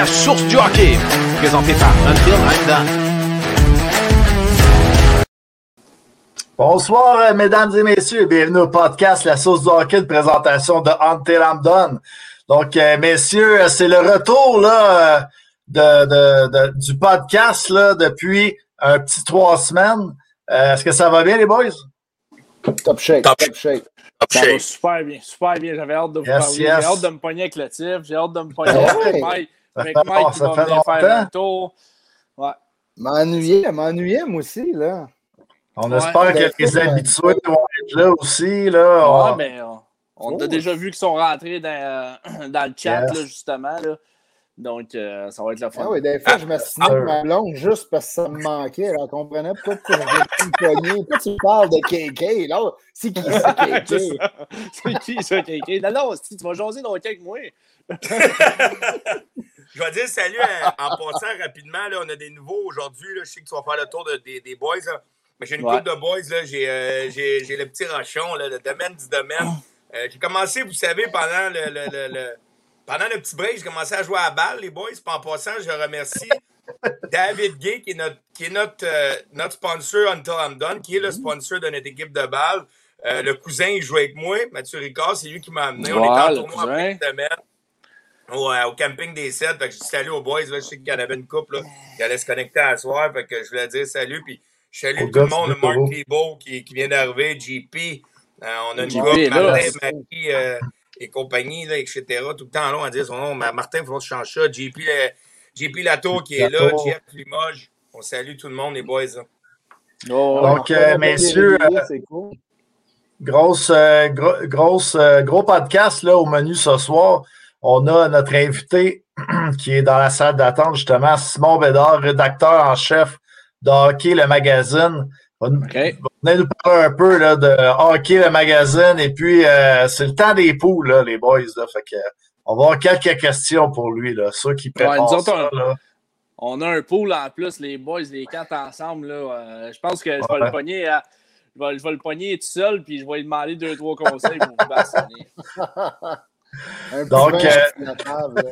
podcast Source du hockey, présenté par Until I'm Done. Bonsoir, euh, mesdames et messieurs, bienvenue au podcast La Source du hockey de présentation de Until I'm Done. Donc, euh, messieurs, c'est le retour là, de, de, de, du podcast là, depuis un petit trois semaines. Euh, Est-ce que ça va bien, les boys? Top shape, top, top shape. Top ça va super bien, super bien. J'avais hâte de vous yes, parler. Yes. J'ai hâte de me pogner avec le TIF. J'ai hâte de me pogner avec Mike. Avec Mike qui va venir faire un tour. Ouais. M'ennuyais, m'ennuyais, moi aussi, là. On ouais, espère que les habitués vont être là aussi, là. Ouais, mais on, on oh. a déjà vu qu'ils sont rentrés dans, dans le chat, yes. là, justement, là. Donc, euh, ça va être la fin. Ah oui, des fois, je m'assinais avec ma blonde juste parce que ça me manquait. Elle comprenait pas pourquoi je me. Pourquoi tu parles de KK? Là, c'est qui ça, KK? c'est qui ça, KK? Non, non, si tu vas jaser dans le avec moi. je vais dire salut à, en passant rapidement. Là, on a des nouveaux aujourd'hui. Je sais que tu vas faire le tour de, des, des boys. Là. Mais j'ai une ouais. couple de boys. J'ai euh, le petit rochon, là, le domaine du domaine. Euh, j'ai commencé, vous savez, pendant le, le, le, le pendant le petit break, j'ai commencé à jouer à la balle, les boys. Puis en passant, je remercie David Gay, qui est notre, qui est notre, euh, notre sponsor Until I'm Done, qui est le sponsor de notre équipe de balle. Euh, le cousin, il joue avec moi, Mathieu Ricard, c'est lui qui m'a amené. On était en tournoi en fin de semaine. Ouais, au camping des Sept. Fait que je dis salut aux boys. Là, je sais qu'il y en avait une couple là, qui allait se connecter à soir. Fait que je voulais dire salut. Puis je salue tout le monde. Marc Thibault qui, qui vient d'arriver, JP. Euh, on a une groupe, Martin, Marie, euh, et compagnie, là, etc. Tout le temps long à dire son nom. Martin, il faut que je change ça. JP, JP Latour qui est là, Jeff Limoges. On salue tout le monde, les boys. Là. Oh, Donc, euh, messieurs, euh, cool. grosse, euh, gros, grosse, gros podcast là, au menu ce soir. On a notre invité qui est dans la salle d'attente, justement, Simon Bédard, rédacteur en chef de Hockey, le magazine. Okay. Venez nous parler un peu là, de hockey, le magazine, et puis euh, c'est le temps des poules, là, les boys. Là, fait que, on va avoir quelques questions pour lui, là, ceux qui préparent ouais, ça. Là. On a un pool en plus, les boys, les quatre ensemble. Là, euh, je pense que je vais le pogner à, je vais, je vais, le pogner tout seul, puis je vais lui demander deux, trois conseils pour vous bastonner. un Donc, euh...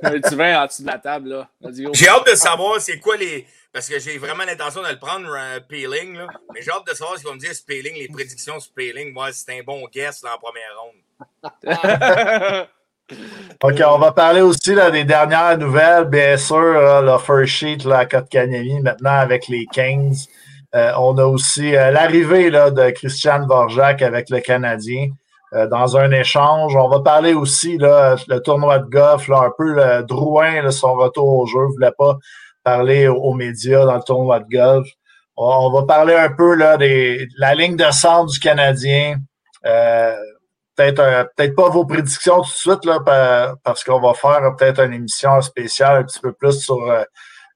un petit vin en dessous de la table. là. J'ai hâte de savoir c'est quoi les parce que j'ai vraiment l'intention de le prendre, uh, Peeling. Là. Mais j'ai hâte de savoir ce qu'ils vont me dire Peeling, les prédictions sur Peeling. Moi, c'est un bon guess là, en première ronde. OK, on va parler aussi là, des dernières nouvelles. Bien sûr, euh, le first sheet là, à Kotkaniemi, maintenant avec les Kings. Euh, on a aussi euh, l'arrivée de Christian Vorjak avec le Canadien euh, dans un échange. On va parler aussi là, le tournoi de golf, là, un peu le Drouin, là, son retour au jeu. ne voulait pas parler aux, médias dans le tournoi de golf. On, va parler un peu là, des, de la ligne de centre du Canadien. Euh, peut-être euh, peut-être pas vos prédictions tout de suite, là, parce qu'on va faire peut-être une émission spéciale un petit peu plus sur euh,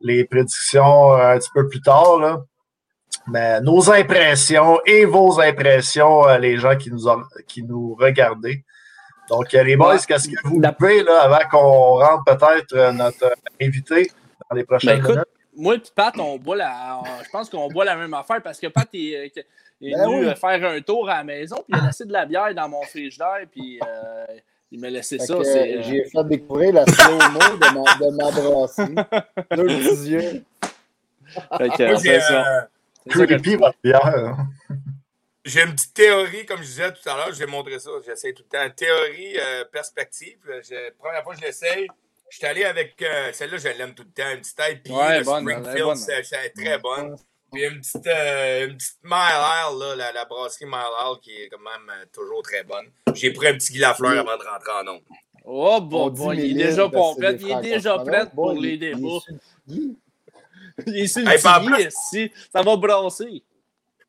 les prédictions euh, un petit peu plus tard. Là. Mais nos impressions et vos impressions, euh, les gens qui nous, ont, qui nous regardez. Donc, les boys, qu'est-ce que vous pouvez, là, avant qu'on rentre peut-être notre invité? dans les prochaines ben, écoute, minutes? Moi et Pat, on boit la. Je pense qu'on boit la même affaire parce que Pat est, est ben venu oui. faire un tour à la maison, puis il a laissé de la bière dans mon frigidaire, puis euh, il m'a laissé fait ça. Euh... J'ai fait découvrir la slow-mo de ma, de ma brasserie. Deux petits yeux. Fait que, c'est ça. Creepy. J'ai une petite théorie, comme je disais tout à l'heure, je vais montrer ça, j'essaie tout le temps. Théorie, euh, perspective. Je, première fois que je l'essaye, je suis allé avec euh, celle-là, je l'aime tout le temps, une petite IPA ouais, de bonne, Springfield, c'est très bonne. Puis une petite, euh, une petite Mile Isle, là, la, la, brasserie Mile Isle, qui est quand même euh, toujours très bonne. J'ai pris un petit Guy Lafleur avant de rentrer en ondes. Oh, bon, bon, il est déjà pompette, il est déjà prêt pour les débats. Le hey, ici, ça va brasser.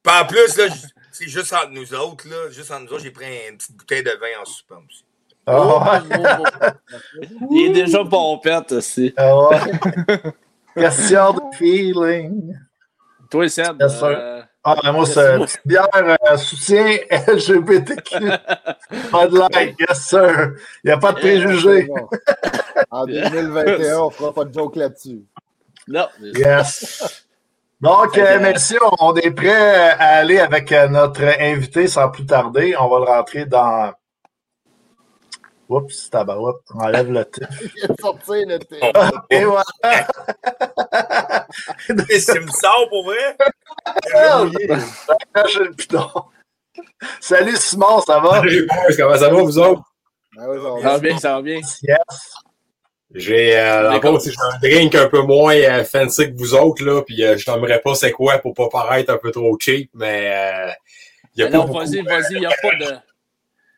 Pas en plus, là, c'est juste entre nous autres, là, juste entre nous autres, j'ai pris une petite bouteille de vin en suspens aussi. Oh. Il est déjà pompette aussi. Oh. Question de feeling. Toi, Seb. Yes, euh... Ah, ben moi, c'est une bière euh, soutien LGBTQ. pas de like, yes, sir. Il n'y a pas de préjugés. en 2021, on ne fera pas de joke là-dessus. Non. Yes. Donc, euh, merci. On est prêt à aller avec euh, notre invité sans plus tarder. On va le rentrer dans Oups, tabarouette. Enlève le T. Il a sorti le T. Et voilà. C'est me sort pour vrai? Ah, oui. J'ai le piton. Salut Simon, ça va? Salut comment ça va vous autres? Ah oui, ça Ça va bien, ça va bien. Yes. J'ai euh, j'ai un drink un peu moins euh, fancy que vous autres, là, puis euh, je t'aimerais pas c'est quoi pour pas paraître un peu trop cheap, mais euh, il y a Mais pas non, beaucoup, vas-y, vas-y, il n'y a pas de.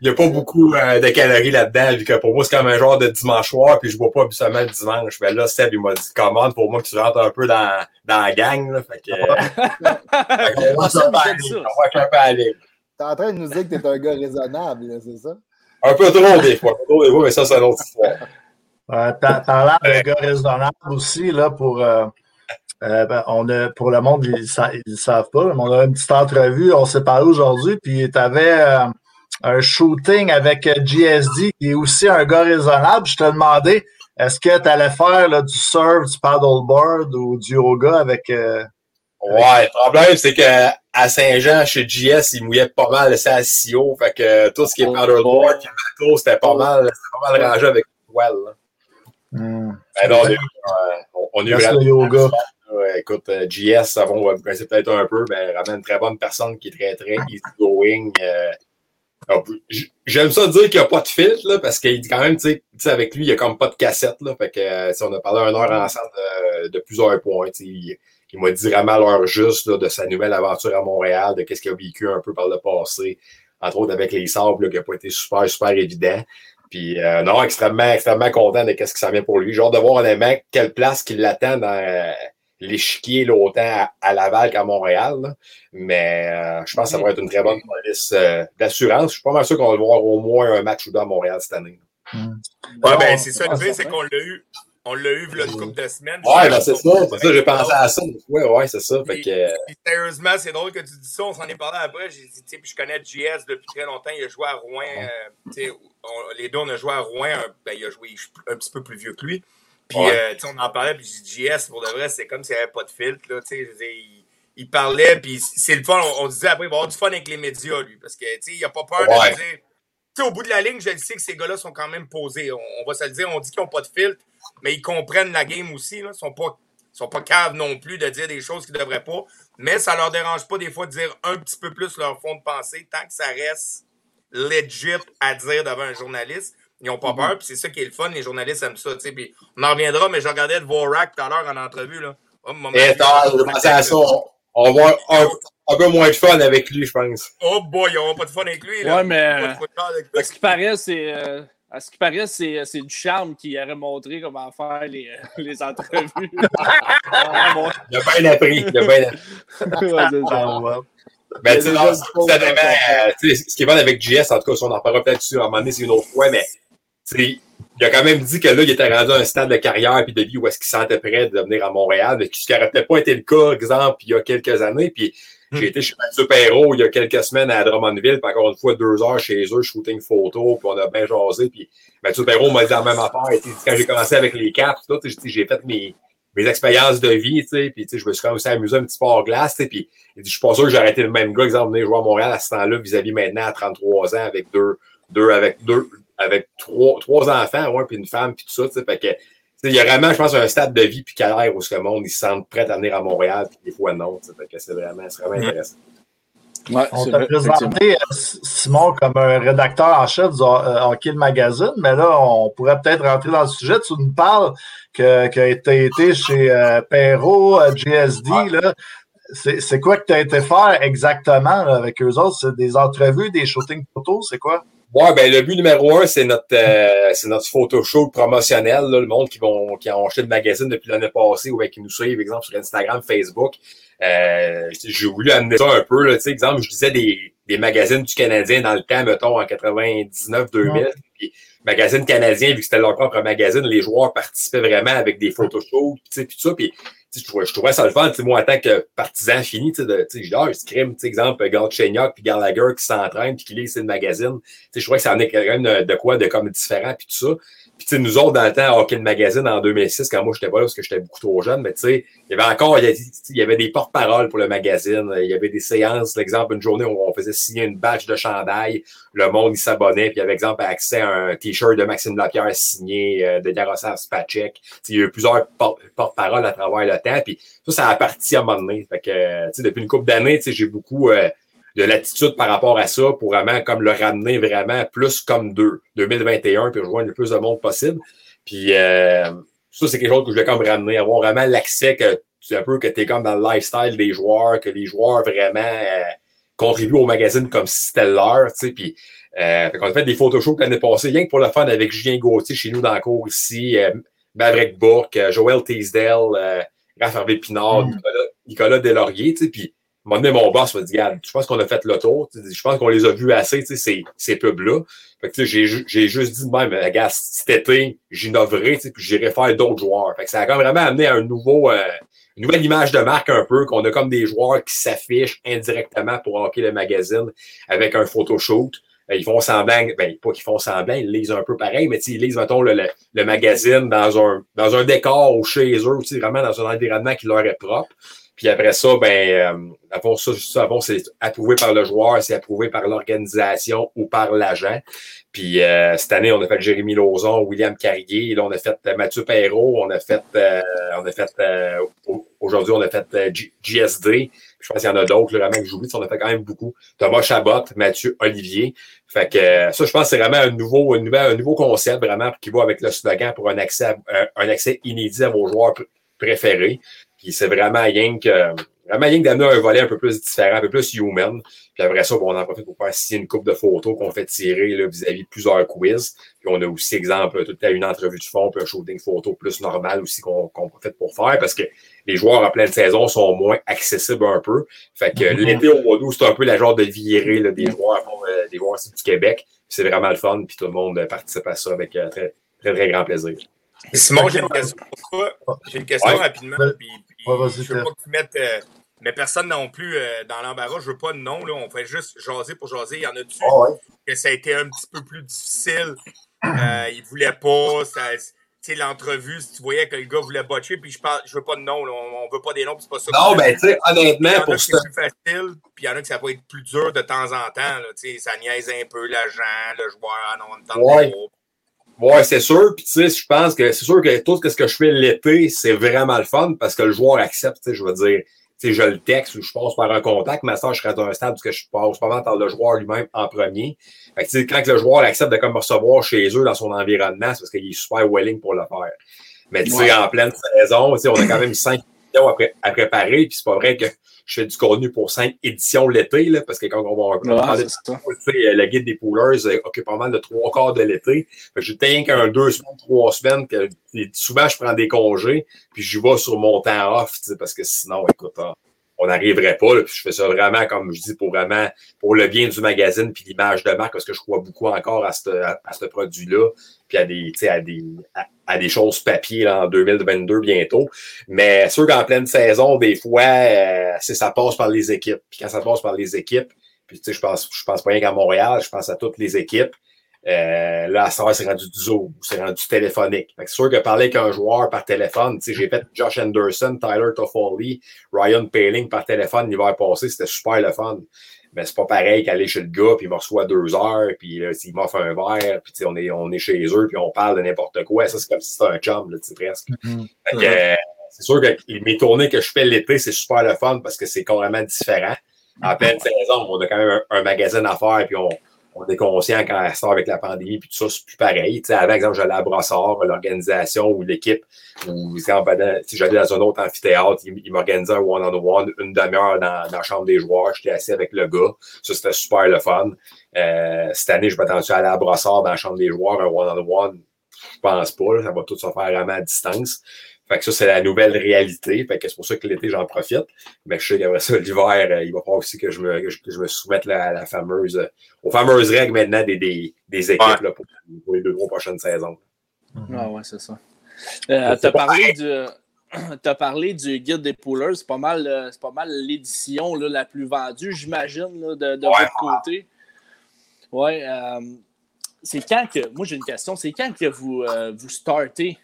il y a pas beaucoup euh, de calories là-dedans, vu que pour moi, c'est comme un genre de dimanche soir, puis je bois pas habituellement le dimanche. Mais là, Seb, il m'a dit commande pour moi que tu rentres un peu dans, dans la gang, là. Fait que, euh, fait qu'on va Ça, un peu ça, aller, ça. on va un peu aller. T'es en train de nous dire que t'es un gars raisonnable, là, c'est ça? Un peu trop des fois, un peu trop des fois, mais ça, c'est une autre histoire. Euh, T'as t'as l'air d'un gars raisonnable aussi, là, pour, euh, euh, ben, on a, pour le monde, ils ne savent pas, mais on a une petite entrevue, on s'est parlé aujourd'hui, puis tu avais un shooting avec euh, GSD, qui est aussi un gars raisonnable. Je te demandais, est-ce que tu allais faire là, du surf, du paddleboard ou du yoga avec. euh, Ouais, le problème, c'est que à Saint-Jean, chez JS, il mouillait pas mal ça à CEO. Fait que tout ce qui est Oh, paddleboard, bateau, c'était pas mal, c'était pas mal rangé avec le poil. là. Hmm, Ben non, on a eu, yoga. Écoute, euh, JS, ça va, on va vous connaissez peut-être un peu, mais vraiment une très bonne personne qui est très, très easygoing. Euh, J'aime ça dire qu'il n'y a pas de filtre, là, parce qu'il dit quand même, tu sais, avec lui, il n'y a comme pas de cassette, là. Fait que, euh, sais, on a parlé un heure ensemble de, de plusieurs points. Il, il m'a dit vraiment l'heure juste, là, de sa nouvelle aventure à Montréal, de qu'est-ce qu'il a vécu un peu par le passé, entre autres avec les sables, qui n'a pas été super, super évident. Puis, euh, non, extrêmement, extrêmement content de qu'est-ce qui s'en vient pour lui. Genre de voir honnêtement quelle place qu'il l'attend dans euh, l'échiquier, autant à, à Laval qu'à Montréal. là. Mais euh, je pense que ça va être une très bonne police euh, d'assurance. Je suis pas mal sûr qu'on va le voir au moins un match ou deux à Montréal cette année. Ouais, ben, c'est ça, ça c'est qu'on l'a eu. On l'a eu, a une couple de semaines. Ouais, ben c'est ça. C'est ça, j'ai pensé à ça. Ouais, ouais, c'est ça. Fait que, sérieusement, c'est drôle que tu dis ça. On s'en est parlé après. J'ai dit, tu sais, puis je connais JS depuis très longtemps. Il a joué à Rouen. tu sais, on- les deux, on a joué à Rouen. un- ben, il a joué un petit peu plus vieux que lui. Puis, Ouais. euh, on en parlait. Puis, JS, pour de vrai, c'est comme s'il n'y avait pas de filtre. Là, tu sais, je veux dire, il, il parlait. Puis, c'est le fun. On, on se disait après, il va avoir du fun avec les médias, lui. Parce que, tu sais, il n'a pas peur Ouais. de dire. Tu sais, au bout de la ligne, je le sais que ces gars-là sont quand même posés. On, on va se le dire. On dit qu'ils n'ont pas de filtre. Mais ils comprennent la game aussi. Là. Ils sont pas sont pas caves non plus de dire des choses qu'ils ne devraient pas. Mais ça leur dérange pas des fois de dire un petit peu plus leur fond de pensée tant que ça reste legit à dire devant un journaliste. Ils n'ont pas Mm-hmm. peur, puis c'est ça qui est le fun. Les journalistes aiment ça. Puis on en reviendra, mais je regardais Dvorak tout à l'heure en entrevue. Là. Oh, mon et attends, je pensais à ça. On, on va avoir un, un peu moins de fun avec lui, je pense. Oh boy, ils n'auront pas de fun avec lui. Là. Ouais, mais- Ils auront pas de fun avec lui. À ce qui paraît, c'est. euh, à ce qui paraît, c'est, c'est du charme qui aurait montré comment faire les, les entrevues. Ah, bon. Il a bien appris. Il a bien appris. Ben, tu sais, dans euh, tu sais, ce qui est bon avec JS, en tout cas, si on en parlera peut-être sur un moment donné, c'est une autre fois, mais il a quand même dit que là, il était rendu à un stade de carrière puis de vie où est-ce qu'il sentait prêt de venir à Montréal, mais ce qui n'aurait peut-être pas été le cas, exemple, il y a quelques années. Puis j'ai été chez Mathieu Perrault il y a quelques semaines à Drummondville, puis encore une fois, deux heures chez eux, shooting photo, puis on a bien jasé. Puis Mathieu Perrault m'a dit la même affaire. Sais, Quand j'ai commencé avec les Caps, j'ai fait mes, mes expériences de vie, tu sais, puis tu sais, je me suis quand même aussi amusé un petit peu hors glace, tu sais, puis je suis pas sûr que j'aurais été le même gars, exemple, venir jouer à Montréal à ce temps-là, vis-à-vis maintenant à 33 ans, avec deux, deux, avec deux, avec trois, trois enfants, ouais, puis une femme, puis tout ça, tu sais, fait que, tu sais, il y a vraiment, je pense, un stade de vie puis carrière où ce que le monde, ils se sentent prêts à venir à Montréal, puis des fois non, tu sais, fait que c'est vraiment, c'est vraiment Mm. intéressant. Ouais, On t'a présenté, euh, Simon, comme un rédacteur en chef du euh, Hockey le Magazine, mais là, on pourrait peut-être rentrer dans le sujet. Tu nous parles que, que tu as été chez euh, Perrault, euh, GSD. Là. C'est, c'est quoi que tu as été faire exactement là, avec eux autres? C'est des entrevues, des shootings photos, c'est quoi? Ouais, ben le but numéro un, c'est notre euh, c'est notre photo show promotionnel. Là, le monde qui vont qui ont acheté le magazine depuis l'année passée ou ben, qui nous suivent, exemple, sur Instagram, Facebook. Euh, j'ai voulu amener ça un peu. Là, tu sais, exemple, je disais des, des magazines du Canadien dans le temps, mettons, en 99-2000. Puis magazine canadien, vu que c'était leur propre magazine, les joueurs participaient vraiment avec des photoshoots, tu sais, puis tout ça. Puis je, trouvais, ça le fun. Moi, en tant que partisan fini, tu sais, je dis, ah, crime, exemple, Chenyok puis Gallagher qui s'entraînent puis qui lisent le magazine. je trouvais que ça en est quand même de quoi de comme différent puis tout ça. Puis, tu sais, nous autres, dans le temps, Hockey Magazine, en 2006, quand moi, j'étais pas là parce que j'étais beaucoup trop jeune, mais tu sais, il y avait encore, il y avait des porte-paroles pour le magazine. Il y avait des séances, par exemple, une journée où on faisait signer une badge de chandail. Le monde, il s'abonnait. Puis, il y avait, exemple, accès à un T-shirt de Maxime Lapierre signé, euh, de Yaroslav Spacek. Il y a eu plusieurs porte-paroles à travers le temps. Puis, ça, ça a parti à un moment donné. Fait que, tu sais, depuis une couple d'années, tu sais, j'ai beaucoup, euh, de l'attitude par rapport à ça pour vraiment comme le ramener vraiment plus comme deux, 2021, puis rejoindre le plus de monde possible. Puis euh, ça, c'est quelque chose que je vais comme ramener, avoir vraiment l'accès que tu un peu que tu es comme dans le lifestyle des joueurs, que les joueurs vraiment euh, contribuent au magazine comme si c'était leur, tu sais, puis euh, on a fait des photoshoots l'année passée, rien que pour le fun avec Julien Gauthier chez nous dans le cours ici, euh, Maverick Bourque, Joël Teasdale, euh, Raph Hervé Pinard, mm. Nicolas, Nicolas Delaurier, tu sais, puis un moment mon boss m'a dit, regarde, je pense qu'on a fait le tour. Je pense qu'on les a vus assez, ces, ces pubs-là. J'ai, juste dit de même, regarde, cet été, j'innoverai, puis j'irai faire d'autres joueurs. Fait que ça a quand même vraiment amené à un nouveau, euh, une nouvelle image de marque un peu, qu'on a comme des joueurs qui s'affichent indirectement pour hockey le magazine avec un photoshoot. Euh, ils font semblant, ben, pas qu'ils font semblant, ils lisent un peu pareil, mais ils lisent, mettons, le, le, magazine dans un, dans un décor ou chez eux, vraiment dans un environnement qui leur est propre. Puis après ça, ben, euh, ça, ça c'est approuvé par le joueur, c'est approuvé par l'organisation ou par l'agent. Puis euh, cette année, on a fait Jérémy Lauzon, William Carrier, là, on a fait euh, Mathieu Perrault, on a fait, euh, on a fait aujourd'hui, on a fait GSD. Je pense qu'il y en a d'autres, vraiment, que j'oublie, on a fait quand même beaucoup. Thomas Chabot, Mathieu Olivier. Fait que ça, je pense que c'est vraiment un nouveau, un nouveau, un nouveau concept, vraiment, qui va avec le slogan pour un accès, un accès inédit à vos joueurs préférés. Puis c'est vraiment rien que vraiment rien que d'amener un volet un peu plus différent, un peu plus human. Puis après ça, bon, on en profite pour faire signer une coupe de photos qu'on fait tirer vis-à-vis de plusieurs quiz. Puis on a aussi, exemple, tout à une entrevue de fond, puis un shooting photo plus normal aussi qu'on qu profite pour faire parce que les joueurs en pleine saison sont moins accessibles un peu. Fait que mm-hmm. l'été au mois d'août, c'est un peu la genre de virée là, des joueurs, euh, des joueurs du Québec. C'est vraiment le fun, puis tout le monde participe à ça avec euh, très, très, très grand plaisir. Simon, j'ai une question pour toi. J'ai une question rapidement. Puis, puis je veux pas que tu mettes. Euh, mais personne non plus euh, dans l'embarras. Je veux pas de nom. Là, on fait juste jaser pour jaser. Il y en a-tu oh, que ça a été un petit peu plus difficile? Euh, il voulait pas. L'entrevue, si tu voyais que le gars voulait botcher, puis je parle, je veux pas de nom, là, on, on veut pas des noms, c'est pas ça. Non, ben, tu sais, honnêtement, pour ça. C'est plus facile, puis il y en a qui ça va être plus dur de temps en temps, là, ça niaise un peu l'agent, le joueur, ah non, on ouais. Ouais, c'est sûr. Puis tu sais, je pense que c'est sûr que tout ce que je fais l'été, c'est vraiment le fun parce que le joueur accepte, je veux dire. Tu sais, je le texte ou je passe par un contact, mais ça, je serais dans un stade où je passe pas mal par le joueur lui-même en premier. Fait que, quand le joueur accepte de comme recevoir chez eux dans son environnement, c'est parce qu'il est super willing pour le faire. Mais tu sais, en pleine saison, on a quand même cinq millions à, à préparer, puis c'est pas vrai que je fais du contenu pour cinq éditions l'été, là, parce que quand on va ouais, le guide des poolers euh, occupe pas mal de trois quarts de l'été. Je tiens qu'un deux semaines, trois semaines, que souvent je prends des congés, puis je vais sur mon temps off, parce que sinon, écoute, hein, on n'arriverait pas. puis je fais ça vraiment, comme je dis, pour vraiment pour le bien du magazine puis l'image de marque, parce que je crois beaucoup encore à ce à, ce produit-là, puis à des, à des, à, des choses papier là, en 2022 bientôt. Mais sûr qu'en pleine saison, des fois, euh, ça passe par les équipes. Puis quand ça passe par les équipes, puis tu sais, je pense, je pense pas rien qu'à Montréal, je pense à toutes les équipes. Euh, là, à ça, c'est rendu du Zoom, c'est rendu téléphonique. C'est sûr que parler avec un joueur par téléphone, tu sais, j'ai fait Josh Anderson, Tyler Toffoli, Ryan Paling par téléphone l'hiver passé, c'était super le fun. Mais c'est pas pareil qu'aller chez le gars, puis il me reçoit deux heures, puis là, il m'offre un verre, puis on est, on est chez eux, puis on parle de n'importe quoi. Ça, c'est comme si c'était un chum, là, presque. Mm-hmm. Euh, c'est sûr que mes tournées que je fais l'été, c'est super le fun parce que c'est carrément différent. En pleine saison, on a quand même un, un magazine à faire, puis on, on est conscient quand ça avec la pandémie, puis tout ça, c'est plus pareil. Tu sais, avant, exemple, j'allais à Brossard, l'organisation ou l'équipe, ou si j'allais dans un autre amphithéâtre, il, m'organisait un one-on-one, une demi-heure dans, la chambre des joueurs, j'étais assis avec le gars. Ça, c'était super le fun. Euh, cette année, je m'attends à aller à Brossard dans la chambre des joueurs, un one-on-one. Je pense pas, ça va tout se faire vraiment à distance. Fait que ça, c'est la nouvelle réalité. Fait que c'est pour ça que l'été, j'en profite. Mais je sais qu'après ça, l'hiver, euh, il va falloir aussi que je me, que je, me soumette à la fameuse, euh, aux fameuses règles maintenant des, des, des équipes là, pour, les deux trois prochaines saisons. Ah ouais, c'est ça. Euh, tu as parlé du. as parlé du guide des poolers. C'est pas mal, c'est pas mal l'édition la plus vendue, j'imagine, de, de votre côté. Oui. c'est quand que. Moi, j'ai une question. C'est quand que vous, vous startez?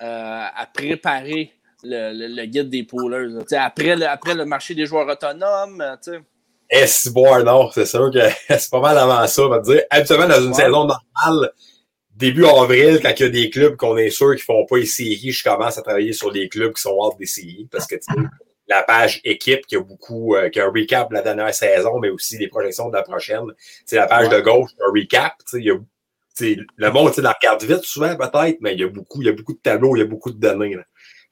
À préparer le, guide des poolers? Après le, après le marché des joueurs autonomes? Est-ce non, c'est sûr que c'est pas mal avant ça. On va dire. Habituellement, dans une saison normale, début avril, quand il y a des clubs qu'on est sûr qu'ils font pas les séries, je commence à travailler sur des clubs qui sont hors des séries parce que la page équipe qui a beaucoup, euh, qui a un recap de la dernière saison, mais aussi des projections de la prochaine. C'est la page de gauche, un recap. Il y a, le monde, la regarde vite souvent peut-être, mais il y a beaucoup, il y a beaucoup de tableaux, il y a beaucoup de données. Là.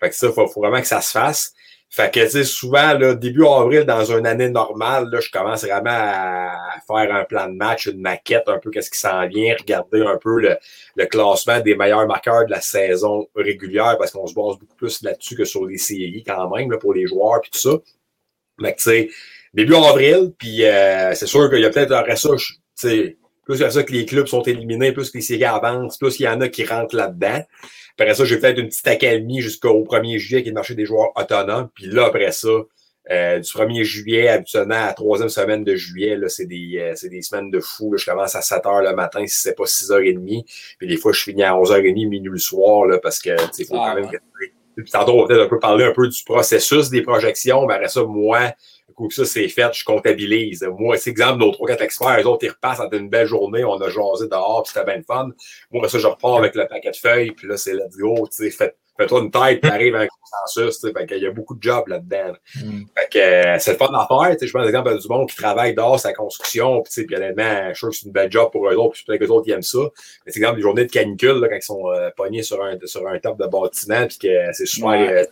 Fait que ça, il faut, vraiment que ça se fasse. Fait que, souvent, là, début avril, dans une année normale, là, je commence vraiment à faire un plan de match, une maquette, un peu qu'est-ce qui s'en vient, regarder un peu le, le, classement des meilleurs marqueurs de la saison régulière, parce qu'on se base beaucoup plus là-dessus que sur les séries quand même, là, pour les joueurs puis tout ça. Mais tu sais, début avril, puis euh, c'est sûr qu'il y a peut-être un reste tu plus il y a ça que les clubs sont éliminés, plus que les séries avancent, plus il y en a qui rentrent là-dedans. Après ça, j'ai fait une petite académie jusqu'au 1er juillet qui est le marché des joueurs autonomes. Puis là, après ça, euh, du 1er juillet, habituellement, à la troisième semaine de juillet, là, c'est des, euh, des semaines de fou. Là. Je commence à 7 h le matin, si c'est pas 6h30. Puis des fois, je finis à 11h30, minuit le soir, là, parce que, il faut ah, quand même Puis tantôt, on va peut-être un peu parler un peu du processus des projections. Mais après ça, moi, coup que ça c'est fait, je comptabilise. Moi, c'est exemple, nos trois, quatre experts, les autres, ils repassent entre une belle journée, on a jasé dehors, puis c'était bien fun. Moi, ça, je repars avec le paquet de feuilles, puis là, c'est let's go, tu sais, fais, toi une tête, puis arrive à un consensus, tu sais, fait qu'il y a beaucoup de jobs là-dedans. Mm. Fait que euh, c'est le fun d'en faire, tu sais, je pense, exemple, du monde qui travaille dehors, sa construction, puis tu sais, puis honnêtement, je suis sûr que c'est une belle job pour eux autres, puis peut-être que les autres, ils aiment ça. Mais c'est exemple, des journées de canicule, là, quand ils sont euh, pognés sur un, sur un top de bâtiment, puis que c'est. Euh,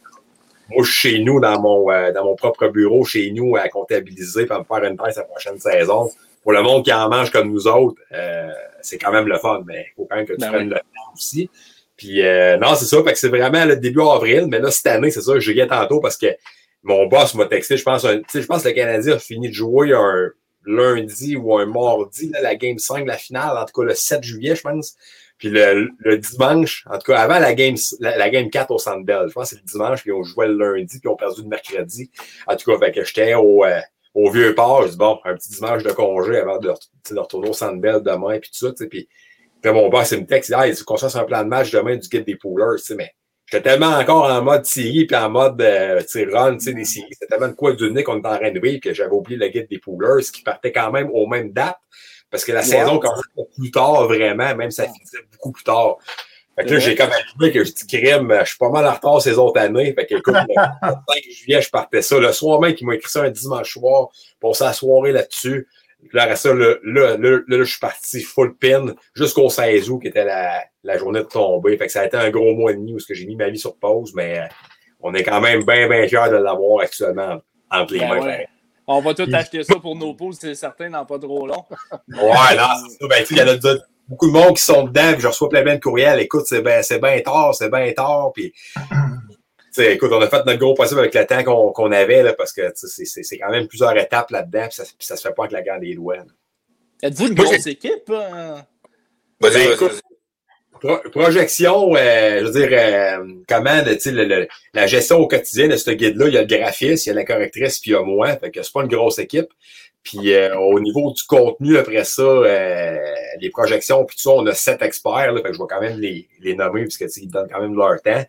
moi, je suis chez nous, dans mon, euh, dans mon propre bureau, chez nous, à comptabiliser pour me faire une thèse la prochaine saison. Pour le monde qui en mange comme nous autres, euh, c'est quand même le fun, mais il faut quand même que tu ben prennes le temps aussi. Puis euh, non, c'est ça, fait que c'est vraiment le début avril, mais là, cette année, c'est ça, je riais tantôt parce que mon boss m'a texté, je pense, sais, je pense que le Canadien a fini de jouer un lundi ou un mardi, là, la game 5, la finale, en tout cas le 7 juillet, je pense. Puis le, dimanche, en tout cas, avant la game, la, game 4 au Centre je pense que c'est le dimanche, puis on jouait le lundi, puis on perdu le mercredi. En tout cas, fait que j'étais au, euh, au vieux port, bon, un petit dimanche de congé avant de, de retourner au Centre Bell demain, puis tout ça, tu puis, puis mon boss, il me texte, ah, il dit qu'on fasse un plan de match demain du guide des poolers, tu sais, mais j'étais tellement encore en mode série, puis en mode euh, run, tu sais, des séries, c'était tellement de quoi d'unique qu'on était en train de vivre, que j'avais oublié le guide des poolers, qui partait quand même aux mêmes dates. Parce que la saison commençait plus tard, vraiment, même ça finissait beaucoup plus tard. Fait que là, j'ai comme trouvé que je dis crime, je suis pas mal en retard ces autres années. Fait que écoute, le 5 juillet, je partais ça. Le soir même qui m'a écrit ça un dimanche soir, pour sa soirée là-dessus. Là, ça, là, là, je suis parti full pin jusqu'au 16 août, qui était la, la journée de tombée. Fait que ça a été un gros mois et demi où j'ai mis ma vie sur pause, mais on est quand même bien, bien fiers de l'avoir actuellement entre les ben mains. On va tout acheter ça pour nos poules, c'est certain, dans pas trop long. ouais, là, c'est ça. Ben, il y en a beaucoup de monde qui sont dedans, puis je reçois plein, de courriels. Écoute, c'est bien ben tard, c'est bien tard. Puis, écoute, on a fait notre gros possible avec le temps qu'on avait, là, parce que c'est quand même plusieurs étapes là-dedans, puis ça, puis ça se fait pas avec la garde des doigts. Êtes-vous une grosse équipe? Euh? Ben, écoute, projection, euh, je veux dire, euh, comment le, la gestion au quotidien de ce guide-là, il y a le graphiste, il y a la correctrice, puis il y a moi. Fait que c'est pas une grosse équipe. Puis euh, au niveau du contenu, après ça, les projections, puis tout ça, on a sept experts. Là, fait que je vais quand même les, les nommer, puisque ils donnent quand même leur temps.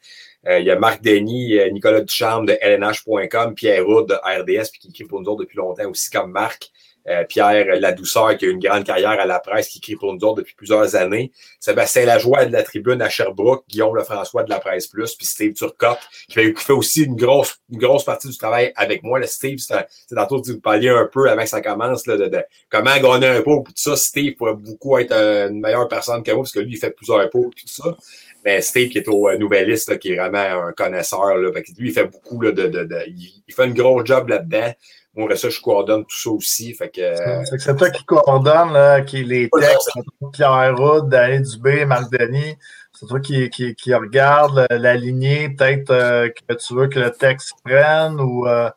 il y a Marc Denis, Nicolas Ducharme de LNH.com, Pierre Roud de RDS, puis qui écrit pour nous autres depuis longtemps aussi comme Marc. Euh, Pierre Ladouceur, qui a une grande carrière à la presse, qui écrit pour nous autres depuis plusieurs années. Sébastien Lajoie de la Tribune à Sherbrooke, Guillaume Lefrançois de la Presse Plus, puis Steve Turcotte, qui fait, fait, aussi une grosse, une grosse partie du travail avec moi. Le Steve, c'est tantôt vous parliez un peu avant que ça commence là, de, de, comment gagner un pot, tout ça. Steve pourrait beaucoup être une meilleure personne que moi, parce que lui, il fait plusieurs pots, tout ça. Mais Steve, qui est au euh, Nouvelliste, qui est vraiment un connaisseur, là, lui, il fait beaucoup là, de, de, de, il fait un gros job là-dedans. Moi, ça, je coordonne tout ça aussi. Fait que, c'est, c'est toi qui coordonne là, qui les textes, Pierre Roud, Danny Dubé, Marc Denis. C'est toi qui, qui, qui regarde la lignée, peut-être euh, que tu veux que le texte prenne ou. Euh...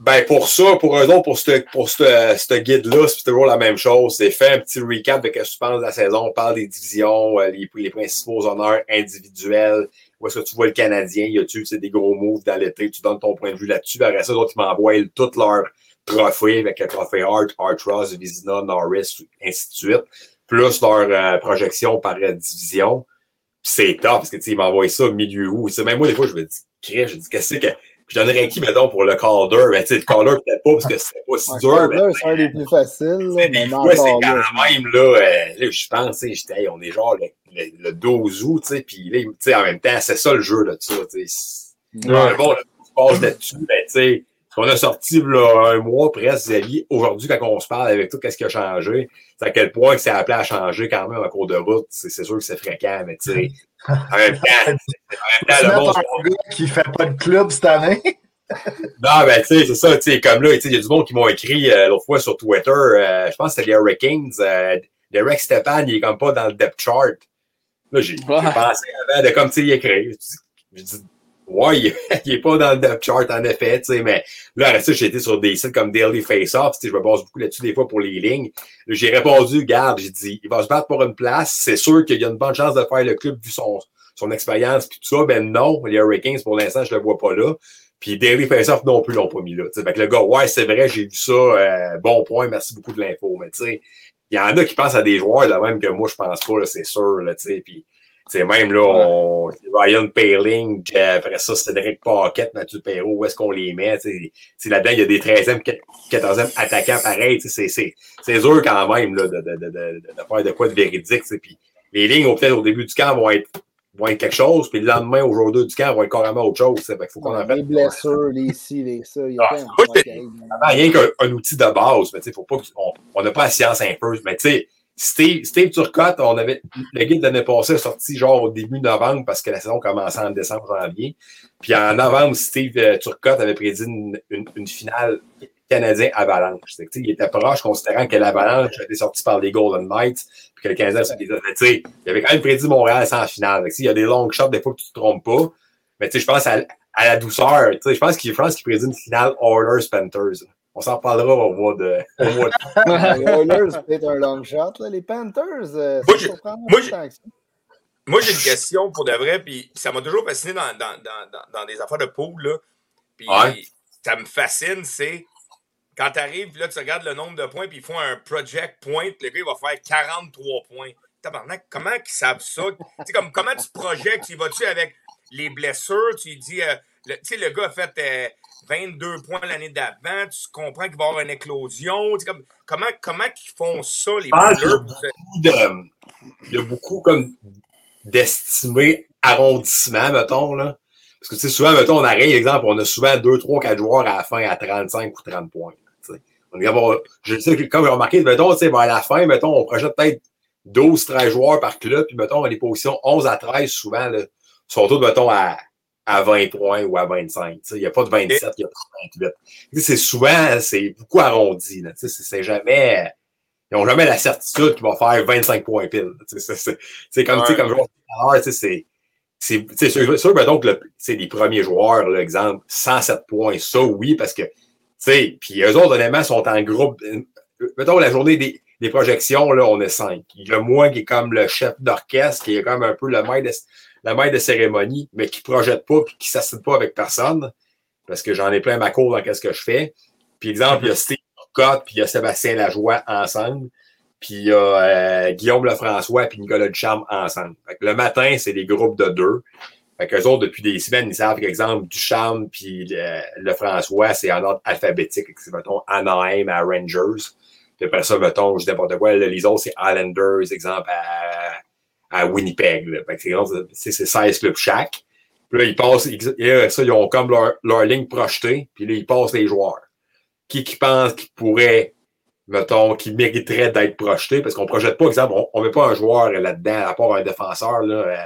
Ben pour ça, pour eux autres, pour ce pour ce guide-là, c'est toujours la même chose. C'est fait un petit recap de ce que tu penses de la saison. On parle des divisions, euh, les, les principaux honneurs individuels, où est-ce que tu vois le Canadien, y a-tu des gros moves dans l'été, tu donnes ton point de vue là-dessus. Après ça, d'autres, ils m'envoient tous leurs trophées avec le trophée Hart, Art Ross, Vizina, Norris, ainsi de suite, plus leur euh, projection par division. c'est top, parce que, tu sais, ils m'envoient ça au milieu où. Même moi, des fois, je me dis, je dis, qu'est-ce que je donnerais qui, mettons, pour le Calder? Ben, tu sais, le Calder, peut-être pas, parce que c'est pas si dur. Calder, c'est un des plus faciles. Mais mais ouais, c'est quand même, là, euh, là je pense, tu sais, on est genre le, le, le 12 août, tu sais, puis là, tu sais, en même temps, c'est ça le jeu, là, tu sais. Bon, là, passe là-dessus, ben, tu sais, on a sorti, là, un mois presque, Zélie, aujourd'hui, quand on se parle avec tout, qu'est-ce qui a changé, c'est à quel point que c'est appelé à changer quand même en cours de route, c'est c'est sûr que c'est fréquent, mais tu sais, en même temps, en même Tu temps, le mets monde, un gars qui fait pas de club cette année. non, ben, tu sais, c'est ça, tu sais, comme là, tu sais, il y a du monde qui m'ont écrit euh, l'autre fois sur Twitter, euh, je pense que c'était les Hurricanes, euh, Derek Stepan, il est comme pas dans le depth chart. Là, j'ai Ouais. pensé avant de comme, tu sais, écrire. Je dis, ouais, il, il est pas dans le depth chart, en effet, tu sais, mais là, après ça, j'ai été sur des sites comme Daily Face-Off, tu sais, je me base beaucoup là-dessus des fois pour les lignes. J'ai répondu, garde, j'ai dit, il va se battre pour une place, c'est sûr qu'il y a une bonne chance de faire le club vu son, son expérience puis tout ça, ben non, les Hurricanes, pour l'instant, je le vois pas là. Puis Daily Face-Off non plus l'ont pas mis là. Fait que le gars, ouais, c'est vrai, j'ai vu ça, euh, bon point, merci beaucoup de l'info. Mais tu sais, il y en a qui pensent à des joueurs là même que moi je pense pas, c'est sûr. Là, tu sais. Puis sais, même là, on, Ryan Paling, après ça, Cédric Paquette, Mathieu Perrault, où est-ce qu'on les met? sais, Là-dedans, il y a des 13e, 14e attaquants sais, C'est c'est- c'est dur quand même là, de, de, de, de, de faire de quoi de véridique. Puis les lignes, au- peut-être au début du camp, vont être vont être quelque chose, puis le lendemain, au jour 2 du camp, vont être carrément autre chose. Fait qu'il faut qu'on en Les blessures, les ci, les ça. Il y a Ah, c'est- rien qu'un un outil de base, mais sais, faut pas qu'on on n'a pas la science infuse. Mais tu sais, Steve, Steve Turcotte, on avait le guide de l'année passée est sorti genre au début novembre parce que la saison commençait en décembre, janvier. Puis en novembre, Steve euh, Turcotte avait prédit une, une, une finale canadien Avalanche. Que, il était proche, considérant que l'Avalanche était sorti par les Golden Knights, puis que le Canadien, tu sais, il avait quand même prédit Montréal sans finale. Il y a des longues shots, des fois que tu te trompes pas. Mais je pense à, à la douceur. Je pense qu'il je pense qu'il prédit une finale Oilers Panthers. On s'en parlera au mois de. Au mois de... Les Oilers, peut-être un long shot. Là. Les Panthers, euh, Moi, ça j'ai- moi, une question pour de vrai, puis ça m'a toujours fasciné dans, dans, dans, dans, dans des affaires de pool, là. Puis Ouais. ça me fascine, c'est quand tu arrives, là, tu regardes le nombre de points, puis ils font un project point, le gars, il va faire 43 points. Tabarnak, comment ils savent ça? Comme, comment tu projectes? Tu vas-tu avec les blessures? Tu dis, euh, le- tu sais, le gars a fait euh, 22 points l'année d'avant, tu comprends qu'il va y avoir une éclosion. Comme, comment, comment ils font ça, les Ah, beaucoup de- il y a beaucoup comme d'estimés arrondissements, mettons, là. Parce que, tu sais, souvent, mettons, on arrive, exemple, on a souvent 2, 3, 4 joueurs à la fin à 35 ou 30 points. On est je sais que, comme j'ai remarqué, mettons, sais, vers la fin, mettons, on projette peut-être 12, 13 joueurs par club, puis mettons, les positions 11 à 13, souvent, là, sont tous, mettons, à, à 20 points ou à 25. tu sais. Il n'y a pas de 27, il y a pas de 28. Tu sais, C'est souvent, c'est beaucoup arrondi. C'est jamais. Ils n'ont jamais la certitude qu'il va faire 25 points pile. C'est comme, tu sais, Ouais. comme je vois tout à l'heure, tu sais, c'est. C'est sûr, mettons que le- les premiers joueurs, là, exemple, 107 points, ça oui, parce que, tu sais, puis eux autres, honnêtement, sont en groupe. Mettons, la journée des, des projections, là, on est cinq. Il y a moi qui est comme le chef d'orchestre, qui est comme un peu le maître de, le maître de cérémonie, mais qui projette pas puis qui s'assied pas avec personne, parce que j'en ai plein ma cour dans qu'est-ce que je fais. Puis exemple, il y a Steve Turcotte, puis il y a Sébastien Lajoie ensemble, puis il y a euh, Guillaume Lefrançois puis Nicolas Ducharme ensemble. Le matin, c'est des groupes de deux. Fait qu'eux autres, depuis des semaines, ils savent qu'exemple, Ducharme puis le, Lefrançois, c'est en ordre alphabétique. C'est, mettons, Anaheim à Rangers. Puis après ça, mettons, je n'importe quoi, les autres, c'est Islanders, exemple, à, à Winnipeg. Là. Fait que c'est, c'est, c'est 16 clubs chaque. Puis là, ils passent, ils, là, ça, ils ont comme leur, leur ligne projetée, puis là, ils passent les joueurs. Qui qui pense qu'ils pourraient, mettons, qui mériterait d'être projeté, parce qu'on projette pas, exemple, on, on met pas un joueur là-dedans, à part un défenseur, là, euh,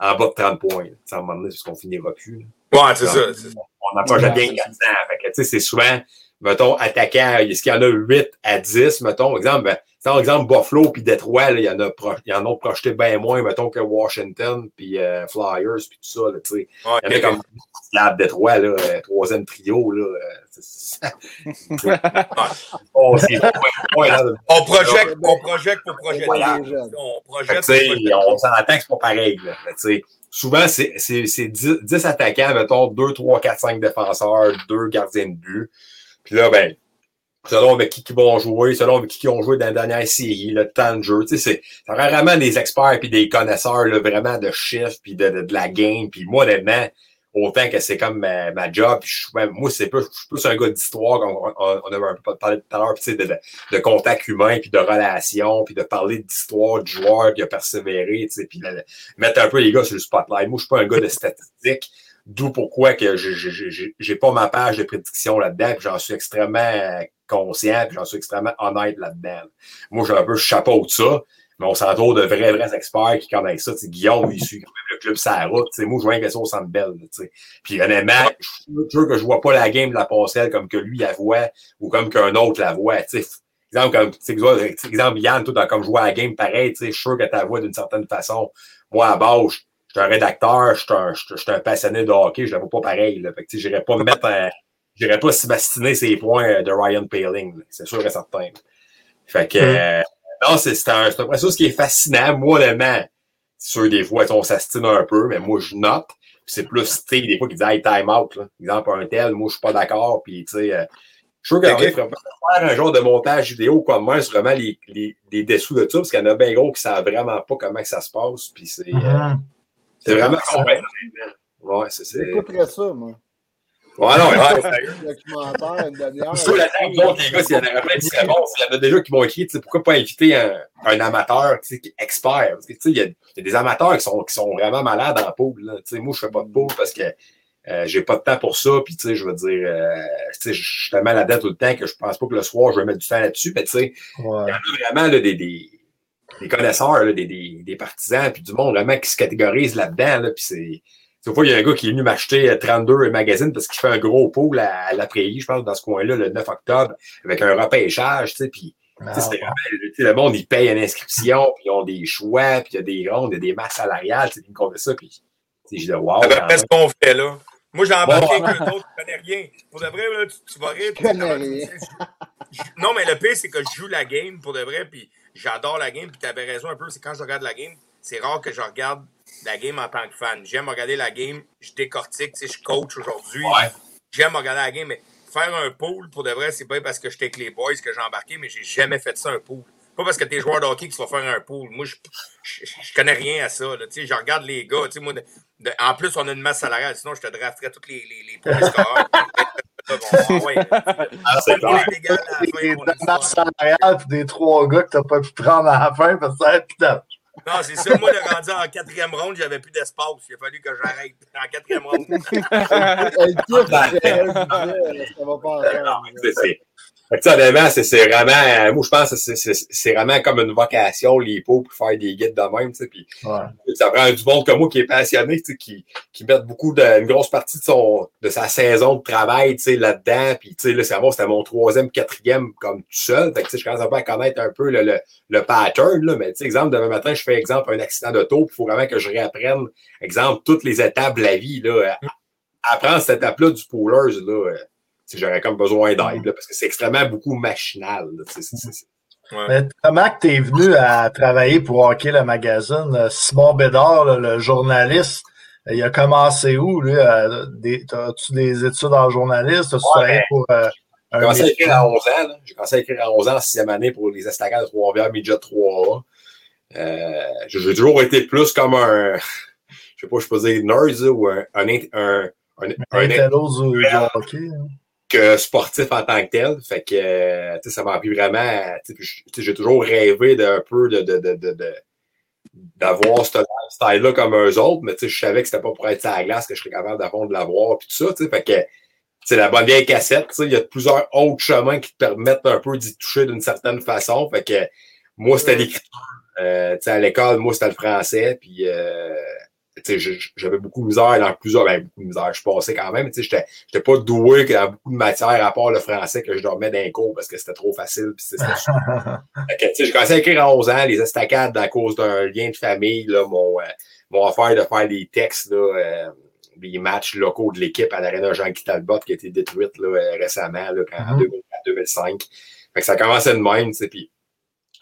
en bas de 30 points. sais, À un moment donné, c'est parce qu'on finira plus. là. Ouais, c'est ça. ça. On en projette bien Ouais, 400. Fait que, tu sais, c'est souvent, mettons, attaquant, est-ce qu'il y en a 8 à 10, mettons, exemple, ben, par exemple, Buffalo puis Detroit, il y en a il y en projeté bien moins, mettons, que Washington puis euh, Flyers puis tout ça, là, tu sais. Ouais, il y en a comme Slab Detroit, là, euh, troisième trio, là. euh, Oh, là, On projette, on projette pour projeter. On projette on s'entend que c'est pas pareil. Là. Mais, tu sais, souvent, c'est 10, 10 attaquants, mettons, 2, 3, 4, 5 défenseurs, 2 gardiens de but. Puis là, ben, selon avec qui ils vont jouer, selon avec qui ils ont joué dans la dernière série, le temps de jeu. Tu sais, c'est c'est vraiment des experts puis des connaisseurs là, vraiment de chiffres puis de, de, de la game. Puis moi, honnêtement, autant que c'est comme ma, ma job, puis je, même- moi, c'est plus, je suis plus un gars d'histoire, on, on, on avait un peu parlé tout à l'heure, tu sais, de, de, de contact humain, puis de relations, puis de parler d'histoire du joueur qui a persévéré, tu sais, puis de- de mettre un peu les gars sur le spotlight. Moi, je suis pas un gars de statistiques, d'où pourquoi que j'ai- pas ma page de prédiction là-dedans, j'en suis extrêmement euh, conscient, puis j'en suis extrêmement honnête là-dedans. Moi, j'ai un peu chapeau de ça, mais on s'entoure de vrais, vrais experts qui connaissent ça. Tu sais, Guillaume, il suit même le club sa route. Moi, je vois un ça au centre belle. Puis honnêtement, je suis sûr que je vois pas la game de la passerelle comme que lui la voit ou comme qu'un autre la voit. Tu sais. Exemple, comme, exemple, Yann, toi, comme joué à la game pareil, je suis sûr que tu la vois d'une certaine façon. Moi, à base, suis un rédacteur, je suis un, je suis un passionné de hockey, je la vois pas pareil. Là. Fait que, sais, j'irais pas me mettre un, j'irais pas ces points de Ryan Paling. là. C'est sûr et certain. Fait que, euh, non, c'est c'est un, c'est un processus qui est fascinant. Moi, honnêtement, c'est sûr, des fois, on s'astine un peu, mais moi, je note. C'est plus, tu sais, des fois, qui disent, hey, time out, là. Exemple, un tel, moi, je suis pas d'accord. Puis, tu sais, euh, je suis sûr qu'on ferait faire un genre de montage vidéo comme moi sur vraiment les, les, les dessous de ça, parce qu'il y en a bien gros qui savent vraiment pas comment que ça se passe. Puis c'est, euh, Mhm. C'est vraiment complètement. Ouais, c'est, c'est... J'écouterais ça, moi. Ouais, non, Ouais. sérieux. Documentaire, une demi-heure. La table, donc, les gars, s'il y en aurait plein qui seraient bons, s'il y en a déjà qui m'ont écrit, tu sais, pourquoi pas inviter un, un amateur, tu sais, qui est expert? Parce que, tu sais, il y, a- il y a des amateurs qui sont, qui sont vraiment malades en pool, là. Tu sais, moi, je fais pas de pool parce que, euh, j'ai pas de temps pour ça, puis tu sais, je veux dire, euh, tu sais, je suis tellement là-dedans tout le temps que je pense pas que le soir, je vais mettre du temps là-dessus, mais tu sais, Ouais. il y en a vraiment là, des, des, des connaisseurs, là, des, des, des partisans, puis du monde vraiment qui se catégorise là-dedans. Là, puis c'est. Une fois, il y a un gars qui est venu m'acheter euh, 32 magazines parce qu'il fait un gros pool à, à la prairie, je pense, dans ce coin-là, le 9 octobre, avec un repêchage, tu sais, puis tu sais, c'est vraiment- tu sais, le monde, il paye une inscription, puis ils ont des choix, puis il y a des rondes, il y a des masses salariales, tu sais, ils me comptent ça, puis tu sais, je dis, wow. C'est à peu quand près même. ce qu'on fait, là. Moi, j'ai embarqué Bon. eux autres, je connais rien. Pour de vrai, là, tu, tu vas rire. Je connais rien. Je- je- Non, mais le pire, c'est que je joue la game pour de vrai, puis j'adore la game, puis tu avais raison un peu, c'est quand je regarde la game, c'est rare que je regarde la game en tant que fan. J'aime regarder la game, je décortique, tu sais, je coach aujourd'hui. Ouais. J'aime regarder la game, mais faire un pool, pour de vrai, c'est pas parce que j'étais avec les boys que j'ai embarqué, mais j'ai jamais fait ça un pool. Pas parce que t'es joueur de hockey vas faire un pool. Moi, je, je, je connais rien à ça. Là. Tu sais, Je regarde les gars. tu sais, Moi, de- de- en plus, on a une masse salariale. Sinon, je te drafterais tous les, les, les Ah, Des trois gars que t'as pas pu prendre à la fin parce que ça va. Non, c'est ça. Moi, le rendu en quatrième ronde, j'avais plus d'espace. Il a fallu que j'arrête en quatrième ronde. Elle tire, elle disait, ça va pas c'est- Fait que, tu sais, honnêtement, c'est c'est vraiment, moi, je pense que c'est- c'est c'est vraiment comme une vocation, les pots, pour faire des guides de même, tu sais, puis Ouais. ça prend du monde comme moi qui est passionné, tu sais, qui, qui met beaucoup de, une grosse partie de son, de sa saison de travail, tu sais, là-dedans, puis, tu sais, là, c'est bon, c'était mon troisième, quatrième comme tout seul, fait que, tu sais, je commence un peu à connaître un peu le, le, le pattern, là, mais, tu sais, exemple, demain matin, je fais, exemple, un accident d'auto, puis il faut vraiment que je réapprenne, exemple, toutes les étapes de la vie, là, apprendre cette étape-là du poolers, là, euh, j'aurais comme besoin d'aide, parce que c'est extrêmement beaucoup machinal, là, tu Mais comment que t'es venu à travailler pour Hockey le magazine? Euh, Simon Bédard, là, le journaliste, euh, il a commencé où, lui? euh, des- T'as-tu des études en journaliste? Ouais, travaillé pour euh, J'ai commencé à écrire à 11 ans. J'ai commencé à écrire à 11 ans en sixième année pour les Estacades de Trois-Rivières, Midget 3A. Euh, j'ai toujours été plus comme un, je sais pas, je peux dire nerd ou un, un, un, un, du hockey. hein. Que sportif en tant que tel. Fait que euh, tu sais, ça m'a appris vraiment. J'ai toujours rêvé d'un peu de, de, de, de, d'avoir ce style-là comme eux autres, mais tu sais, je savais que c'était pas pour être à la glace que je serais capable d'avoir de l'avoir puis tout ça. tu sais. Fait que c'est la bonne vieille cassette. tu sais, Il y a plusieurs autres chemins qui te permettent un peu d'y toucher d'une certaine façon. Fait que moi, c'était l'écriture. Euh, tu sais, à l'école, moi, c'était le français. Puis euh, j'avais beaucoup de misère dans plusieurs, ben, beaucoup de misère, je passais quand même, tu sais, j'étais pas doué dans beaucoup de matières à part le français que je dormais d'un cours parce que c'était trop facile. Puis c'était j'ai commencé à écrire à 11 ans, les estacades à cause d'un lien de famille, là, mon, euh, mon affaire de faire des textes, là, euh, des matchs locaux de l'équipe à l'Arena Jean-Guy Talbot qui a été détruite là, euh, récemment, là, en 2005. Mm-hmm. Fait que ça commençait de même, tu sais, puis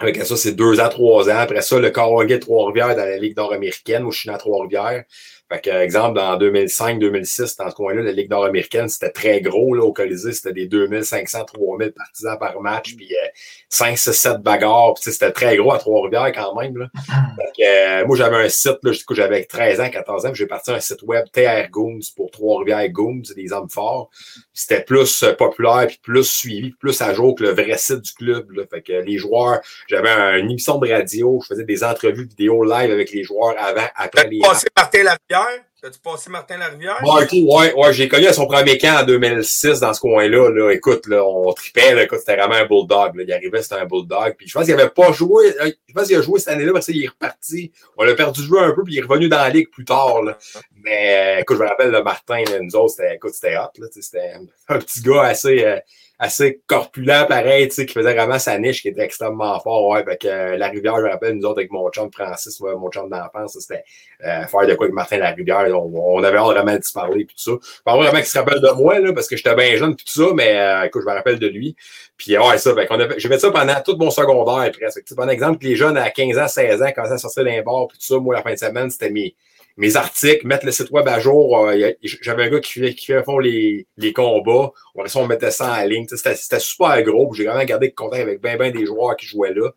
avec ça, c'est deux ans, trois ans. Après ça, le Carnegie de Trois-Rivières dans la Ligue nord-américaine, où je suis Trois-Rivières. Fait que, exemple, dans 2005-2006, dans ce coin-là, la Ligue nord-américaine, c'était très gros, là, au Colisée. C'était des 2500, 3000 partisans par match, puis euh, 5, 6, 7 bagarres. Puis, c'était très gros à Trois-Rivières quand même, là. Fait que, euh, moi, j'avais un site, là, coup, j'avais 13 ans, 14 ans, j'ai parti un site web TR Goons pour Trois-Rivières Goons, des hommes forts. C'était plus euh, populaire, puis plus suivi, plus à jour que le vrai site du club, là. Fait que les joueurs, j'avais une émission de radio, je faisais des entrevues vidéo live avec les joueurs avant, après les... Martin Larivière? T'as-tu passé Martin Larivière? Ouais, ouais, ouais, j'ai connu à son premier camp en 2006 dans ce coin-là. Là. Écoute, là, on tripait, là, écoute, c'était vraiment un bulldog. Là. Il arrivait, c'était un bulldog. Puis je pense qu'il avait pas joué. Euh, je pense qu'il a joué cette année-là parce qu'il est reparti. On l'a perdu jouer un peu, puis il est revenu dans la ligue plus tard. Là. Mais euh, écoute, je me rappelle de Martin, là, nous autres, c'était, écoute, c'était hot. Là, c'était un petit gars assez. Euh, assez corpulent, pareil, tu sais, qui faisait vraiment sa niche, qui était extrêmement fort. Ouais, fait que euh, la rivière, je me rappelle, nous autres, avec mon chum Francis, mon chum d'enfance, c'était euh, faire de quoi avec Martin la rivière. On, on avait hâte vraiment de se parler, puis tout ça. Pas vraiment qu'il se rappelle de moi, là, parce que j'étais bien jeune, puis tout ça, mais euh, écoute, je me rappelle de lui. Puis ouais, ça, fait qu'on avait, j'ai fait ça pendant tout mon secondaire, presque. Par exemple, les jeunes à 15 ans, 16 ans, commençaient à sortir d'un bar, puis tout ça, moi, la fin de semaine, c'était mes mes articles, mettre le site web à jour. Euh, J'avais un gars qui qui fait fond les, les combats. On, on mettait ça en ligne. C'était super gros. J'ai vraiment gardé contact avec bien, bien des joueurs qui jouaient là.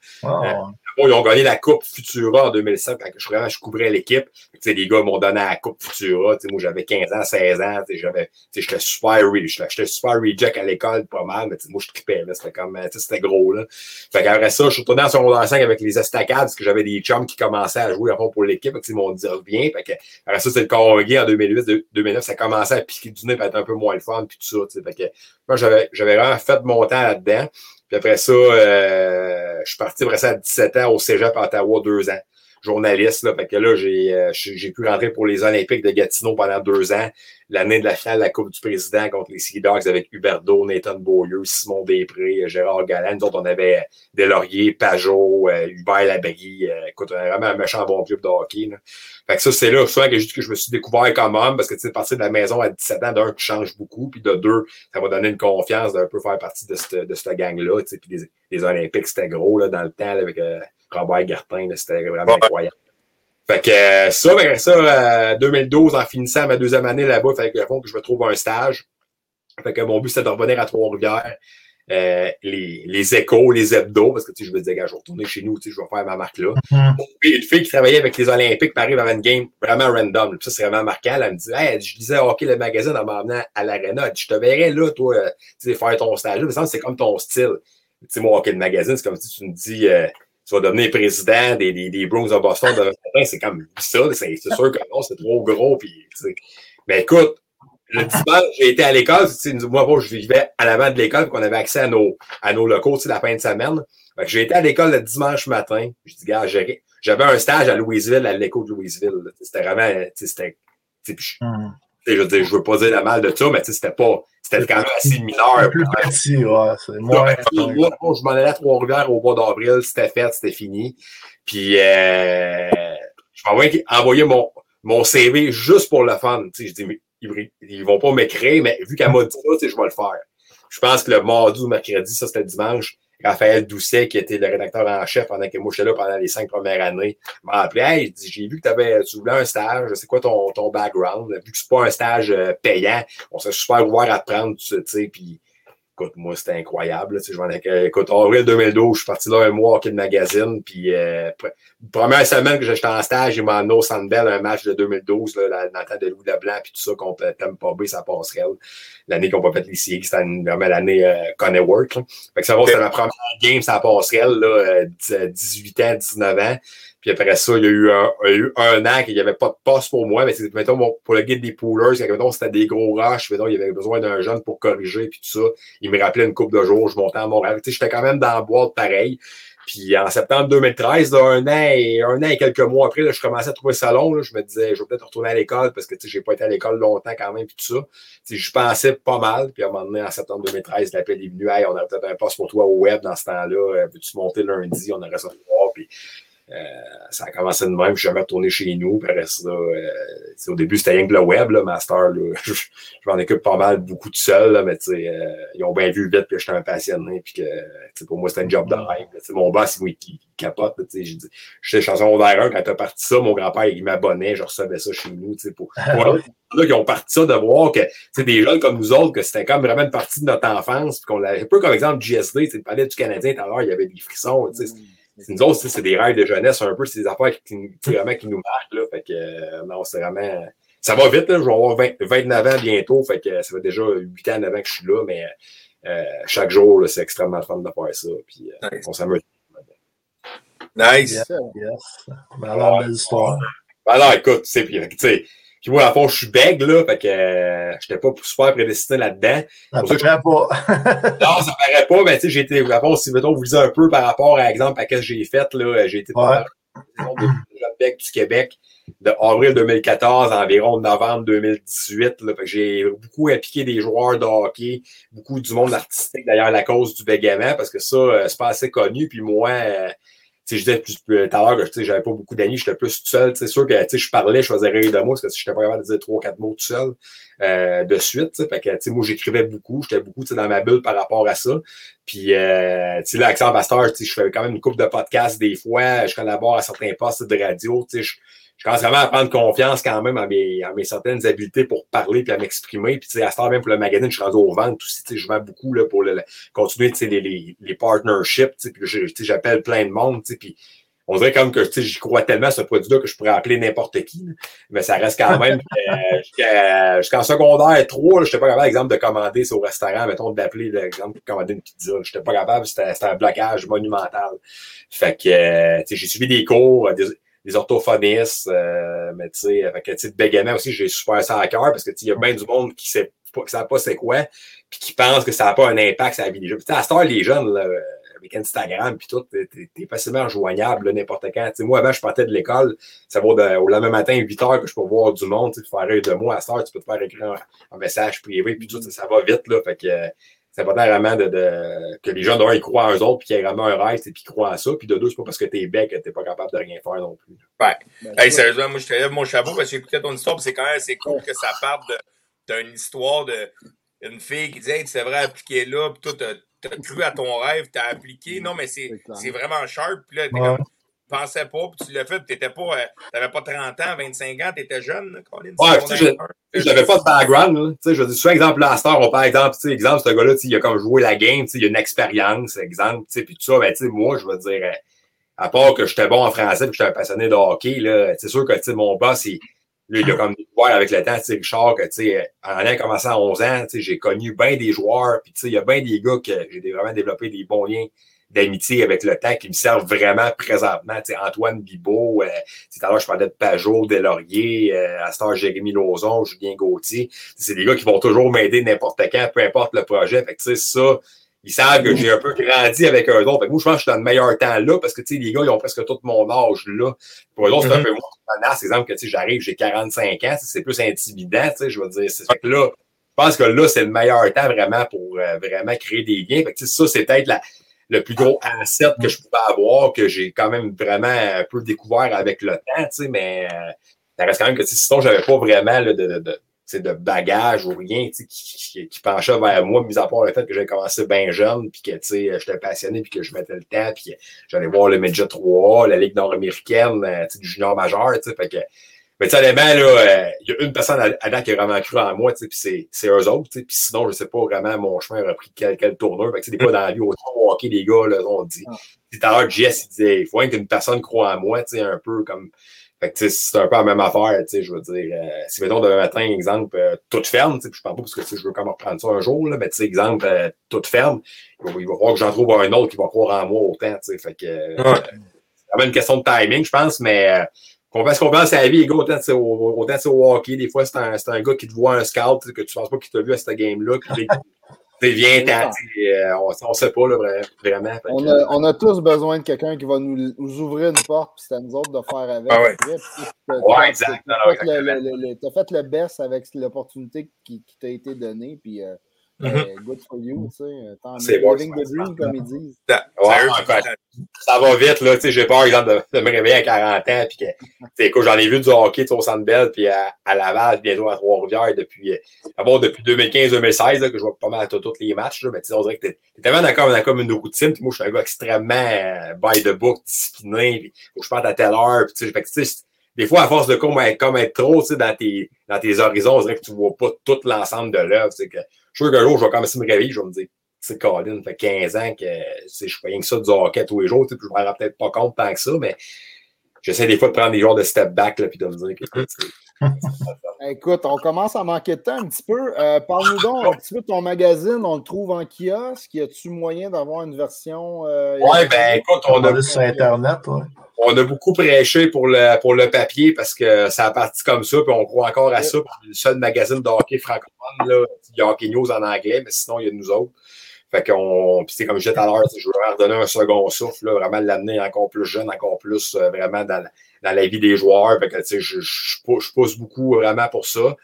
Euh, ils ont gagné la Coupe Futura en 2007 quand je, je couvrais l'équipe. Les gars m'ont donné la Coupe Futura. moi, j'avais 15 ans, 16 ans. J'étais super, j'étais super reject à l'école, pas mal, mais moi, je trippais. C'était comme c'était gros. Là. Fait qu'après ça, je suis retourné en secondaire 5 avec les estacades parce que j'avais des chums qui commençaient à jouer à fond pour l'équipe. Ils m'ont dit reviens. Fait que, après ça, c'est le Corrigan en 2008, 2009. Ça commençait à piquer du nez, pour être un peu moins le fun, puis tout ça. Fait que, moi, j'avais vraiment fait mon temps là-dedans. Puis après ça, euh, je suis parti après ça à 17 ans au Cégep à Ottawa, deux ans. Journaliste, là. Fait que là, j'ai, euh, j'ai pu rentrer pour les Olympiques de Gatineau pendant deux ans. L'année de la finale de la Coupe du Président contre les Sea Dogs avec Huberdo, Nathan Beaulieu, Simon Després, Gérard Galland. Nous autres, on avait Delaurier, Pajot, euh, Hubert Labrie. Euh, écoute, on vraiment un méchant bon club de hockey. Là. Fait que ça, c'est là souvent que, que je me suis découvert comme homme parce que tu sais, partir de la maison à 17 ans, d'un, tu changes beaucoup, puis de deux, ça va donner une confiance d'un peu faire partie de cette, de cette gang-là. Puis les, les Olympiques, c'était gros là, dans le temps là, avec euh, Robert Gartin, c'était vraiment incroyable. Fait que euh, ça, ben, ça, 2012, en finissant ma deuxième année là-bas, il fallait que, que je me trouve un stage. Fait que mon but, c'était de revenir à Trois-Rivières. Euh, les, les échos, les hebdos, parce que tu sais, je me disais, je vais retourner chez nous, tu sais, je vais faire ma marque là. Mm une fille qui travaillait avec les Olympiques arrive à une game vraiment random. ça, c'est vraiment marquant. Elle me dit, hey, je disais, OK, le magazine en m'emmenant à l'aréna. Je te verrais là, toi, tu sais, faire ton stage là. c'est comme ton style. Tu sais, moi, OK, le magazine, c'est comme si tu me dis, euh, tu vas devenir président des, des, des Bruins de Boston de c'est comme ça, c'est sûr que non, c'est trop gros. Puis, mais écoute, le dimanche, j'ai été à l'école. Moi, je vivais à l'avant de l'école, qu'on avait accès à nos, à nos locaux la fin de semaine. J'ai été à l'école le dimanche matin. Je dis, gars, j'avais un stage à Louisville, à l'école de Louisville. C'était vraiment, c'était. Je veux dire, je veux pas dire la mal de ça, mais c'était pas, c'était quand même assez mineur. Plus petit, ouais, c'est. Moi, je m'en allais à Trois-Rivières au mois d'avril, c'était fait, c'était fini. Puis, euh, je m'envoyais envoyer mon, mon CV juste pour le fun. Tu sais, je dis, ils, ils vont pas m'écrire, mais vu qu'elle m'a dit ça, je vais le faire. Je pense que le mardi ou mercredi, ça c'était dimanche, Raphaël Doucet, qui était le rédacteur en chef pendant que moi j'étais là pendant les cinq premières années, m'a appelé Hey, j'ai vu que avais, tu voulais un stage, c'est quoi ton, ton background? Vu que c'est pas un stage euh, payant, on s'est super ouvert à te prendre, tu sais, puis écoute, moi, c'était incroyable. Tu sais, je écoute, en avril 2012, je suis parti là un mois au magazine. Puis, euh, première semaine que j'étais en stage, il m'a amené au Sandbell un match de 2012, là, dans le temps de Louis Leblanc, puis tout ça, contre Tampa Bay, ça passerelle. L'année qu'on pas fait séries, c'était vraiment l'année euh, Work. Fait que ça va, c'était ma première game, ça passerelle, là, 18 euh, ans, 19 ans. Puis après ça, il y a eu un, il y a eu un an qu'il n'y avait pas de poste pour moi. Mais mettons, pour le guide des poolers, c'était des gros rushs. Mettons, il y avait besoin d'un jeune pour corriger, puis tout ça. Il me rappelait une coupe de jours, je montais à Montréal. Tu sais, j'étais quand même dans la boîte pareil. Puis en septembre 2013, un, an et, un an et quelques mois après, je commençais à trouver ça long. je me disais, je vais peut-être retourner à l'école parce que je n'ai pas été à l'école longtemps quand même, puis tout ça. je pensais pas mal. Puis à un moment donné, en septembre 2013, l'appel est venu, hey, on a peut-être un poste pour toi au web dans ce temps-là. Veux-tu monter lundi? On aurait ça voir. Puis ça a commencé de même, je suis jamais retourné chez nous. Puis ça, euh, au début, c'était rien que le web, là, Master. Là, je, m'en occupe pas mal, beaucoup tout seul, là, mais euh, ils ont bien vu vite que j'étais un passionné, puis que pour moi, c'était un job de rêve. Mon boss, il, il capote. J'étais chanson vers 1 quand t'as parti ça, mon grand-père, il m'abonnait, je recevais ça chez nous. Pour, pour là, qui ont parti ça de voir que des jeunes comme nous autres, que c'était comme vraiment une partie de notre enfance, puis qu'on l'avait un peu comme exemple GSD, le palais du Canadien, tout à l'heure, il y avait des frissons. sais nous autres, c'est des rêves de jeunesse un peu, c'est des affaires qui, vraiment qui nous marquent. Là, fait que, euh, non, c'est vraiment. Ça va vite, là, je vais avoir 29 ans bientôt, fait que ça fait déjà 8 ans avant que je suis là, mais euh, chaque jour, c'est extrêmement fun de faire ça. Puis, euh, nice. on s'amuse. Nice. Yes. yes. Ben alors, belle histoire. Ben alors, écoute, tu sais, puis moi, à fond, je suis bègue, là, fait que euh, j'étais pas super prédestiné là-dedans. Ça paraît pas. non, ça paraît pas, mais tu sais, j'ai été, à fond, si mettons, vous lisez un peu par rapport à exemple à ce que j'ai fait, là, j'ai été ouais. dans le bec du Québec de avril 2014 à environ novembre 2018. Là, fait que j'ai beaucoup impliqué des joueurs de hockey, beaucoup du monde artistique d'ailleurs à la cause du bégaiement, parce que ça, euh, c'est pas assez connu. Puis moi, euh, je disais tout à l'heure que j'avais pas beaucoup d'amis, j'étais plus tout seul. C'est sûr que je parlais, je faisais rire de moi, parce que j'étais pas capable de dire trois, quatre mots tout seul euh, de suite. Fait que moi, j'écrivais beaucoup, j'étais beaucoup dans ma bulle par rapport à ça. Puis euh, là, Accent Master, je fais quand même une couple de podcasts des fois, je collabore à certains postes de radio. Je je commence vraiment à prendre confiance quand même à mes, à mes certaines habiletés pour parler puis à m'exprimer. Puis, tu sais, à ce temps même pour le magazine, je suis rendu au ventes aussi. Tu sais, je vends beaucoup là, pour le, continuer tu sais, les, les, les partnerships. Tu sais, puis j'appelle plein de monde. Tu sais, puis on dirait comme que tu sais, j'y crois tellement à ce produit-là que je pourrais appeler n'importe qui. Mais ça reste quand même euh, jusqu'en secondaire 3, je n'étais pas capable, exemple, de commander au restaurant, mettons, d'appeler, exemple, de commander une pizza. Je n'étais pas capable, c'était un blocage monumental. Fait que euh, j'ai suivi des cours, des, des orthophonistes, euh, mais tu sais, avec un titre bégaiement aussi, j'ai super ça à cœur parce que il y a bien du monde qui sait pas, qui sait pas c'est quoi, puis qui pense que ça n'a pas un impact sur la vie des jeunes. Puis à ce temps, les jeunes, là, avec Instagram, puis tout, t'es, es facilement joignable n'importe quand. sais moi, avant, je partais de l'école, ça va de, au lendemain matin, 8 heures, que je peux voir du monde, tu faire rire de moi. À cette heure, tu peux te faire écrire un, message privé, puis tout, ça va vite, là. Fait que c'est important vraiment de, de, que les gens d'un, ils croient en eux autres, puis qu'ils aient vraiment un rêve, puis qu'ils croient à ça. Puis de deux, c'est pas parce que t'es bec que t'es pas capable de rien faire non plus. Ouais. Ben, hey, sérieusement, moi, je te lève mon chapeau parce que j'écoutais ton histoire, c'est quand même assez cool que ça parte d'une histoire de une fille qui dit Hey, tu devrais appliquer là, puis toi, t'as as cru à ton rêve, t'as appliqué. Non, mais c'est vraiment sharp. Puis là, t'es comme pensais pas, puis tu l'as fait, puis t'étais pas, euh, t'avais pas 30 ans, 25 ans, t'étais jeune, Colin. Ouais, tu sais, j'avais pas de background, tu sais, je dis, souvent, exemple, la star, on parle, exemple, tu sais, exemple, ce gars-là, il a comme joué la game, tu sais, il a une expérience, exemple, tu sais, puis tout ça, ben, tu sais, moi, je veux dire, euh, à part que j'étais bon en français, puis j'étais un passionné de hockey, là, c'est sûr que, tu sais, mon boss, il, lui, il a comme découvert avec le temps, tu sais, Richard, que, tu sais, en ayant commencé à 11 ans, tu sais, j'ai connu bien des joueurs, puis, tu sais, il y a bien des gars que j'ai vraiment développé des bons liens d'amitié avec le temps qui me servent vraiment présentement. sais Antoine Bibot, euh, tout à l'heure, je parlais de Pajot, Delaurier, euh, à Star Jérémy Lozon, Julien Gauthier. C'est des gars qui vont toujours m'aider n'importe quand, peu importe le projet. Fait que, ça, ils savent que j'ai un peu grandi avec eux autres. Fait que moi, je pense que je suis dans le meilleur temps là parce que les gars, ils ont presque tout mon âge là. Pour eux autres, c'est un mm-hmm. peu moins menace. Exemple que j'arrive, j'ai 45 ans, c'est plus intimidant, je veux dire. Fait que là, je pense que là, c'est le meilleur temps vraiment pour euh, vraiment créer des liens. Fait que, ça, c'est peut-être la, le plus gros asset que je pouvais avoir, que j'ai quand même vraiment un peu découvert avec le temps, tu sais, mais euh, ça reste quand même que sinon, j'avais pas vraiment de, de, de, de bagage ou rien qui, qui, qui, penchait vers moi, mis à part le fait que j'ai commencé bien jeune, puis que j'étais passionné, puis que je mettais le temps, puis j'allais voir le Midget 3 la Ligue nord-américaine, euh, du junior majeur, tu sais, fait que mais tu sais, là, euh, il y a une personne à, à qui a vraiment cru en moi, puis c'est, c'est eux autres. Puis sinon, je sais pas vraiment mon chemin a pris quel, quel tourneur. Fait que des fois, dans la vie, au hockey, les gars, là, on dit. Ah. Tout à l'heure, Jess, il disait, il faut qu'une personne croit en moi, tu sais, un peu comme. Fait que c'est un peu la même affaire, tu sais, je veux dire. Euh, si, mettons, demain matin, exemple, euh, toute ferme, tu sais, je parle pas parce que je veux comme reprendre ça un jour, là, mais tu sais, exemple, euh, toute ferme, il va, il va falloir que j'en trouve un autre qui va croire en moi autant, tu sais. Fait que. Ouais. c'est vraiment une question de timing, je pense, mais qu'on qu'on pense à la vie, gars, autant, au, autant au hockey, des fois, c'est un, un, gars qui te voit un scout, que tu penses pas qu'il t'a vu à cette game-là. viens, euh, on ne sait pas, là, vraiment. On a, on a, tous besoin de quelqu'un qui va nous, nous, ouvrir une porte, puis c'est à nous autres de faire avec. Ah ouais, ouais exact. Tu as, fait le best avec l'opportunité qui, qui t'a été donnée, puis euh, Mm-hmm. good for you, tu sais. C'est bon. comme ils disent. Ça, ça va vite, là. Tu sais, j'ai peur, exemple, de, de, me réveiller à 40 ans, puis que, écoute, j'en ai vu du hockey, au Centre Bell, puis à, à, Laval, bientôt à Trois-Rivières, depuis, euh, bon, depuis 2015-2016, que je vois pas mal à tous les matchs, là, mais tu sais, on dirait que t'es tellement d'accord dans comme une routine, puis moi, je suis un gars extrêmement euh, by the book, discipliné, puis faut que je parte à telle heure, puis tu sais, tu sais, des fois, à force de comme être, comme être trop, tu sais, dans tes, dans tes horizons, on dirait que tu vois pas tout l'ensemble de l'œuvre, tu sais, que, suis sûr qu'un jour, je vais quand même me réveiller, je vais me dire, c'est Colin, ça fait 15 ans que je fais rien que ça du hockey tous les jours, puis je ne me rends peut-être pas compte tant que ça, mais j'essaie des fois de prendre des jours de step back, là, puis de me dire que. Écoute, on commence à manquer de temps un petit peu. Euh, Parle-nous donc un petit peu de ton magazine. On le trouve en kiosque. Y a-tu moyen d'avoir une version? Euh, oui, ben écoute, on a. sur Internet, ouais on a beaucoup prêché pour le, pour le papier parce que ça a parti comme ça, puis on croit encore à ça. le seul magazine de hockey francophone, là, il y a Hockey News en anglais, mais sinon, il y a nous autres. Fait qu'on, c'est comme je disais tout à l'heure, je veux leur donner un second souffle, là, vraiment l'amener encore plus jeune, encore plus euh, vraiment dans, dans la vie des joueurs. Fait que, je, je, je, pousse beaucoup vraiment pour ça.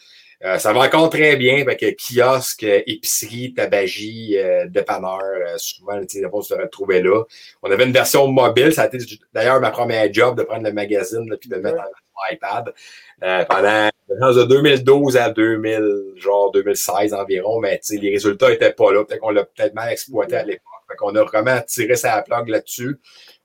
Euh, ça va encore très bien avec kiosque, épicerie, tabagie, euh, dépanneur. Euh, souvent, tu on se retrouvait là. On avait une version mobile. Ça a été d'ailleurs ma première job de prendre le magazine et de le mettre dans iPad. Euh, pendant de 2012 à 2000, genre 2016 environ, mais les résultats étaient pas là. Peut-être qu'on l'a peut-être mal exploité à l'époque. Fait qu'on a vraiment tiré sa plug là-dessus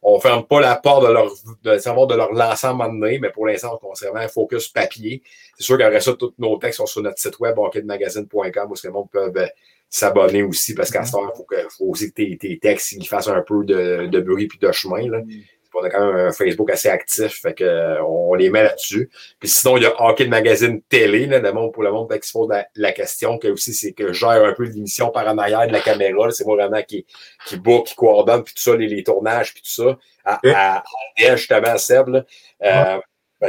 on ferme pas la porte de leur, de savoir de leur lancer à donné, mais pour l'instant, on s'est vraiment focus papier. C'est sûr qu'après ça, tous nos textes sont sur notre site web, hockeymagazine.com, où le monde peut euh, s'abonner aussi, parce qu'à ce temps, il faut, faut, aussi que tes, tes textes ils fassent un peu de, de bruit puis de chemin. Là. On a quand même un Facebook assez actif, fait que, on les met là-dessus. Puis sinon, il y a Hockey Magazine Télé, là, le monde, pour le monde qui se pose la, question, que aussi, c'est que je gère un peu l'émission par en arrière de la caméra. C'est moi vraiment qui, qui book, qui coordonne, puis tout ça, les, les tournages, puis tout ça, à, à, justement, à Seb. Là. Euh,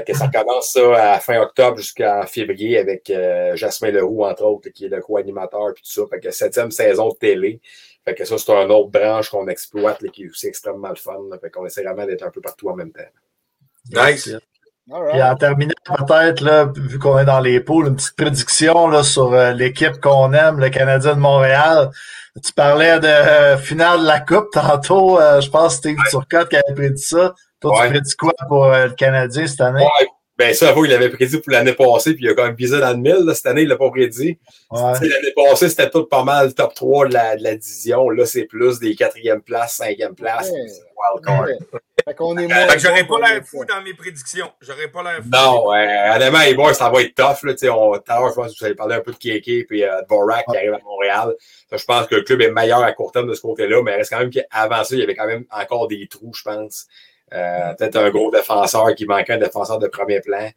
que ça commence ça à fin octobre jusqu'en février avec euh, Jasmin Leroux, entre autres, qui est le co-animateur, puis tout ça. Fait que septième saison de télé. Fait que ça, c'est une autre branche qu'on exploite, qui est aussi extrêmement le fun. Fait qu'on essaie vraiment d'être un peu partout en même temps. Nice. Et en terminant, peut-être, là, vu qu'on est dans les poules, une petite prédiction là, sur euh, l'équipe qu'on aime, le Canadien de Montréal. Tu parlais de euh, finale de la Coupe tantôt. Euh, je pense que Steve Turcotte qui avait prédit ça. Toi, tu prédis quoi pour le Canadien cette année? Ben, ça, il l'avait prédit pour l'année passée, puis il a quand même visé dans le mille. Cette année, il l'a pas prédit. L'année passée, c'était tout pas mal top 3 de la, de la division. Là, c'est plus des quatrièmes places, cinquième places, ouais. wildcard. Fait qu'on est moins. j'aurais pas l'air fou dans mes prédictions. J'aurais pas l'air fou. Non, ouais. Honnêtement, les boys, ça va être tough. Là, on, tout à l'heure, je pense que vous avez parlé un peu de Kéké et euh, de Borak qui arrive à Montréal. Ça, je pense que le club est meilleur à court terme de ce côté-là, mais il reste quand même qu'avant ça, il y avait quand même encore des trous, je pense. Euh, peut-être un gros défenseur qui manquait un défenseur de premier plan.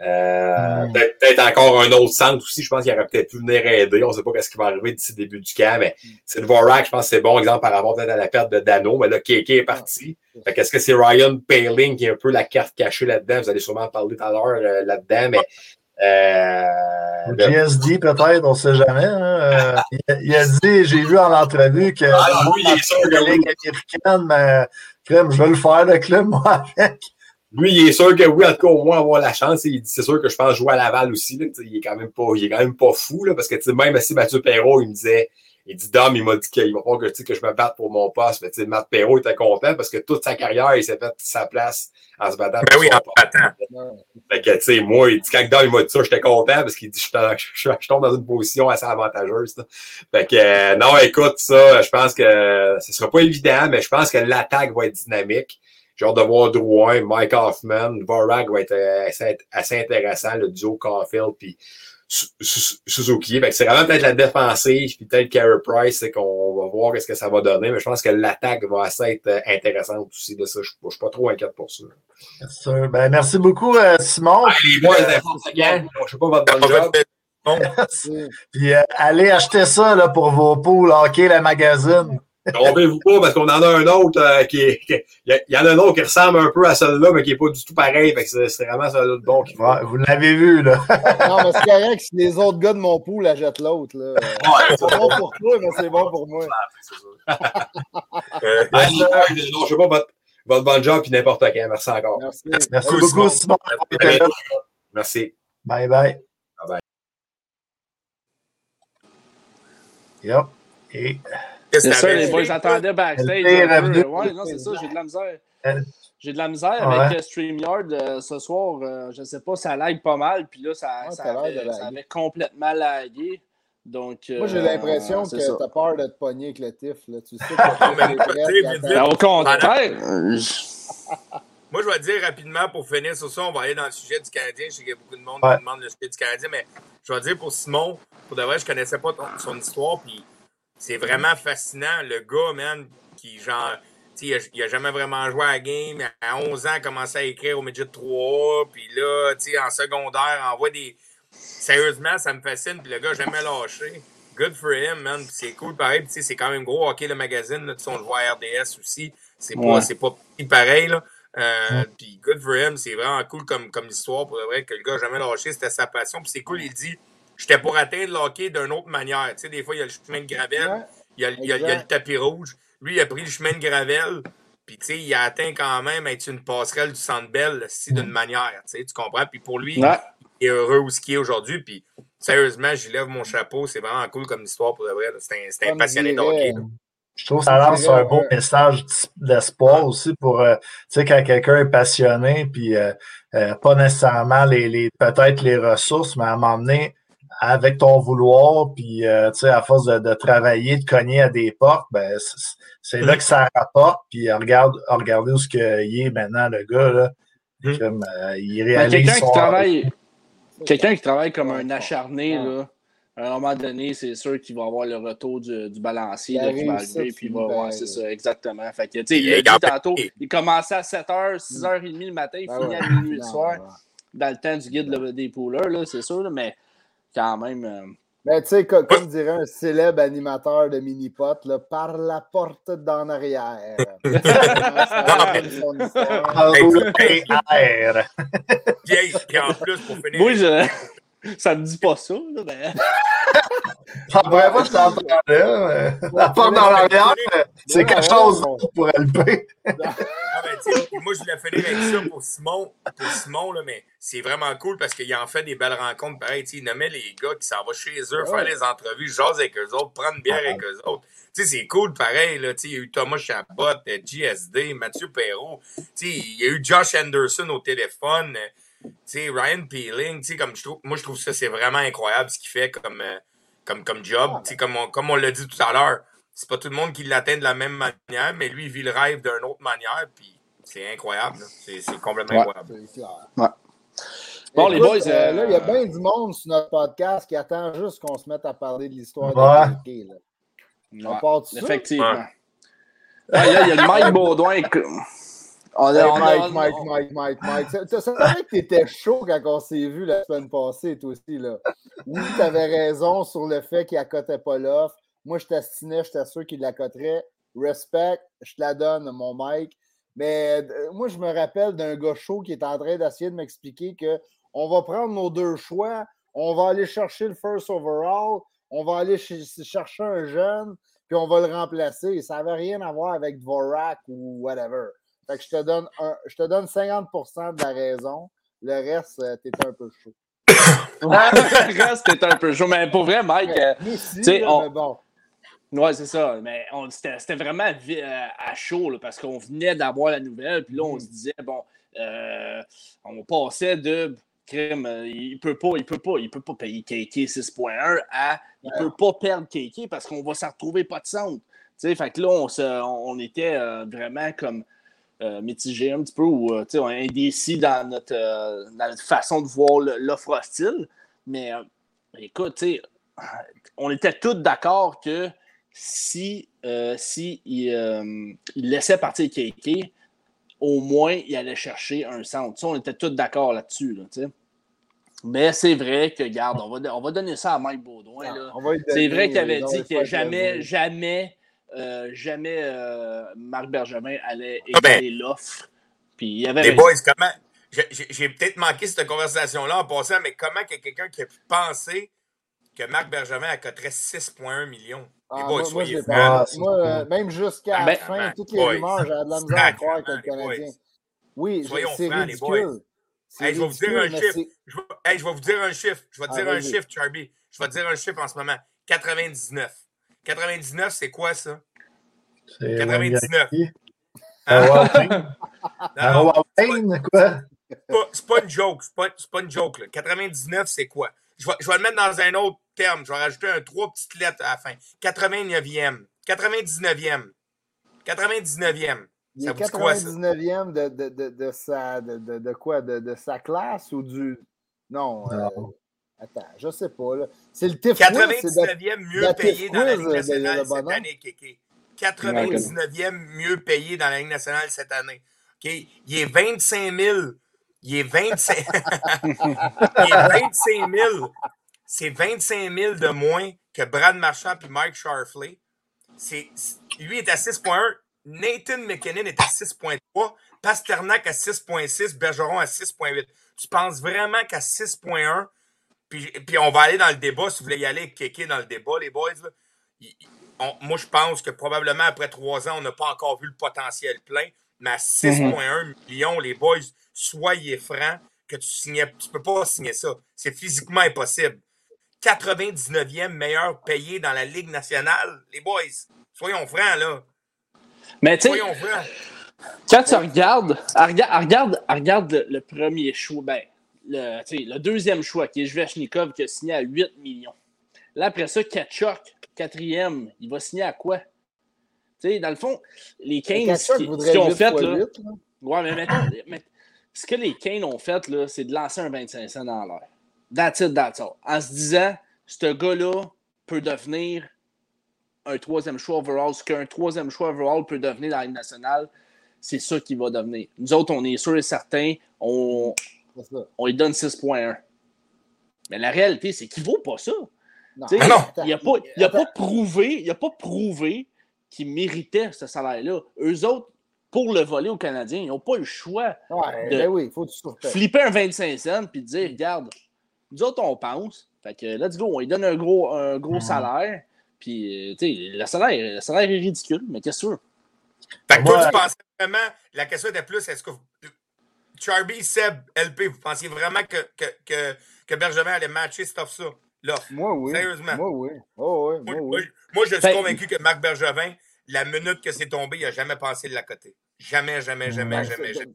Euh, hmm. Peut-être encore un autre centre aussi. Je pense qu'il aurait peut-être pu venir aider. On ne sait pas ce qui va arriver d'ici le début du camp, mais hmm. c'est le Vorak, je pense que c'est bon exemple par rapport peut-être à la perte de Dano. Mais là, KK est parti. Est-ce que c'est Ryan Paling qui est un peu la carte cachée là-dedans? Vous allez sûrement en parler tout à l'heure euh, là-dedans, mais. Euh, GSD, peut-être, on ne sait jamais. Hein. Euh, il, a, dit, j'ai vu en entrevue que ah, oui, il est sûr que la Ligue américaine, mais crème, je veux le faire le club, moi, avec. Lui, il est sûr que oui, en tout cas, au moins avoir la chance. C'est sûr que je pense jouer à Laval aussi. Là, il est quand même pas, il est quand même pas fou, là, parce que même si Mathieu Perrault, il me disait, il dit Dom, il m'a dit qu'il va pas que, que je me batte pour mon poste. Mais sais, Matt Perrault était content parce que toute sa carrière, il s'est fait sa place en se battant. Ben oui, en battant. Fait que, tu sais, moi, il dit, quand Dom, il m'a dit ça, j'étais content parce qu'il dit, je, je, je, tombe dans une position assez avantageuse. Là. Fait que, euh, non, écoute, ça, je pense que ce sera pas évident, mais je pense que l'attaque va être dynamique. J'ai hâte de voir Drouin, Mike Hoffman, Vorag va être euh, assez, intéressant, le duo Caulfield puis Suzuki. C'est vraiment peut-être la défensive, puis peut-être Carey Price, c'est qu'on va voir ce que ça va donner, mais je pense que l'attaque va assez être euh, intéressante aussi de ça. Je ne suis pas trop inquiète pour ça. Ben, merci beaucoup, euh, Simon. Ah, les boys, je sais pas votre bon job. Puis allez acheter ça là, pour vos poules hockey, la magazine. Trompez-vous pas parce qu'on en a un autre euh, qui est. Il y, en a un autre qui ressemble un peu à celui-là, mais qui n'est pas du tout pareil. Fait que c'est vraiment celui-là de bon qui ouais, Vous l'avez vu, là. non, mais c'est correct si les autres gars de mon pool achètent l'autre. Là. Ouais, c'est bon pour toi, mais c'est bon pour moi. euh, ben, non, je sais pas votre, votre bon job et n'importe quand. Merci encore. Merci, Merci beaucoup, Simon. Merci. Bye bye. Bye bye. Yep. Et. C'est ça, les boys attendaient backstage. Ouais, non, c'est ça, j'ai de la misère. J'ai de la misère avec StreamYard euh, ce soir. Euh, je ne sais pas, ça lag pas mal. Puis là, ça, ça, avait, ça avait, complètement lagué. Donc, Moi, j'ai l'impression que tu as peur d'être pogné avec le tif. Là. Tu sais que Au contraire. Moi, je vais dire rapidement pour finir sur ça, on va aller dans le sujet du Canadien. Je sais qu'il y a beaucoup de monde qui demande le sujet du Canadien, mais je vais dire pour Simon, pour de vrai, je ne connaissais pas son histoire. Puis c'est vraiment fascinant. Le gars, man, qui, genre, il a, a jamais vraiment joué à la game. À 11 ans, il a commencé à écrire au midget 3 Puis là, en secondaire, envoie des. Sérieusement, ça me fascine. Puis le gars, jamais lâché. Good for him, man. c'est cool, pareil. c'est quand même gros hockey, le magazine. Là, on le voit à RDS aussi. C'est pas, pareil, là. Euh, Puis good for him. C'est vraiment cool comme, comme histoire. Pour vrai, que le gars, jamais lâché. C'était sa passion. Puis c'est cool, il dit j'étais pour atteindre le hockey d'une autre manière. Tu sais, des fois, il y a le chemin de gravel, il, y a, il, y a, il, y a, le tapis rouge. Lui, il a pris le chemin de gravel, puis tu sais, il a atteint quand même être une passerelle du Centre Bell d'une manière. Tu, sais, tu comprends? Puis pour lui, il est heureux où ce qu'il est aujourd'hui. Puis sérieusement, j'y lève mon chapeau. C'est vraiment cool comme histoire pour le vrai. C'est un, passionné de hockey. Je trouve que ça lance un beau message d'espoir aussi pour, euh, tu sais, quand quelqu'un est passionné, puis euh, euh, pas nécessairement les, les peut-être les ressources, mais à m'emmener avec ton vouloir, puis euh, tu sais, à force de, de, travailler, de cogner à des portes, ben, c'est là que ça rapporte. Puis regarde, regardez où ce qu'il est maintenant, le gars. Là. Mmh. Comme, euh, il ben, réalise quelqu'un qui travaille Quelqu'un qui travaille comme un acharné, là, à un moment donné, c'est sûr qu'il va avoir le retour du, du balancier là, qui va arriver, puis il va voir, c'est ça, exactement. Fait que, tu sais, il a dit tantôt, il commençait à 7h, 6h30 le matin, il ben finit à minuit le soir, dans le temps du guide des pouleurs, là, c'est sûr, mais quand même. Euh... Ben, tu sais, comme, comme, dirait un célèbre animateur de mini-pot, par la porte d'en arrière. Puis en plus, pour finir. Moi, je... ça me dit pas ça, là, ben. Ça pourrait pas t'entendre, La porte dans l'arrière, c'est quelque chose pour. Ah, ben, moi, je voulais finir avec ça pour Simon, pour Simon là, mais c'est vraiment cool parce qu'il en fait des belles rencontres. Pareil, il nommait les gars qui s'en vont chez eux, faire les entrevues, jaser avec eux autres, prendre une bière avec eux autres. c'est cool, pareil. Là, il y a eu Thomas Chabot, JSD, Mathieu Perrault. Il y a eu Josh Anderson au téléphone. Ryan Peeling, comme je trouve, moi, je trouve ça, c'est vraiment incroyable ce qu'il fait comme, euh, comme, comme job. Comme on, comme on l'a dit tout à l'heure, c'est pas tout le monde qui l'atteint de la même manière, mais lui, il vit le rêve d'une autre manière. Puis c'est incroyable. C'est complètement incroyable. Ouais. Bon, les boys. Euh, là, il y a bien du monde sur notre podcast qui attend juste qu'on se mette à parler de l'histoire de Kéké. On part Effectivement. là, il y a le Mike Baudouin. On hey, on Mike, Mike, Mike, Mike, Mike, Tu savais que t'étais chaud quand on s'est vu la semaine passée, toi aussi. Là. Oui, t'avais raison sur le fait qu'il accotait pas l'offre. Moi, je t'astinais, j'étais sûr qu'il l'accoterait. Respect, je te la donne, mon Mike. Mais euh, moi, je me rappelle d'un gars chaud qui est en train d'essayer de m'expliquer qu'on va prendre nos deux choix, on va aller chercher le first overall, on va aller chercher un jeune, puis on va le remplacer. Ça n'avait rien à voir avec Dvorak ou whatever. Fait que je te donne, un, je te donne 50% de la raison. Le reste, euh, t'es un peu chaud. le reste, t'es un peu chaud. Mais pour vrai, Mike, euh, tu on... bon. Ouais, c'est ça. Mais c'était vraiment euh, à chaud là, parce qu'on venait d'avoir la nouvelle. Puis là, on se disait, bon, euh, on passait de crime, il peut pas, il peut pas, il peut pas payer KK 6.1 à il peut pas perdre KK parce qu'on va s'en retrouver pas de centre. sais, fait que là, on, se, on était vraiment comme euh, mitigé un petit peu ou euh, indécis dans notre, euh, dans notre façon de voir l'offre hostile. Mais écoute, on était tous d'accord que si, si il, laissait partir KK, au moins il allait chercher un centre. on était tous d'accord là-dessus. mais c'est vrai que, regarde, on va, on va donner ça à Mike Baudouin. Ah, c'est vrai qu'il avait dit que jamais, jamais euh, jamais euh, Marc Bergevin allait ah, ben, égaler l'offre. Puis il y avait. Les boys, comment. J'ai peut-être manqué cette conversation-là en passant, mais comment il y a quelqu'un qui a pu penser que Marc Bergevin accoterait 6,1 millions? Ah, les boys, moi, soyez moi, moi euh, même jusqu'à la ben, fin, ben, toutes les rumeurs, j'ai de la misère à croire que le Canadien. Oui, c'est ridicule. Hey, je vais vous dire un chiffre. Je vais, hey, je vais vous dire un chiffre. Je vais te dire un chiffre, Charby. Je vais te dire un chiffre en ce moment. 99. 99, c'est quoi ça? 99. Hein? non, quoi? C'est pas, une joke. C'est pas, pas, une joke. Là. 99, c'est quoi? Je vais, je vais, le mettre dans un autre terme. Je vais rajouter un trois petites lettres à la fin. 89e. 99e. 99e. Il est 99e de, de, de, de, sa, de, de, quoi? De, de sa classe ou du. Non. Euh, attends, je sais pas. C'est le TIF 99e mieux payé dans la Ligue nationale cette année, Kéké. 99e mieux payé dans la Ligue nationale cette année. Il est 25 000. Il est 25, il est 25 000. C'est 25 000 de moins que Brad Marchand et Mike Sharfley. Lui est à 6,1. Nathan McKinnon est à 6,3. Pasternak à 6,6. Bergeron à 6,8. Tu penses vraiment qu'à 6,1, puis, puis, on va aller dans le débat, si vous voulez y aller, kéké dans le débat, les boys. moi, je pense que probablement après trois ans, on n'a pas encore vu le potentiel plein. Mais à 6,1 mhm. millions, les boys, soyez francs que tu signais. Tu peux pas signer ça. C'est physiquement impossible. 99e meilleur payé dans la Ligue nationale, les boys. Soyons francs, là. Mais tu sais, quand tu regardes, regarde, regarde, le, premier choix, ben, le, le deuxième choix, qui est Jvechnikov, qui a signé à 8 millions. Là, après ça, Kachuk, quatrième, il va signer à quoi? Dans le fond, les Canes, ce qu'ils ont fait, là, ouais, mais maintenant, ce que les Canes ont fait, là, c'est de lancer un 25 cents dans l'air. That's it, that's all. En se disant, ce gars-là peut devenir un troisième choix overall. Ce qu'un troisième choix overall peut devenir dans la Ligue nationale, c'est ça qu'il va devenir. Nous autres, on est sûr et certain, on, on lui donne 6.1. Mais la réalité, c'est qu'il ne vaut pas ça. Non. Il n'a pas, il a pas prouvé, il a pas prouvé qu'il méritait ce salaire-là. Eux autres, pour le voler aux Canadiens, ils n'ont pas le choix ouais, de ben oui, faut flipper un 25 cents puis de dire, regarde, nous autres, on pense. Fait que let's go, on lui donne un gros, un gros salaire. Puis, euh, tu sais, le salaire, le salaire est ridicule, mais qu'est-ce que Fait que toi, tu pensais vraiment, la question était plus, est-ce que Charby, Seb, LP, vous pensiez vraiment que, que, que, que Bergevin allait matcher cette offre-ça? Moi, oui. Sérieusement. Moi, oui. Oh, oui. Moi, oui. Moi, je suis convaincu que Marc Bergevin, la minute que c'est tombé, il n'a jamais pensé de la côté. Jamais, jamais, jamais, jamais, jamais.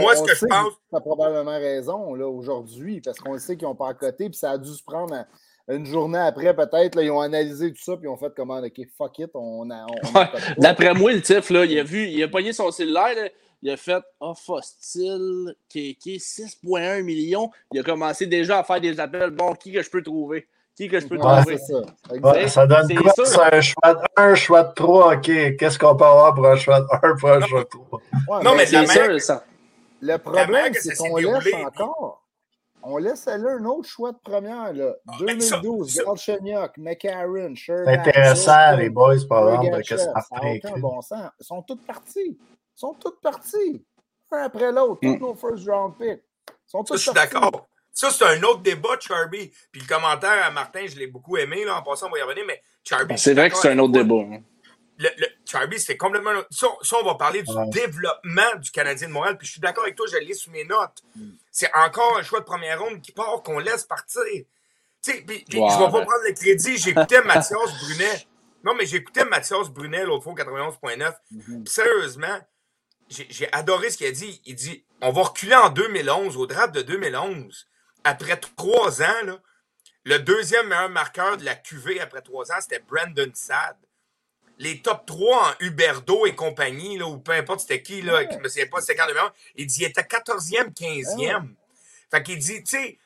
Moi, ce que je pense. Tu as probablement raison là, aujourd'hui, parce qu'on sait qu'ils n'ont pas à côté, puis ça a dû se prendre une journée après, peut-être. Ils ont analysé tout ça, puis ils ont fait comment, OK, fuck it, on a. D'après moi, le tif, là, il a vu, il a pogné son cellulaire, il a fait Oh, Hostile, KK, 6,1 millions. Il a commencé déjà à faire des appels. Bon, qui que je peux trouver? Qui que je peux trouver? Ça. ça. donne quoi? C'est un choix de 1, choix de 3. OK, qu'est-ce qu'on peut avoir pour un choix de 1 pour un choix de 3? non, mais, c'est sûr, ça. Le problème, c'est qu'on laisse encore. On laisse là un autre choix de première. Là. 2012, Galchenyuk, McCarron, Sherman. C'est intéressant, les boys, par exemple, que ça fait. bon sens. Ils sont tous partis. Ils sont tous partis. Un après l'autre. Tous mm. nos first round picks. Sont tous je suis d'accord. Ça, c'est un autre débat, Charby. Puis le commentaire à Martin, je l'ai beaucoup aimé. Là, en passant, on va y revenir. Mais Charby. C'est vrai que c'est un autre débat. Hein. Le, le, Charby, c'est complètement. Ça, ça, on va parler du développement du Canadien de Montréal. Puis je suis d'accord avec toi, je l'ai sous mes notes. Mm. C'est encore un choix de première ronde qui part, qu'on laisse partir. Tu sais, puis, je vais pas prendre le crédit. J'écoutais Mathias Brunet. Non, mais j'écoutais Mathias Brunet l'autre fois, 91.9. Mm Sérieusement, j'ai adoré ce qu'il a dit. Il dit on va reculer en 2011, au draft de 2011 après trois ans, le deuxième meilleur marqueur de la QV après trois ans, c'était Brandon Sad. Les top 3 en Huberdo et compagnie, là, ou peu importe c'était qui, là, ne me souviens pas c'était quand le meilleur, il dit il était 14e, 15e. Fait qu'il dit, tu sais,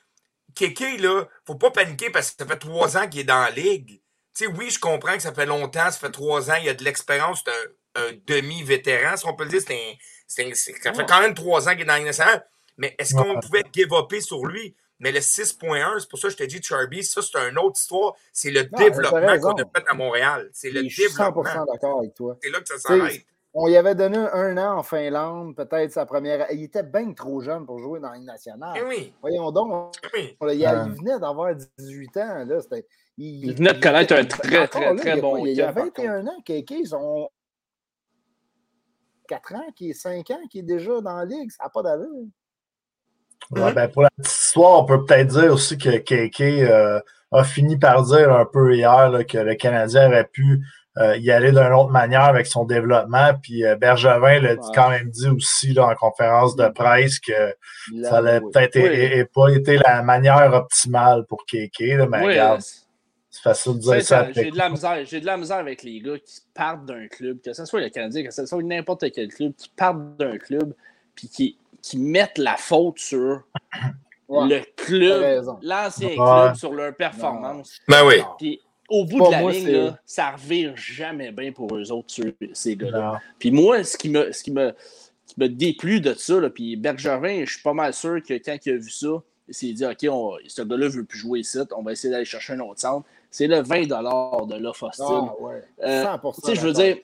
Kéké, là, faut pas paniquer parce que ça fait trois ans qu'il est dans la ligue. Tu sais, oui, je comprends que ça fait longtemps, ça fait trois ans, il y a de l'expérience, c'est un, demi-vétéran, si on peut le dire. C'est ça fait quand même trois ans qu'il est dans nationale. Mais est-ce qu'on pouvait give sur lui? Mais le 6.1, c'est pour ça que je t'ai dit, Charby, ça, c'est une autre histoire. C'est le développement qu'on a fait à Montréal. C'est le je suis 100% d'accord avec toi. C'est là que ça s'arrête. On y avait donné un an en Finlande, peut-être sa première. Il était bien trop jeune pour jouer dans une nationale. Eh oui. Voyons donc. Eh il, venait d'avoir 18 ans. Là. Il, venait de connaître un très, très, très, bon Il y a 21 ans, ils ont 4 ans, qui est 5 ans, qui est déjà dans la ligue. Ça n'a pas d'allure. ben, pour la petite histoire, on peut peut-être dire aussi que KK euh, a fini par dire un peu hier que le Canadien aurait pu euh, y aller d'une autre manière avec son développement. Puis euh, Bergevin l'a quand même dit aussi là, en conférence de presse que ça n'allait peut-être pas été la manière optimale pour KK. mais regarde, c'est facile de dire ça. J'ai de, la misère, j'ai de la misère avec les gars qui partent d'un club, que ce soit le Canadien, que ce soit n'importe quel club, qui partent d'un club puis qui, qui mettent la faute sur le club, l'ancien club, sur leur performance. Ben oui au bout de la ligne, ça revire jamais bien pour eux autres, ces gars-là. Puis moi, ce qui me, ce qui me, qui me déplut de ça, là, puis Bergevin, je suis pas mal sûr que quand il a vu ça, il s'est dit OK, on, ce gars-là veut plus jouer ici, on va essayer d'aller chercher un autre centre. C'est le 20 de l'offre hostile. Ah, ouais. 100% euh, je veux dire,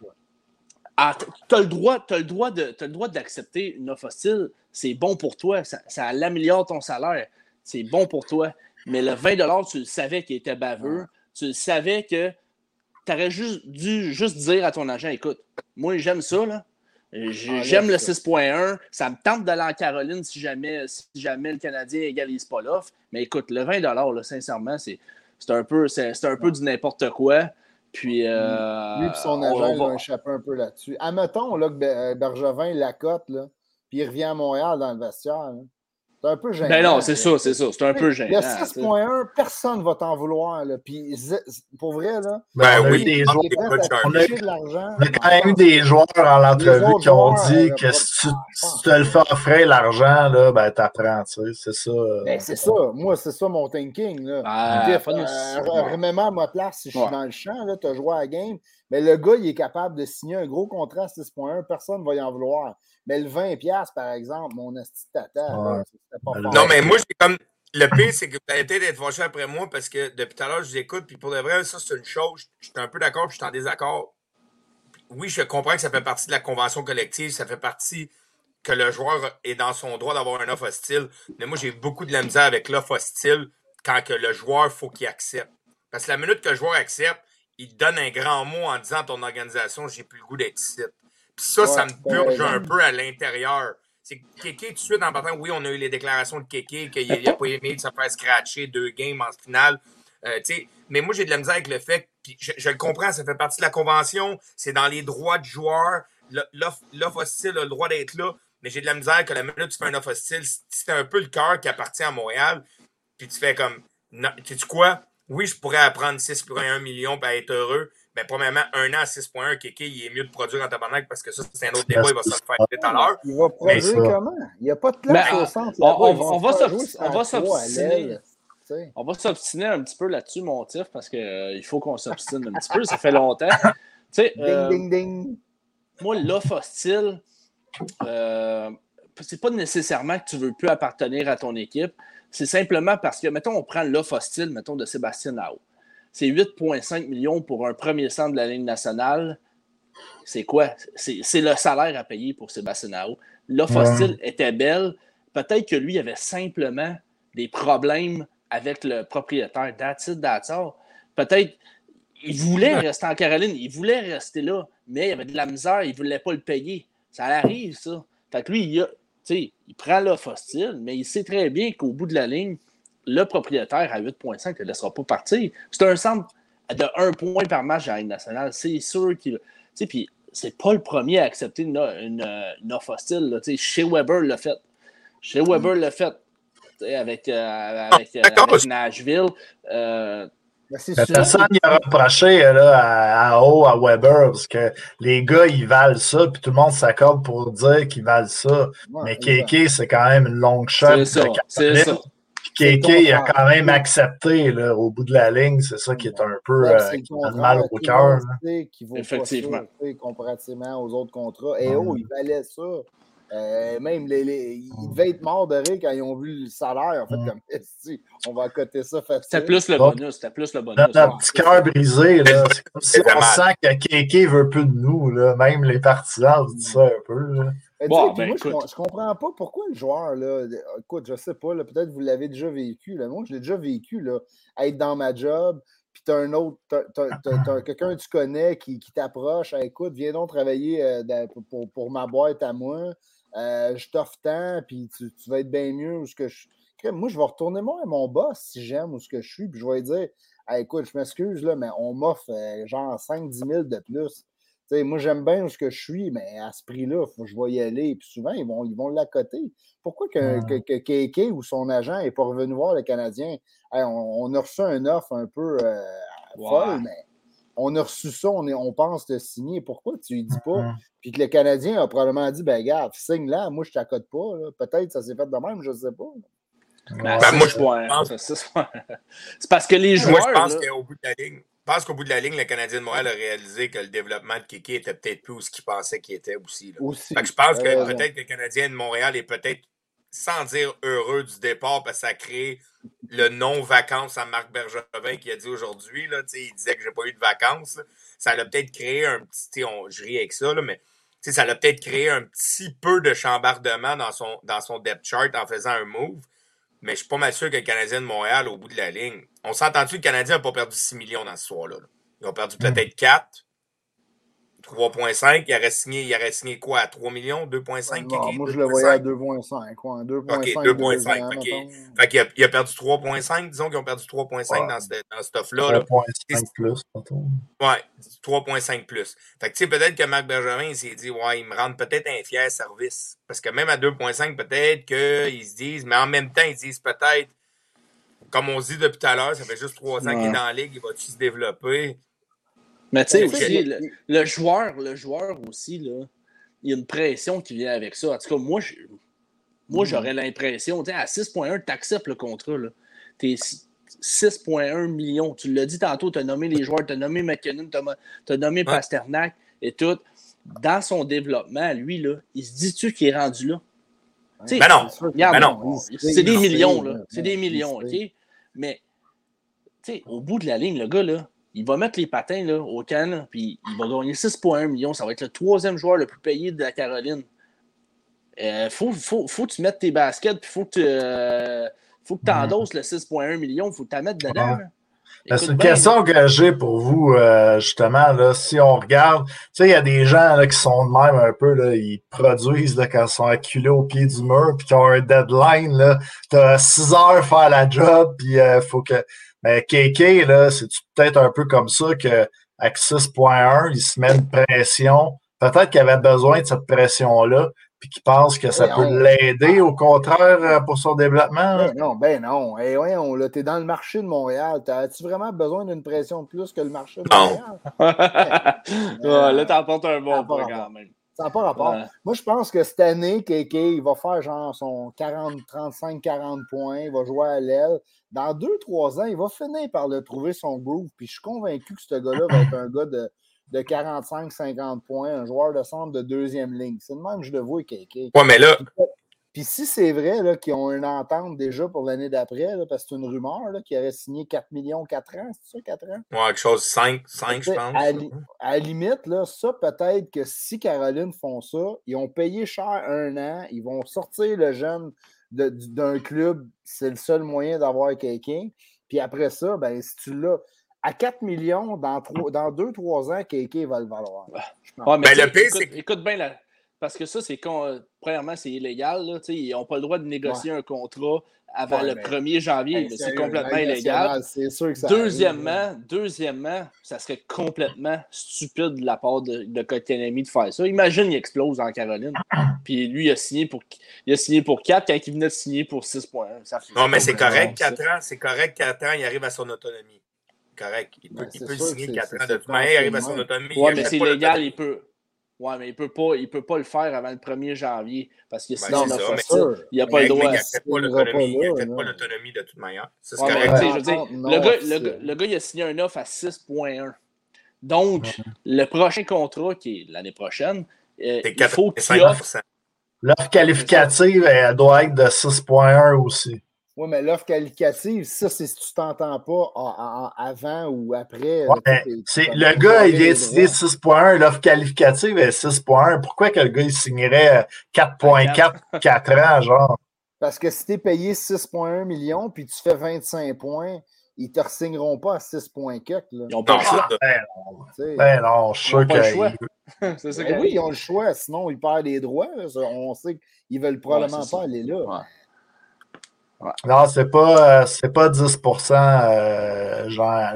ah, tu as le droit, as le droit de, le droit d'accepter une offre hostile. C'est bon pour toi. Ça, ça améliore ton salaire. C'est bon pour toi. Mais le 20 tu savais qu'il était baveux tu savais que tu aurais juste dû juste dire à ton agent écoute, moi j'aime ça, là. Ah, j'aime le 6.1. Ça me tente d'aller en Caroline si jamais, si jamais le Canadien égalise pas l'offre. Mais écoute, le 20 là, sincèrement, c'est un peu, c'est un peu du n'importe quoi. Puis, euh, Lui et son agent va... échapper un peu là-dessus. Admettons là, que Bergevin la cote, puis il revient à Montréal dans le vestiaire. C'est un peu gênant. Ben non, c'est ça, c'est ça. C'est un peu gênant. Le 6.1, personne ne va t'en vouloir. Là. Puis pour vrai, là. Ben on oui, des joueurs, on, a, on a quand même eu des joueurs en l'entrevue qui ont dit que si tu, te le fais offrir l'argent, là, ben t'apprends, tu sais. C'est ça. Euh. Ben, c'est ça. Moi, c'est ça mon thinking. Là. Ah, euh, Remets-moi à ma place si je suis dans le champ, tu as joué à la game. Mais le gars, il est capable de signer un gros contrat à 6.1, personne ne va y en vouloir. Mais le 20$, par exemple, mon esti tata, pas Non, mais moi, j'ai comme. Le pire, c'est que vous avez peut-être être fâché après moi parce que depuis tout à l'heure, je vous écoute, puis pour de vrai, ça, c'est une chose. Je suis un peu d'accord, puis je suis en désaccord. Oui, je comprends que ça fait partie de la convention collective, ça fait partie que le joueur est dans son droit d'avoir un offre hostile. Mais moi, j'ai beaucoup de la misère avec l'offre hostile quand que le joueur, faut qu'il accepte. Parce que la minute que le joueur accepte, il donne un grand mot en disant à ton organisation, j'ai plus le goût d'être ici. Puis ça, ça me purge un peu à l'intérieur. C'est que Kéké, tout de suite, en partant, oui, on a eu les déclarations de Kéké, qu'il n'a pas aimé de se faire scratcher deux games en finale. Euh, mais moi, j'ai de la misère avec le fait, puis je, le comprends, ça fait partie de la convention, c'est dans les droits du joueur, l'offre hostile a le droit d'être là, mais j'ai de la misère que la minute tu fais un offre hostile, c'est un peu le cœur qui appartient à Montréal, puis tu fais comme, tu sais quoi, oui, je pourrais apprendre 6,1 millions pour être heureux, mais premièrement, un an à 6.1, Kéké, il est mieux de produire en tabarnak parce que ça, c'est un autre débat, il va se le faire tout à l'heure. Il va produire comment? Il n'y a pas de place au centre. On, va s'obstiner. On va s'obstiner un petit peu là-dessus, mon tif, parce qu'il euh, faut qu'on s'obstine un petit peu. Ça fait longtemps. ding, euh, ding, ding. Moi, l'offre hostile, euh, c'est pas nécessairement que tu veux plus appartenir à ton équipe. C'est simplement parce que, mettons, on prend l'offre hostile, mettons, de Sébastien Nao c'est 8,5 millions pour un premier centre de la Ligue nationale. C'est quoi? C'est le salaire à payer pour Sébastien Nao. L'offre hostile était belle. Peut-être que lui avait simplement des problèmes avec le propriétaire. That's it, Peut-être il voulait rester en Caroline, il voulait rester là, mais il y avait de la misère, il ne voulait pas le payer. Ça arrive, ça. Fait que lui, il, a, il prend l'offre hostile, mais il sait très bien qu'au bout de la ligne, le propriétaire à 8,5 ne te laissera pas partir. C'est un centre de 1 point par match à la nationale. C'est sûr qu'il. Puis c'est pas le premier à accepter une, une, offre hostile. Chez Weber l'a fait. Chez Weber l'a fait. Avec, euh, avec, euh, avec, Nashville. Euh, Personne n'a reproché là, à, à haut, à Weber, parce que les gars, ils valent ça, puis tout le monde s'accorde pour dire qu'ils valent ça. Mais Kéké, c'est quand même une longue shot. C'est ça. Kéké a quand même accepté là, au bout de la ligne. C'est ça qui est un peu euh, mal au cœur. Effectivement. comparativement aux autres contrats. Et oh, il valait ça. Euh, même, les, les, ils devaient être morts de rire quand ils ont vu le salaire. En fait, comme on va coter ça facile. C'était plus le bonus. C'était plus le bonus. Notre petit cœur brisé. C'est comme si on sent que Kéké veut plus de nous, là. Même les partisans disent ça un peu, là. Bon, ben, moi, je, je, comprends pas pourquoi le joueur, là, écoute, je sais pas, peut-être vous l'avez déjà vécu. Là. Moi, je l'ai déjà vécu, là, être dans ma job, puis tu as un autre, quelqu'un que tu connais qui, qui t'approche, écoute, viens donc travailler euh, pour, pour, ma boîte à moi. Euh, je t'offre tant, puis tu, vas être bien mieux où ce que je. Moi, je vais retourner moi à mon boss si j'aime où ce que je suis, puis je vais lui dire écoute, je m'excuse, là, mais on m'offre euh, genre 5-10 000 de plus. Moi, j'aime bien ce que je suis, mais à ce prix-là, je vais y aller. Puis souvent, ils vont ils vont l'accoter. Pourquoi que, que, que, ou son agent n'est pas revenu voir le Canadien? on, a reçu un offre un peu euh, folle, mais on a reçu ça, on, est, on pense te signer. Pourquoi tu lui dis pas? Puis que le Canadien a probablement dit, ben regarde, signe là, moi je t'accote pas. Peut-être ça s'est fait de même, je ne sais pas. Ben, ben, moi, je pense... C'est parce que les joueurs. Moi, je pense qu'au bout de la ligne, pense qu'au bout de la ligne, le Canadien de Montréal a réalisé que le développement de Kiki était peut-être plus ce qu'il pensait qu'il était aussi. aussi. je pense que peut-être que le Canadien de Montréal est peut-être, sans dire heureux du départ, parce que ça crée le non-vacances à Marc Bergevin qui a dit aujourd'hui. Il disait que j'ai pas eu de vacances. Ça l'a peut-être créé un petit. On, je ris avec ça, là, mais ça l'a peut-être créé un petit peu de chambardement dans son, dans son depth chart en faisant un move. Mais je suis pas mal sûr que le Canadien de Montréal, au bout de la ligne, on s'est entendu que le Canadien n'a pas perdu 6 millions dans ce soir-là. Ils ont perdu peut-être 4. 3,5. Il aurait signé, il aurait signé quoi à 3 millions 2,5 Moi, je le voyais à 2,5. 2,5. OK, 2,5. Fait qu'il a, il a perdu 3,5. Disons qu'ils ont perdu 3,5 dans, ce, dans cette offre-là. 3,5 plus, Ouais, 3,5 plus. Fait que tu sais, peut-être que Marc Bergevin s'est dit, ouais, il me rend peut-être un fier service. Parce que même à 2,5, peut-être qu'ils se disent, mais en même temps, ils disent peut-être, comme on se dit depuis tout à l'heure, ça fait juste 3 ans qu'il est dans la ligue, il va-tu se développer? Mais tu sais aussi, le, joueur, le joueur aussi, là, il y a une pression qui vient avec ça. En tout cas, moi, moi mm. j'aurais l'impression, à 6.1, tu acceptes le contrat. Tu es 6.1 millions. Tu l'as dit tantôt, tu as nommé les joueurs, tu as nommé McKinnon, tu as, nommé Pasternak et tout. Dans son développement, lui, là, il se dit-tu qu'il est rendu là? Ben non. Ben non. C'est des millions, là. C'est des millions, OK? Mais, tu sais, au bout de la ligne, le gars, là, il va mettre les patins là, au can, puis il va gagner 6,1 millions. Ça va être le troisième joueur le plus payé de la Caroline. Il euh, faut, faut, faut, que tu mettes tes baskets, puis faut que tu euh, faut que endosses le 6,1 millions. Il faut que tu la mettes dedans. Ben, c'est une question que j'ai pour vous, euh, justement. Là, si on regarde, tu sais, il y a des gens là, qui sont de même un peu, là, ils produisent là, quand ils sont acculés au pied du mur, puis qui ont un deadline. Tu as 6 heures à faire la job, puis il faut que. Mais KK, là, c'est peut-être un peu comme ça que avec 6.1, il se met une pression? Peut-être qu'il avait besoin de cette pression-là, puis qu'il pense que ça peut l'aider, au contraire, euh, pour son développement. Ben non, ben non. Hey, ouais, on, là, t'es dans le marché de Montréal. As-tu vraiment besoin d'une pression de plus que le marché de Montréal? ouais, là, t'apportes un bon point quand même. Ça n'a pas rapport. Moi, je pense que cette année, KK, il va faire genre son 40, 35, 40 points. Il va jouer à l'aile. Dans 2-3 ans, il va finir par le trouver son groove. Puis je suis convaincu que ce gars-là va être un gars de, de 45-50 points, un joueur de centre de deuxième ligne. C'est le même que je le vois, KK. Ouais, mais là, puis si c'est vrai qu'ils ont une entente déjà pour l'année d'après, parce que c'est une rumeur qui aurait signé 4 millions 4 ans, c'est ça, 4 ans? Ouais, quelque chose 5, 5 je pense. À, la limite, là, ça, peut-être que si Caroline font ça, ils ont payé cher un an, ils vont sortir le jeune d'un club, c'est le seul moyen d'avoir quelqu'un. Puis après ça, ben, si tu l'as à 4 millions, dans 2-3 ans, quelqu'un va le valoir. Ouais, mais ben, le écoute, écoute bien la parce que ça, c'est quand, premièrement, c'est illégal. Là, ils n'ont pas le droit de négocier un contrat avant le 1er janvier. c'est complètement illégal. Sûr que ça deuxièmement, deuxièmement, ça serait complètement stupide de la part de, de de faire ça. Imagine, il explose en Caroline. Puis lui, il a signé pour, il a signé pour 4 quand il venait de signer pour 6,1. Non, mais c'est correct, 4 ans. C'est correct, 4 ans, il arrive à son autonomie. Correct. Il peut, ben, il peut signer 4 ans de toute manière, il arrive à son autonomie. Oui, mais c'est légal, il peut. Oui, mais il ne peut, pas, peut pas le faire avant le 1er janvier parce que sinon, ben, on a ça, il n'a pas le droit. Il n'a fait pas l'autonomie de toute manière. C'est correct. je veux dire, le, gars, le, le, gars, il a signé un offre à 6,1. Donc, le prochain contrat, qui est l'année prochaine, euh, il faut qu'il offre. L'offre qualificative, elle doit être de 6.1 aussi. Oui, mais l'offre qualificative, ça, c'est si tu t'entends pas avant ou après. Ouais, le gars, il de signer 6.1, l'offre qualificative est 6.1. Pourquoi que le gars, il signerait 4.4 4 ans, genre? Parce que si tu es payé 6,1 millions puis tu fais 25 points, ils ne te signeront pas à 6,4. Ils n'ont pas le choix. Ben non, ben non, je suis sûr qu'ils. Ben oui, ils ont le choix. Sinon, ils perdent les droits. On sait qu'ils ne veulent probablement pas aller là. Non, c'est pas, euh, pas 10% euh,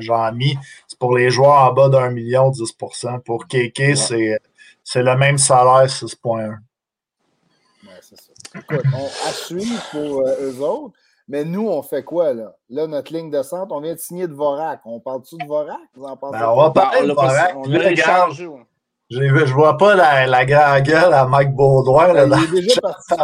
j'en mis. C'est pour les joueurs en bas d'un million, 10% Pour KK, c'est le même salaire, 6,1 écoute, on, suivre pour euh, eux autres. Mais nous, on fait quoi, là? Là, notre ligne de centre, on vient de signer de Vorak. On parle-tu de Vorak? Vous en ben, on va parler de Vorak. On je ne vois pas la, la grande gueule à Mike Baudouin. Là, il est déjà parti.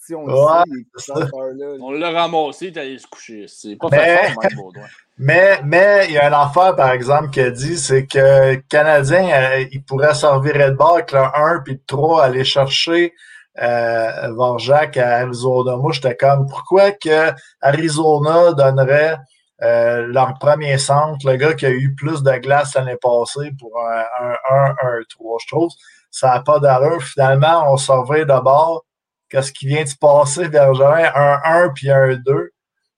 Si on, ouais, on l'a ramassé, il est allé se coucher. C'est pas mais, fort, Mike Baudouin. Mais, mais il y a un affaire, par exemple, qui a dit, c'est que le Canadien, euh, il pourrait servir de bord avec le 1 puis le 3, aller chercher euh, Vorjak à Arizona. Moi, j'étais comme, pourquoi que Arizona donnerait euh, leur premier centre, le gars qui a eu plus de glace l'année passée pour un 1-1-1-3. Je trouve ça n'a pas d'allure. Finalement, on surveille d'abord qu'est-ce qui vient de se passer, Bergerin, un 1 puis un 2.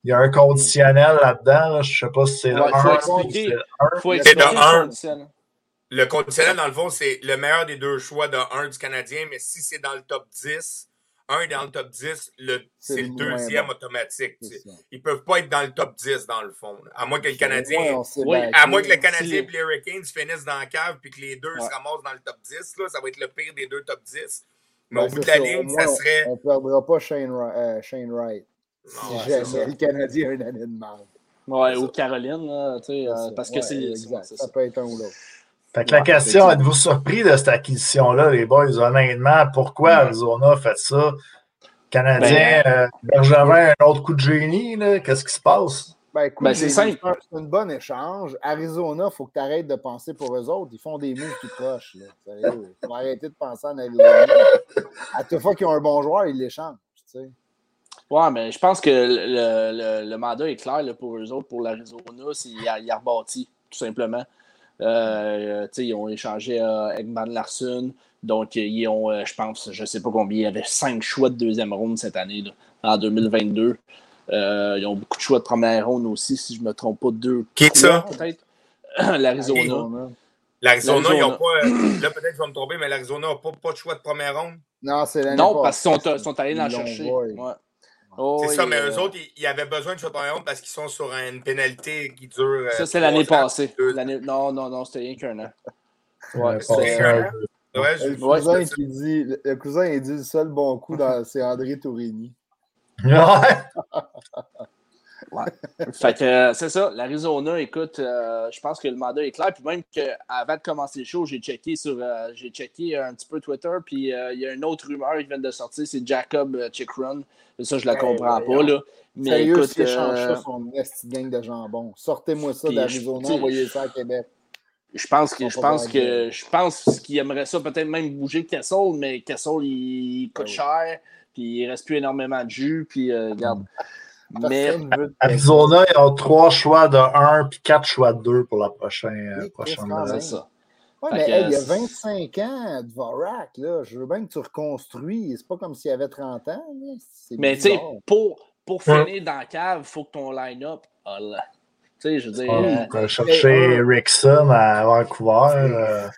Il y a un conditionnel là-dedans. Je ne sais pas si c'est le 1. Faut expliquer. Faut expliquer le 1. Le conditionnel, dans le fond, c'est le meilleur des deux choix de 1 du Canadien, mais si c'est dans le top 10, un est dans le top 10, c'est le, deuxième automatique. Ils ne peuvent pas être dans le top 10, dans le fond. À moins que le Canadien. à moins que le Canadien et les Hurricanes finissent dans la cave puis que les deux se ramassent dans le top 10, là, ça va être le pire des deux top 10. Mais au bout de la ligne, ça serait. On ne perdra pas Shane, euh, Shane Wright. si jamais le Canadien a une année de mal. Ouais, ou Caroline, là, euh, parce que c'est. Ça peut être un ou l'autre. Fait que la question, êtes-vous surpris de cette acquisition-là, les boys, honnêtement? Pourquoi Arizona a fait ça? Canadien, ben, euh, Bergevin, un autre coup de génie, qu'est-ce qui se passe? Ben, ben c'est simple. C'est un bon échange. Arizona, il faut que tu arrêtes de penser pour eux autres. Ils font des moves tout proches. Il faut arrêter de penser en Arizona. À toute fois qu'ils ont un bon joueur, ils l'échangent. Tu sais. Ouais, mais je pense que le, le, mandat est clair pour eux autres, pour l'Arizona. C'est qu'il a rebâti, tout simplement. Euh, ils ont échangé à Eggman Larson. Donc, ils ont, euh, je pense, je ne sais pas combien, il y avait cinq choix de deuxième ronde cette année, en 2022. Euh, ils ont beaucoup de choix de première ronde aussi, si je ne me trompe pas. Deux. Qui est ça? Peut-être. L'Arizona. L'Arizona, ils n'ont pas. là, peut-être que je vais me tromper, mais l'Arizona n'a pas, pas, de choix de première ronde? Non, c'est l'année Non, parce qu'ils sont, allés en chercher. Ouais. Oh, c'est ça, mais eux autres, ils, avaient besoin de en parce qu'ils sont sur une pénalité qui dure. Euh, ça, c'est l'année passée. Non, non, non, c'était rien qu'un an. Ouais, un Ouais, le, cousin qui dit, le cousin, il dit le seul bon coup, c'est André Tourigny. Ouais. Ouais. Fait que euh, c'est ça, l'Arizona, écoute, euh, je pense que le mandat est clair. Puis même qu'avant de commencer le show, j'ai checké sur j'ai checké un petit peu Twitter, puis il y a une autre rumeur qui vient de sortir, c'est Jacob Chickrun ça, je la comprends pas. Là. Mais Sérieux, écoute, euh... ça son gang de jambon. Sortez-moi ça d'Arizona, envoyez ça à Québec. Je pense que je pense que je pense qu'il aimerait ça peut-être même bouger Kessel, mais Kessel il coûte cher, puis il reste plus énormément de jus, puis euh, regarde. Mais Arizona, ils ont trois choix de 1 puis quatre choix de 2 pour la prochaine, oui, prochaine C'est ça. Oui, mais il y a 25 ans, Dvorak, là, je veux bien que tu reconstruis. C'est pas comme s'il y avait 30 ans. Mais tu sais, pour, pour finir dans la cave, il faut que ton line-up. tu sais, je veux dire. Oh, euh, chercher Rickson à Vancouver. Euh...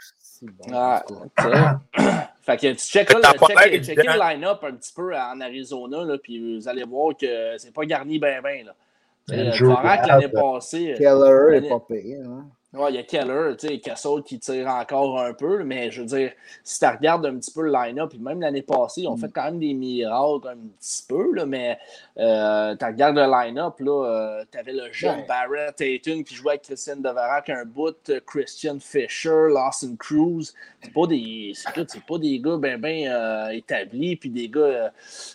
Bon, ah, fait que tu check, là, check, check le line-up un petit peu en Arizona, là, puis vous allez voir que c'est pas garni bien, bien. Là. Dvorak, l'année passée. Keller est pas payé. Hein? Ouais, il y a Keller, tu sais, Castle qui tire encore un peu, mais je veux dire, si tu regardes un petit peu le line-up, puis même l'année passée, ils ont mm. fait quand même des miracles un petit peu, là, mais euh, tu regardes le line-up, là, euh, tu avais le jeune Barrett Tatum qui jouait avec Christian Deverac un bout, euh, Christian Fisher, Lawson Cruz. C'est pas des, c'est pas des gars bien ben, euh, établis, puis des gars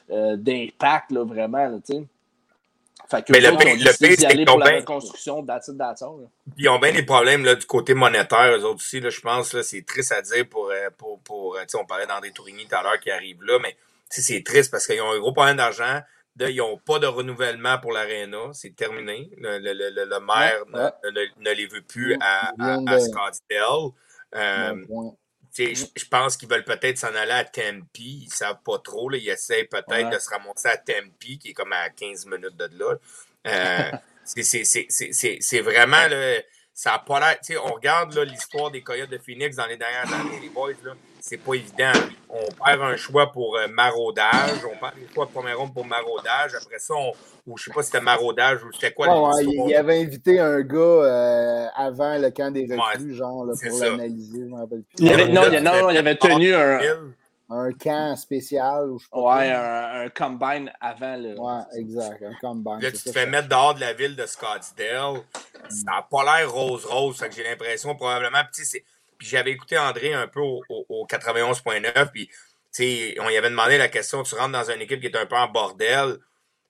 d'impact, là, vraiment, tu sais mais le, le pire, c'est qu'ils ont bien... construction Ils ont bien des problèmes là, du côté monétaire, eux autres aussi. Là, je pense c'est triste à dire pour. Euh, pour, pour on parlait d'André Tourigny tout à l'heure qui arrive là, mais c'est triste parce qu'ils ont un gros problème d'argent. Ils n'ont pas de renouvellement pour l'aréna. C'est terminé. Le, le, le, le maire Ne, les veut plus à, à, Scottsdale. Euh, je pense qu'ils veulent peut-être s'en aller à Tempe. Ils ne savent pas trop. Là. Ils essaient peut-être de se ramonter à Tempe, qui est comme à 15 minutes de là. Euh, c'est vraiment. Là, ça a pas l'air. On regarde l'histoire des Coyotes de Phoenix dans les dernières années, les boys. Là c'est pas évident. On perd un choix pour euh, maraudage, on perd un choix de première ronde pour maraudage. Après ça, on, ou je sais pas si c'était maraudage ou c'était quoi. il, avait invité un gars euh, avant le camp des recrues, genre, là, pour l'analyser. non, non, il avait tenu un, un camp spécial. Ou je sais ouais, un, un, combine avant. Le... Ouais, exact, un combine. Là, tu te fais mettre dehors de la ville de Scottsdale. Ça n'a pas l'air rose-rose. J'ai l'impression, probablement. c'est j'avais écouté André un peu au, au, 91.9, puis on y avait demandé la question, tu rentres dans une équipe qui est un peu en bordel,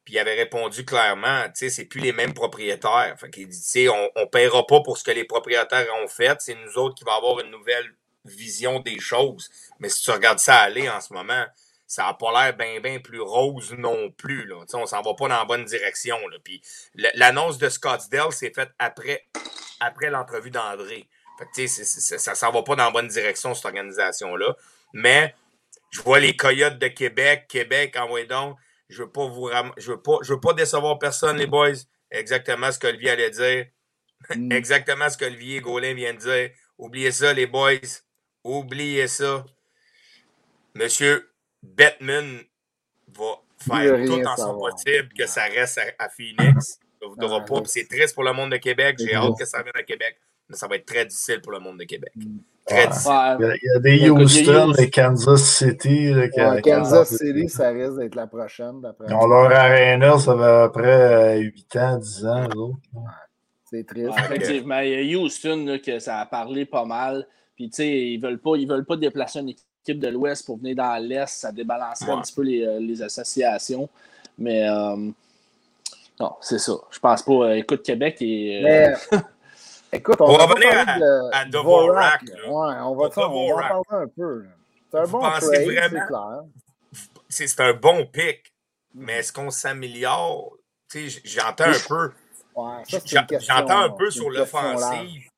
puis il avait répondu clairement, tu sais, c'est plus les mêmes propriétaires. Fait qu'il dit, on, on paiera pas pour ce que les propriétaires ont fait, c'est nous autres qui va avoir une nouvelle vision des choses. Mais si tu regardes ça aller en ce moment, ça n'a pas l'air bien, bien plus rose non plus. Là. on s'en va pas dans la bonne direction. Là. Puis l'annonce de Scottsdale s'est faite après, après l'entrevue d'André. Fait ça s'en va pas dans la bonne direction, cette organisation-là. Mais je vois les Coyotes de Québec, Québec, envoyez donc. Je veux pas vous je veux pas, je veux pas décevoir personne, les boys. Exactement ce qu'Olivier allait dire. Mm. Exactement ce qu'Olivier Gaulin vient de dire. Oubliez ça, les boys. Oubliez ça. Monsieur Batman va faire tout en son possible que ça reste à, Phoenix. C'est triste pour le monde de Québec. J'ai hâte que ça revienne à Québec ça va être très difficile pour le monde de Québec. Mm. Très difficile. Il, y a, des Houston, des Kansas City. Kansas City, ça risque d'être la prochaine. Ils ont leur arena, ça va après 8 ans, 10 ans. C'est triste. effectivement, il y a Houston que ça a parlé pas mal. Puis, tu sais, ils veulent pas, ils veulent pas déplacer une équipe de l'Ouest pour venir dans l'Est. Ça débalancerait un petit peu les, euh, les associations. Mais, euh, non, c'est ça. Je pense pas. Euh, écoute, Québec et. Écoute, on, va revenir à, de, à Dvorak. Ouais, on va, on va en parler un peu. C'est un bon trade, c'est clair. C'est un bon pick, mais est-ce qu'on s'améliore? J'entends un peu. Ouais, J'entends un peu sur l'offensive.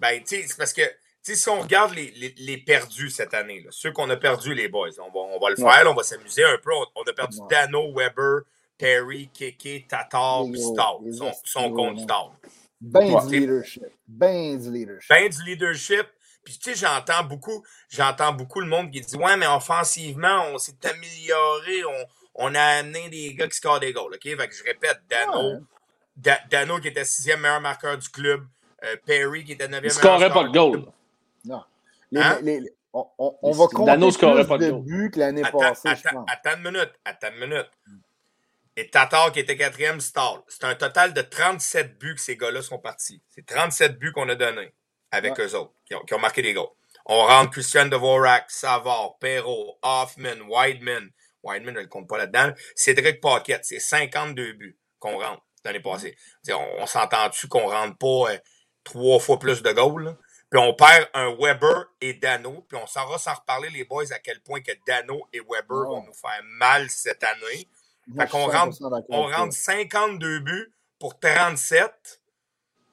Ben, tu sais, c'est parce que si on regarde les, les, les perdus cette année, là, ceux qu'on a perdus, les boys, on va, on va le faire, on va s'amuser un peu. On, a perdu Dano, Weber, Perry, Keke, Tatar, Stall. Son, son compte Stall. Ben du leadership. Ben du leadership. Ben du leadership. Puis tu sais, j'entends beaucoup, j'entends beaucoup le monde qui dit Ouais, mais offensivement, on s'est amélioré, on, on, a amené des gars qui scorent des goals. OK? Fait que je répète, Dano, Dano qui était sixième meilleur marqueur du club, euh, Perry qui était neuvième meilleur marqueur. Il scorait pas de goal. Non. Les, hein? les, on, on, on va compter Dano plus pas de buts que l'année passée. Attends, attends une minute, attends une minute. Et Tatar qui était quatrième, Stall. C'est un total de 37 buts que ces gars-là sont partis. C'est 37 buts qu'on a donnés avec eux autres, qui ont, marqué des goals. On rentre Christian Dvorak, Savard, Perrault, Hoffman, Wideman. Wideman, je ne le compte pas là-dedans. Cédric Paquette, c'est 52 buts qu'on rentre l'année passée. On, s'entend-tu qu'on rentre pas euh, trois fois plus de goals? Puis on perd un Weber et Dano. Puis on s'en va s'en reparler, les boys, à quel point que Dano et Weber vont nous faire mal cette année. Fait qu'on rentre, on rentre 52 buts pour 37,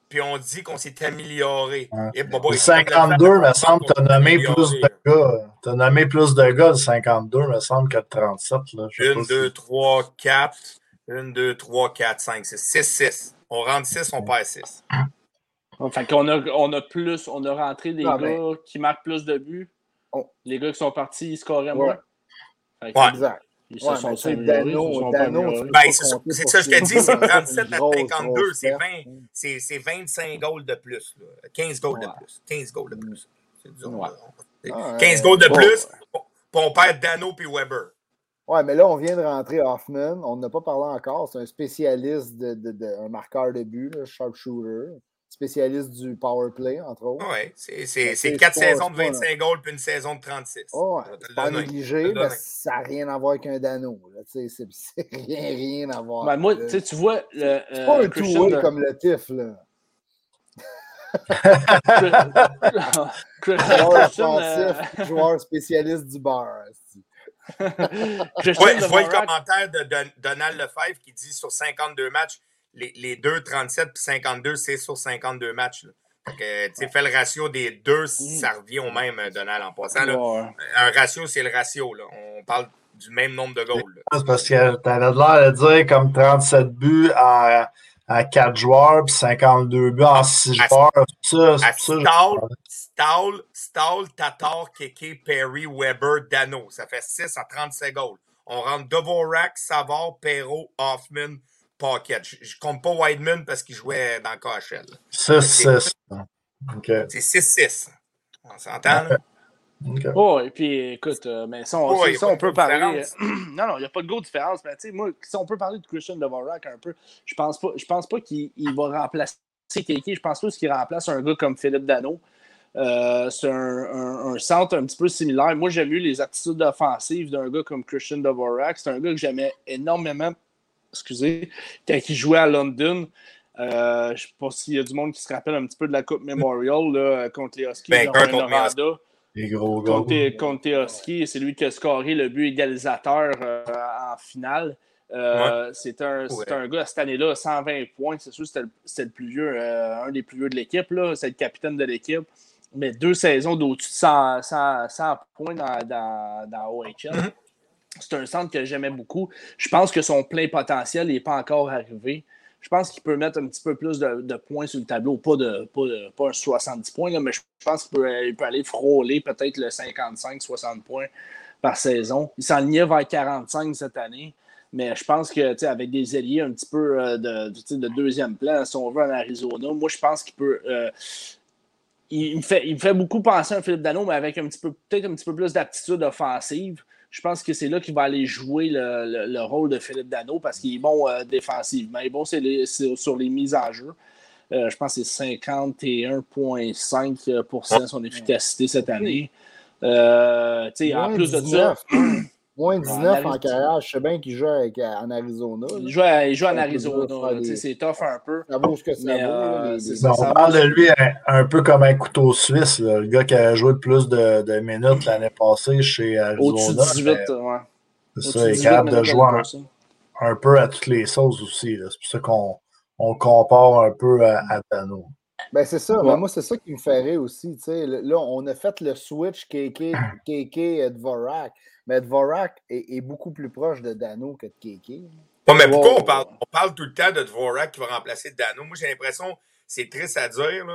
puis on dit qu'on s'est amélioré. Et, 52, me semble, tu as nommé plus de gars. Tu as nommé plus de gars de 52, me semble, que de 37. Là. 1, 2, 3, 4. 1, 2, 3, 4, 5, 6. 6, 6. On rentre 6, on perd 6. Fait qu'on a, on a plus, on a rentré des gars qui marquent plus de buts. Les gars qui sont partis, ils scoraient moins. Ouais. Exact. Ils ouais, sont c'est Dano, Dano ben, c'est ça, je te dis, c'est 37 à 52, c'est 20, c'est 25 goals de plus, là. 15 goals de plus, 15 goals de plus. C'est dur. Ouais. 15 goals de plus, puis on perd Dano puis Weber. Ouais, mais là, on vient de rentrer Hoffman. On n'a pas parlé encore. C'est un spécialiste, de, de, de, un marqueur de but, sharpshooter spécialiste du power play, entre autres. Oui, c'est quatre saisons de 25 goals puis une saison de 36. Oh, ouais, pas négligé, mais ça n'a rien à voir avec un Dano. C'est rien, rien à voir. Ben, moi, tu vois. C'est pas un two-way de... comme le TIF, là. joueur, offensif, joueur spécialiste du bar. je vois le commentaire de Donald Lefebvre qui dit sur 52 matchs, les, les deux 37 puis 52, c'est sur 52 matchs. Tu fais le ratio des deux, mm. ça revient au même, Donald, en passant. Un ratio, c'est le ratio. Là. On parle du même nombre de goals. Parce que tu avais l'air de dire comme 37 buts à, à 4 joueurs, puis 52 buts en 6 joueurs. Ça, à Stall, Stall, Tatar, Keke, Perry, Weber, Dano. Ça fait 6 à 37 goals. On rentre Dvorak, Savard, Perrault, Hoffman, Pocket. Je, ne compte pas Wideman parce qu'il jouait dans le KHL. 6-6. C'est 6-6. On s'entend, là? Oh, et puis écoute, euh, mais ça, on, ça, on peut parler. non, non, il n'y a pas de grosse différence. Mais tu sais, moi, si on peut parler de Christian Dvorak un peu, je pense pas, je pense pas qu'il va remplacer Keke. Je pense pas qu'il remplace un gars comme Philippe Dano. Euh, c'est un, un, centre un petit peu similaire. Moi, j'ai vu les attitudes offensives d'un gars comme Christian Dvorak. C'est un gars que j'aimais énormément, excusez, quand il jouait à London. Euh, je ne sais pas s'il y a du monde qui se rappelle un petit peu de la Coupe Memorial là, contre les Huskies ben, de les gros c'est lui qui a scoré le but égalisateur euh, en finale. Euh, c'est un, un, gars cette année-là, 120 points. C'est sûr que c'était le, plus vieux, un des plus vieux de l'équipe. C'est le capitaine de l'équipe. Mais deux saisons d'au-dessus de 100, 100, points dans, dans, dans OHL. Mm-hmm. C'est un centre que j'aimais beaucoup. Je pense que son plein potentiel n'est pas encore arrivé je pense qu'il peut mettre un petit peu plus de, points sur le tableau. Pas, de, pas, un 70 points, mais je pense qu'il peut, aller frôler peut-être le 55-60 points par saison. Il s'enlignait vers 45 cette année. Mais je pense que avec des alliés un petit peu euh, de, deuxième plan, si on veut en Arizona, moi je pense qu'il peut. Euh, il, me fait, il me fait beaucoup penser à Philippe Dano, mais avec un petit peu, peut-être un petit peu plus d'aptitude offensive je pense que c'est là qu'il va aller jouer le, rôle de Philippe Dano parce qu'il est bon euh, défensivement. Il est bon sur les mises en jeu. Euh, je pense que c'est 51,5% son efficacité cette année. Euh, en plus de ça. Moins 19 en, carrière, je sais bien qu'il joue en Arizona. Il joue, il joue en Arizona. C'est tough un peu. Ça vaut ce que ça vaut. on parle de lui un, peu comme un couteau suisse, le gars qui a joué plus de, de minutes l'année passée chez Arizona. Au-dessus de 18, ouais. C'est ça, il est capable de jouer un, peu à toutes les sauces aussi. C'est pour ça qu'on on compare un peu à, Dano. Ben c'est ça, moi c'est ça qui me ferait aussi. Là, on a fait le switch KK, KK et Dvorak. Mais Dvorak est, beaucoup plus proche de Dano que de Keke. mais pourquoi on parle, on parle tout le temps de Dvorak qui va remplacer Dano? Moi, j'ai l'impression, c'est triste à dire,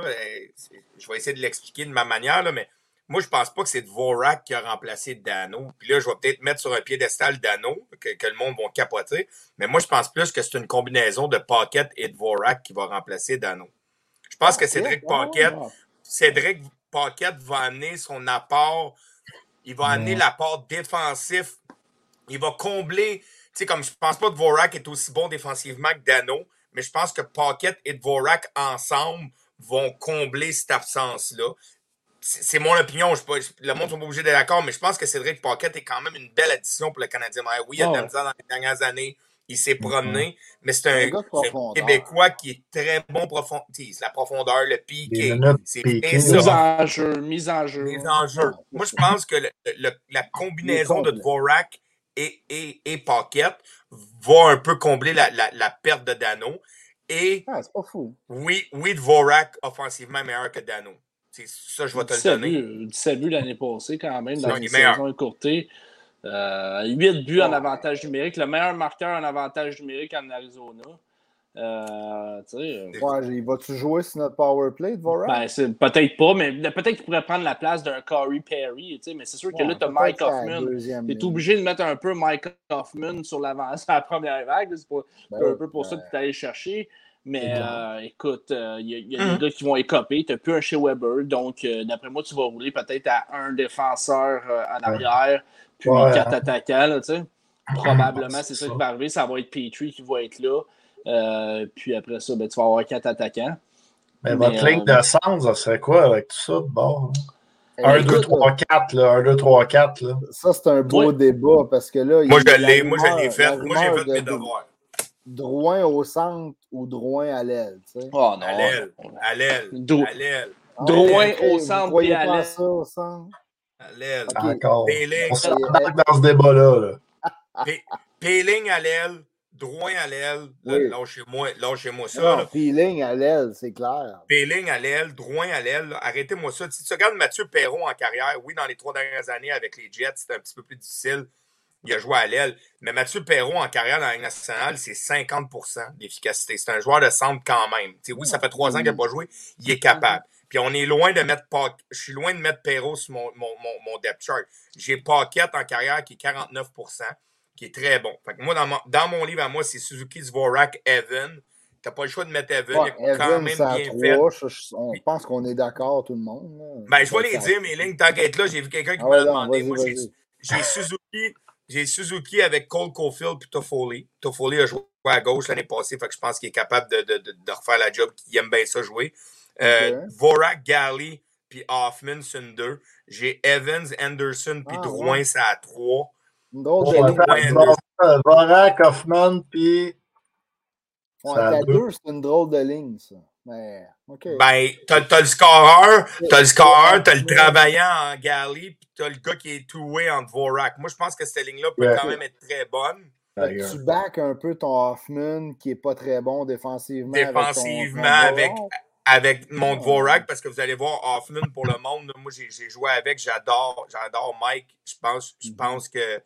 je vais essayer de l'expliquer de ma manière, là, mais moi, je pense pas que c'est Dvorak qui a remplacé Dano. Puis là, je vais peut-être mettre sur un piédestal Dano, que, le monde va capoter. Mais moi, je pense plus que c'est une combinaison de Pocket et Dvorak qui va remplacer Dano. Je pense que Cédric Pocket, Cédric Pocket va amener son apport il va amener l'apport défensif. Il va combler. Tu sais, comme je pense pas que Dvorak est aussi bon défensivement que Dano, mais je pense que Pocket et Dvorak ensemble vont combler cette absence-là. C'est mon opinion. Je, le monde sont pas obligés d'être d'accord, mais je pense que Cédric Pocket est quand même une belle addition pour le Canadien. Oui, il y a de la misère dans les dernières années. Il s'est promené, mm-hmm. mais c'est un, Québécois qui est très bon profond. La profondeur, le piqué. C'est Mise en jeu, mise en jeu. Mise en jeu. Moi, je pense que la combinaison de Dvorak et, et, et Pocket va un peu combler la, la, la perte de Dano. Et ah, c'est pas fou. Oui, oui, Dvorak offensivement meilleur que Dano. C'est ça, je vais te le donner. Salut l'année passée quand même, dans une saison écourtée. Euh, 8 buts en avantage numérique, le meilleur marqueur en avantage numérique en Arizona. Euh, euh ouais, va-tu jouer sur notre power play, Dvorak? Ben, peut-être pas, mais peut-être qu'il pourrait prendre la place d'un Corey Perry. Mais c'est sûr que là, tu as Mike Hoffman. Tu es obligé de mettre un peu Mike Hoffman sur l'avance à la première vague. C'est ben un peu pour ça que tu es allé chercher. Mais euh, écoute, il euh, y a, y a des gars qui vont écoper. Tu n'as plus un chez Weber. Donc, d'après moi, tu vas rouler peut-être à un défenseur en arrière puis quatre attaquants, là, tu sais. Probablement, c'est ça qui va arriver. Ça va être Petrie qui va être là. Euh, puis après ça, ben, tu vas avoir quatre attaquants. Mais, votre ligne euh, de sens, ça serait quoi avec tout ça? Bon. 1, 2, 3, 4, là. 1, 2, 3, 4, là. Ça, c'est un beau débat parce que là. Moi, je l'ai, moi, je l'ai fait. Moi, j'ai fait mes devoirs. Drouin au centre ou Drouin à l'aile, tu sais? Oh non. À l'aile. À l'aile. À l'aile. Drouin au centre et à l'aile. à l'aile. Encore. Péling. On s'embarque dans ce débat-là. Là. Péling à l'aile. Drouin à l'aile. Oui. Lâchez-moi lâchez-moi ça. Non. Peeling à l'aile, c'est clair. Péling à l'aile, Drouin à l'aile. là. Arrêtez-moi ça. Si tu regardes Mathieu Perron en carrière, oui, dans les trois dernières années avec les Jets, c'était un petit peu plus difficile. Il a joué à l'aile. Mais Mathieu Perron en carrière dans la Ligue nationale, c'est 50% d'efficacité. C'est un joueur de centre quand même. Oui, ça fait trois ans qu'il n'a pas joué. Il est capable. Puis on est loin de mettre Pa- Je suis loin de mettre Perrault sur mon, mon, mon, mon depth chart. J'ai Paquette en carrière qui est 49% qui est très bon. Fait que moi, dans mon, dans mon livre à moi, c'est Suzuki Dvorak Evan. T'as pas le choix de mettre Evan. Ouais, il quand Evan, même bien fait. je- on pense qu'on est d'accord, tout le monde. Ben, je vais les dire, mes lignes. Tant qu'être là, j'ai vu quelqu'un qui Ah m'a demandé. Moi, j'ai Suzuki. J'ai Suzuki avec Cole Caulfield puis Toffoli. Toffoli a joué à gauche l'année passée, fait que je pense qu'il est capable de, de, de, de refaire la job, qu'il aime bien ça jouer. Euh. Vorak, Galley puis Hoffman, Sunder. J'ai Evans, Anderson puis Ah, Drouin, ouais. c'est à 3. Une drôle de J'ai Vorak, Hoffman, puis. T'as deux. deux, c'est une drôle de ligne, ça. Mais, Ben, t'as t'as le scoreur, t'as le scoreur, t'as le travaillant en Galley, puis t'as le gars qui est two-way en Vorak. Moi, je pense que cette ligne-là peut Ouais. quand même être très bonne. Fait que tu back un peu ton Hoffman, qui est pas très bon défensivement. défensivement avec, avec, ton- ton avec mon. Dvorak parce que vous allez voir Hoffman pour le monde. moi, j'ai j'ai joué avec, j'adore, j'adore Mike. Je pense, je Mhm. pense que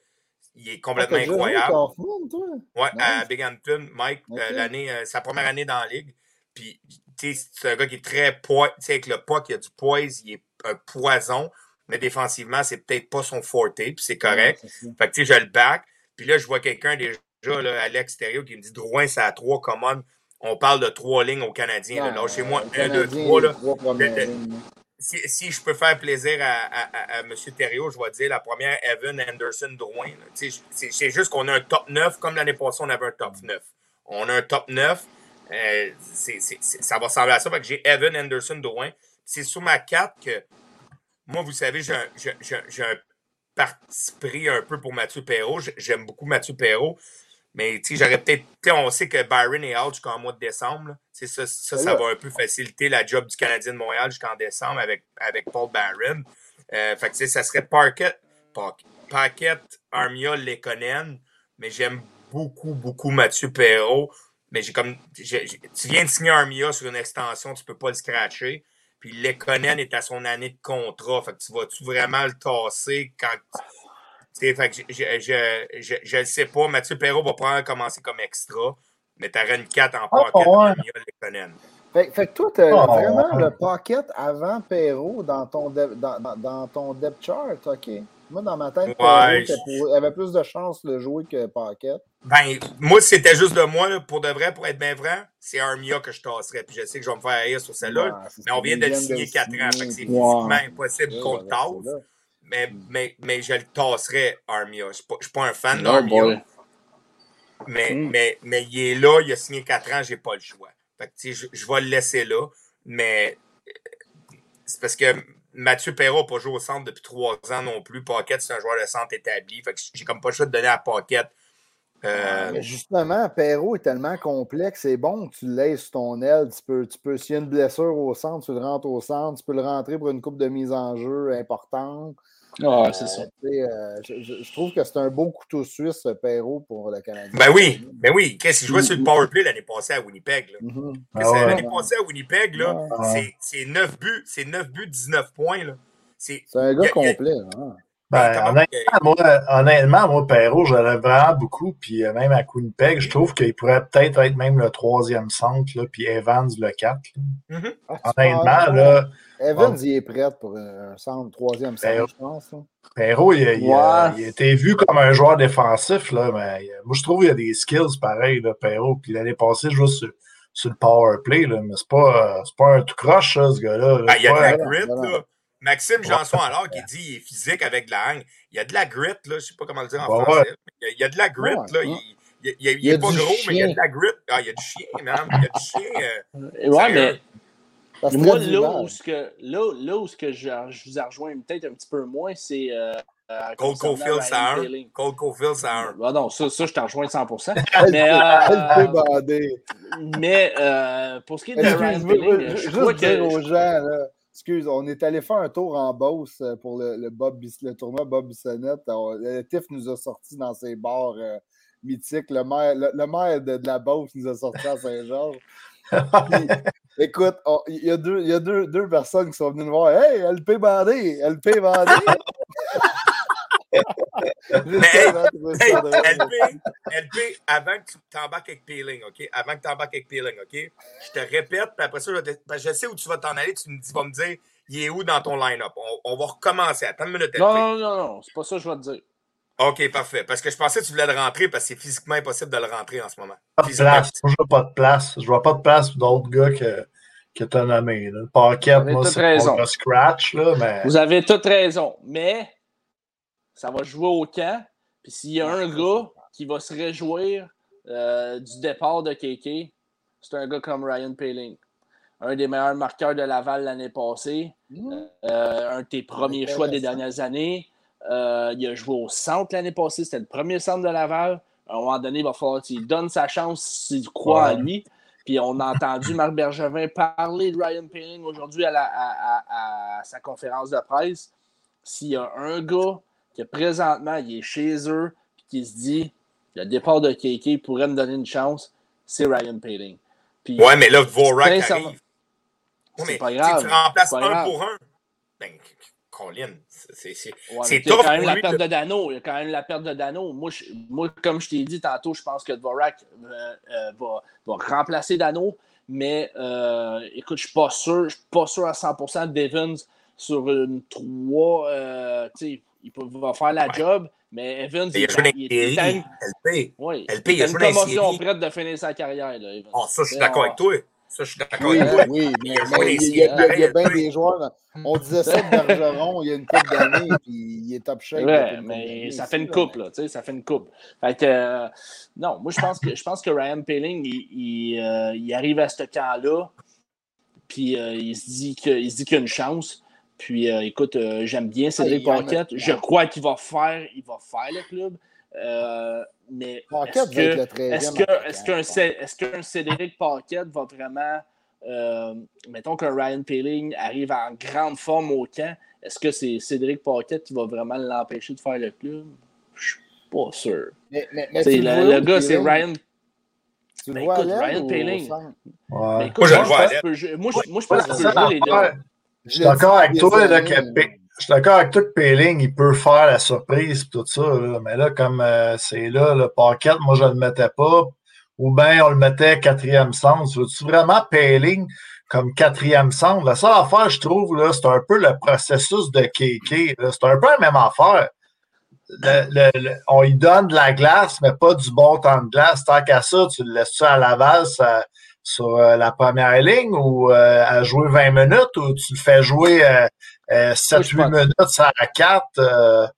il est Ah, complètement incroyable. Hoffman, toi? Ouais, à Nice. Binghamton, Mike, euh, l'année, euh, sa première année dans la ligue. Puis, c'est un gars qui est très poids, tu sais, avec le puck, il a du poise, il est un poison, mais défensivement, c'est peut-être pas son forte, puis c'est correct. Ouais. Fait que, tu sais, je le back. Puis là, je vois quelqu'un déjà là, à l'extérieur qui me dit Drouin, c'est à 3, common. On parle de trois lignes aux Canadiens. là. Ouais, Lâchez-moi euh, 1, 2, Canadien, 3. les Là. trois le- lignes, là. Si, si je peux faire plaisir à, à, à, à M. Thériault, je vais dire la première, Evan Anderson Drouin. c'est juste qu'on a un top 9, comme l'année passée, on avait un top 9. On a un top 9. Euh, ça va ressembler à ça. Fait que j'ai Evan Anderson Drouin. C'est sur ma carte que moi, vous savez, j'ai un, parti pris un peu pour Mathieu Perrault. J'ai- J'aime beaucoup Mathieu Perrault. Mais tu sais, j'aurais peut-être. On sait que Byron est out jusqu'en mois de décembre. Ça, ça, ça va un peu faciliter la job du Canadien de Montréal jusqu'en décembre avec, avec Paul Barron. Euh, fait que ça serait Parkett, Park- Paquette, Armia, Lekonen. Mais j'aime beaucoup, beaucoup Mathieu Perrault. Mais j'ai comme. j'ai- j'ai- tu viens de signer Armia sur une extension, tu peux pas le scratcher. Puis Lekonen est à son année de contrat. Fait que tu vas-tu vraiment le tasser quand. tu sais, fait que je, je, je, je, je le sais pas. Mathieu Perrault va probablement commencer comme extra. Mais t'aurais une 4 en Ah, pocket ouais. Armia, Lekonen. Fait, fait que toi, t'as Oh, vraiment ouais. le pocket avant Perrault dans ton, de- dans, dans, ton depth chart, OK? Moi, dans ma tête, Ouais, Perrault je- était pour- avait plus de chances de le jouer que Pocket. Ben, moi, si c'était juste de moi, là, pour de vrai, pour être bien franc, c'est Armia que je tasserais. Puis je sais que je vais me faire haïr sur celle-là. Ouais, mais on vient de le signer le 4 ans. Fait que c'est physiquement impossible qu'on le tasse. Mais, mais, mais je le tasserais, Armia. Je ne suis pas- je suis pas un fan d'Armia. Mais, Mm. mais, mais il est là, il a signé 4 ans, j'ai pas le choix. Fait que, tu sais, je, je vais le laisser là. Mais euh, c'est parce que Mathieu Perrault n'a pas joué au centre depuis 3 ans non plus. Paquette, c'est un joueur de centre établi. Fait que j'ai comme pas le choix de donner à Paquette. Euh, Mais justement, Perrault est tellement complexe, c'est bon que tu le laisses sur ton aile. Tu peux, tu peux, s'il y a une blessure au centre, tu le rentres au centre, tu peux le rentrer pour une coupe de mise en jeu importante. Ah, c'est Euh, ça. tu sais, euh, je, trouve que c'est un beau couteau suisse, ce Perrault, pour le Canadien. Ben oui, ben oui. Qu'est-ce qu'il jouait sur le powerplay l'année passée à Winnipeg? Là. Mhm. Ah ouais. L'année passée à Winnipeg, là, Ouais. c'est- c'est 9 buts, c'est 9 buts, 19 points. Là. C'est C'est un gars a- y a- complet. hein. Ben, comment- honnêtement, moi, honnêtement, moi, Perrault, je l'aime vraiment beaucoup. Puis euh, même à Winnipeg, je trouve qu'il pourrait peut-être être même le troisième centre, là, puis Evans le 4. là. Mhm. Ah, Honnêtement, là, Evans, il est prêt pour un centre, troisième centre, Ben, je pense. Perrault, il, il a- Ouais. il a été vu comme un joueur défensif, là, mais euh, moi, je trouve qu'il a des skills pareils, là, Perrault. Puis l'année passée, je sur, sur le power play, là, mais c'est pas, euh, c'est pas un tout croche, ce gars-là. là. Ah, il y a de la ouais. là. Maxime Janson, alors, qui dit qu'il est physique avec de la haine. Il y a de la grit, là. Je sais pas comment le dire en Ouais, français. Il, y a, il y a de la grit, Ouais, là. ouais. Il, il, il- il Il est pas gros, mais il y a de la grit. Ah, il y a du chien, man. Il y a du chien. euh, Ouais, mais moi, là où, ce que, là, là où ce que je, je vous ai rejoint peut-être un petit peu moins, c'est. Euh, euh, Cole concernant Caulfield, c'est à Ryan 1. Poehling. Cole Caulfield, c'est à 1. Ah non, ça, ça je t'en rejoins 100%. Elle mais, euh, mais euh, pour ce qui est de Ryan je juste crois dire aux gens, là, excuse, on est allé faire un tour en Beauce euh, pour le, Bob, le tournoi Bob Bissonnette. Le TIF nous a sorti dans ses bars euh, mythiques. Le maire, de, la Beauce nous a sorti à Saint-Georges. écoute, il y a, deux, y a deux, deux, personnes qui sont venues nous voir. Hey, LP bandé, LP bandé. Mais, LP, LP, avant que tu t'embarques avec Peeling, OK? Avant que tu embarques avec Peeling, OK? Je te répète, puis après ça, je, je sais où tu vas t'en aller, tu me dis, vas me dire, il est où dans ton line-up? On, va recommencer. Attends une minute. LP. Non, non, non, non, c'est pas ça que je vais te dire. OK, parfait. Parce que je pensais que tu voulais le rentrer parce que c'est physiquement impossible de le rentrer en ce moment. Pas de place. je vois pas de place. Je vois pas de place pour d'autres gars que, que tu as. Le Paquette, moi, c'est pour scratch. Là, mais... Vous avez toute raison. Mais ça va jouer au camp. Puis s'il y a un gars qui va se réjouir euh, du départ de KK, c'est un gars comme Ryan Paling. Un des meilleurs marqueurs de Laval l'année passée. Mmh. Euh, un de tes premiers choix des dernières années. Euh, il a joué au centre l'année passée. C'était le premier centre de Laval. À un moment donné, il va falloir qu'il donne sa chance s'il croit en lui. Puis on a entendu Marc Bergevin parler de Ryan Paling aujourd'hui à, à, sa conférence de presse. S'il y a un gars que présentement, il est chez eux et qui se dit le départ de KK pourrait me donner une chance, c'est Ryan Paling. ouais, mais là, Vorak arrive. c'est pas grave. Tu remplaces un pour un. Ben, Colin, c'est ouais, Il y a quand même la perte de... Dano. Il y a quand même la perte de Dano. Moi, moi comme je t'ai dit tantôt, je pense que Dvorak euh, euh, va, va, remplacer Dano. Mais euh, écoute, je ne suis pas sûr. Je suis pas sûr à 100% d'Evans sur une 3. Euh, il peut, va faire la job, mais Evans, il, il, il, il LP. Oui, LP, il a une prête de finir sa carrière. Là, Oh, ça, je suis d'accord avec toi. Ça, je suis d'accord oui, avec toi. Oui, mais, il y a, il y a bien des joueurs. On disait ça de Bergeron il y a une couple d'années, puis il est top shape. Ouais, mais ça fait une coupe, là, tu sais, ça fait une coupe. Fait que, euh, non, moi, je pense que, je pense que Ryan Paling, il, euh, il arrive à ce camp-là, puis euh, il se dit qu'il y a une chance. Puis, euh, écoute, euh, j'aime bien Cédric ah, Paquette. Je crois qu'il va faire, il va faire le club. Euh, mais est-ce que, est-ce que, est-ce qu'un, est-ce qu'un Cédric Paquette va vraiment, mettons qu'un Ryan Peeling arrive en grande forme au camp, est-ce que c'est Cédric Paquette qui va vraiment l'empêcher de faire le club? Je suis pas sûr. Mais, mais, mais le, le gars, c'est Ryan. Tu mais écoute, Ryan Peeling. Ouais. écoute, moi, je, moi, moi, je pense que tu peux jouer les deux. Je suis d'accord avec toi, là, que, je suis d'accord avec toi que Péling, il peut faire la surprise et tout ça. Là. Mais là, comme euh, c'est là, le paquet, moi, je ne le mettais pas. Ou bien on le mettait quatrième centre. Veux-tu vraiment Péling comme quatrième centre? La seule affaire, je trouve, là, c'est un peu le processus de KK. C'est un peu la même affaire. on lui donne de la glace, mais pas du bon temps de glace. Tant qu'à ça, tu le laisses ça à Laval, ça, sur euh, la première ligne ou euh, à jouer 20 minutes ou tu le fais jouer 7-8 euh, minutes à 4?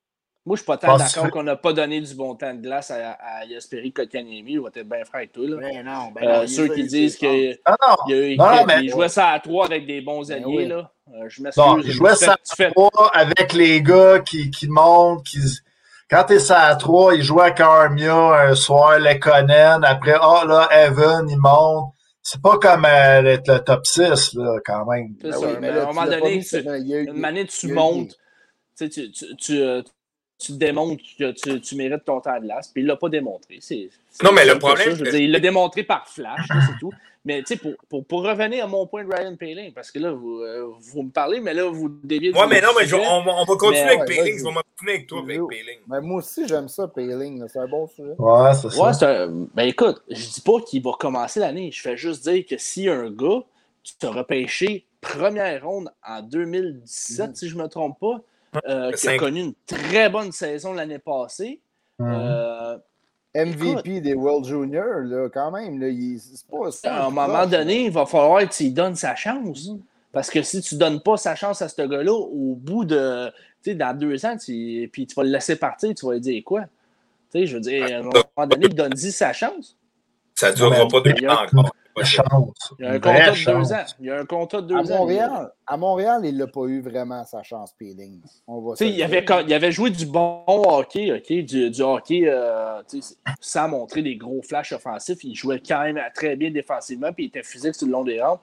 moi, je suis pas tant d'accord qu'on n'a pas donné du bon temps de glace à, à Yasperi Kotkaniemi. Il va être bien frère avec toi. Là. Ben non, ben ceux qui disent qu'il jouait ça à 3 avec des bons ben alliés. là. je m'excuse. il jouait ça à 3 avec les gars qui, qui montent, qui quand tu es ça à 3, il jouait avec Armia un soir, Lekonen. Après, ah là, Evan, il monte c'est pas comme euh, le top 6, là, quand même. C'est ben ça, mais à un moment donné, une manière tu montes, tu, tu, tu, euh, tu, démontres que tu, tu, mérites ton temps de glace, puis il l'a pas démontré. C'est, non, mais le problème. Ça, il l'a démontré par flash, c'est tout. Mais tu sais, pour, pour, pour, revenir à mon point de Ryan Paling, parce que là, vous, euh, vous me parlez, mais là, vous déviez. Oui, mais non, mais on, va, on, va continuer avec ouais, Paling. Je vais continuer avec toi avec Paling. Mais moi aussi, j'aime ça, Paling. C'est un bon sujet. Ouais, c'est ça. Ouais, un... Ben écoute, je dis pas qu'il va commencer l'année. Je fais juste dire que si un gars, tu t'as repêché première ronde en 2017, mm. si je ne me trompe pas, euh, qui a connu une très bonne saison l'année passée. Mm. Euh, MVP des World Juniors, là, quand même. Là, pas, à un moment donné, il va falloir que tu lui donnes sa chance. Mm. Parce que si tu ne donnes pas sa chance à ce gars-là, au bout de. Tu sais, dans deux ans, tu, puis tu vas le laisser partir, tu vas lui dire quoi? Tu sais, je veux dire, à un moment donné, donne-y sa chance. Ça ne durera pas deux ans encore. Chance. Il y a un contrat de deux ans. Il y a un contrat de deux à Montréal, À Montréal, il n'a pas eu vraiment sa chance, Peeling. il, avait, il avait joué du bon hockey, ok, du, du hockey euh, sans montrer des gros flashs offensifs. Il jouait quand même très bien défensivement, puis il était physique sur le long des rampes.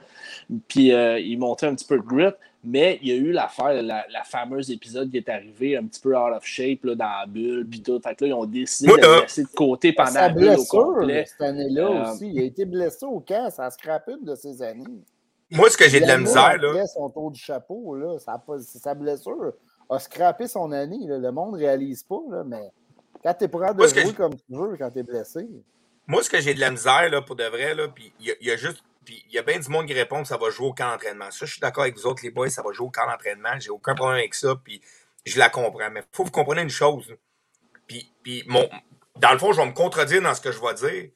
Puis euh, il montrait un petit peu de grit. Mais il y a eu l'affaire, la, la, fameuse épisode qui est arrivé un petit peu out of shape là, dans la bulle, puis tout. Fait que là, ils ont décidé de le laisser de côté pendant la bulle au complet. Cette année-là euh, aussi, il a été blessé au camp, ça a scrappé de ses années. Moi, ce que j'ai de la misère, là. son tour du chapeau, là, ça sa blessure a scrappé son année. Là. Le monde ne réalise pas, là, mais quand tu es prêt de jouer comme tu veux, quand tu es blessé. Moi, ce que j'ai de la misère, là, pour de vrai, là, puis il y, y, a juste puis il y a bien du monde qui répond que ça va jouer au camp d'entraînement. Ça, je suis d'accord avec vous autres, les boys, ça va jouer au camp d'entraînement. J'ai aucun problème avec ça, puis je la comprends. Mais il faut que vous compreniez une chose. Puis, puis mon, dans le fond, je vais me contredire dans ce que je vais dire.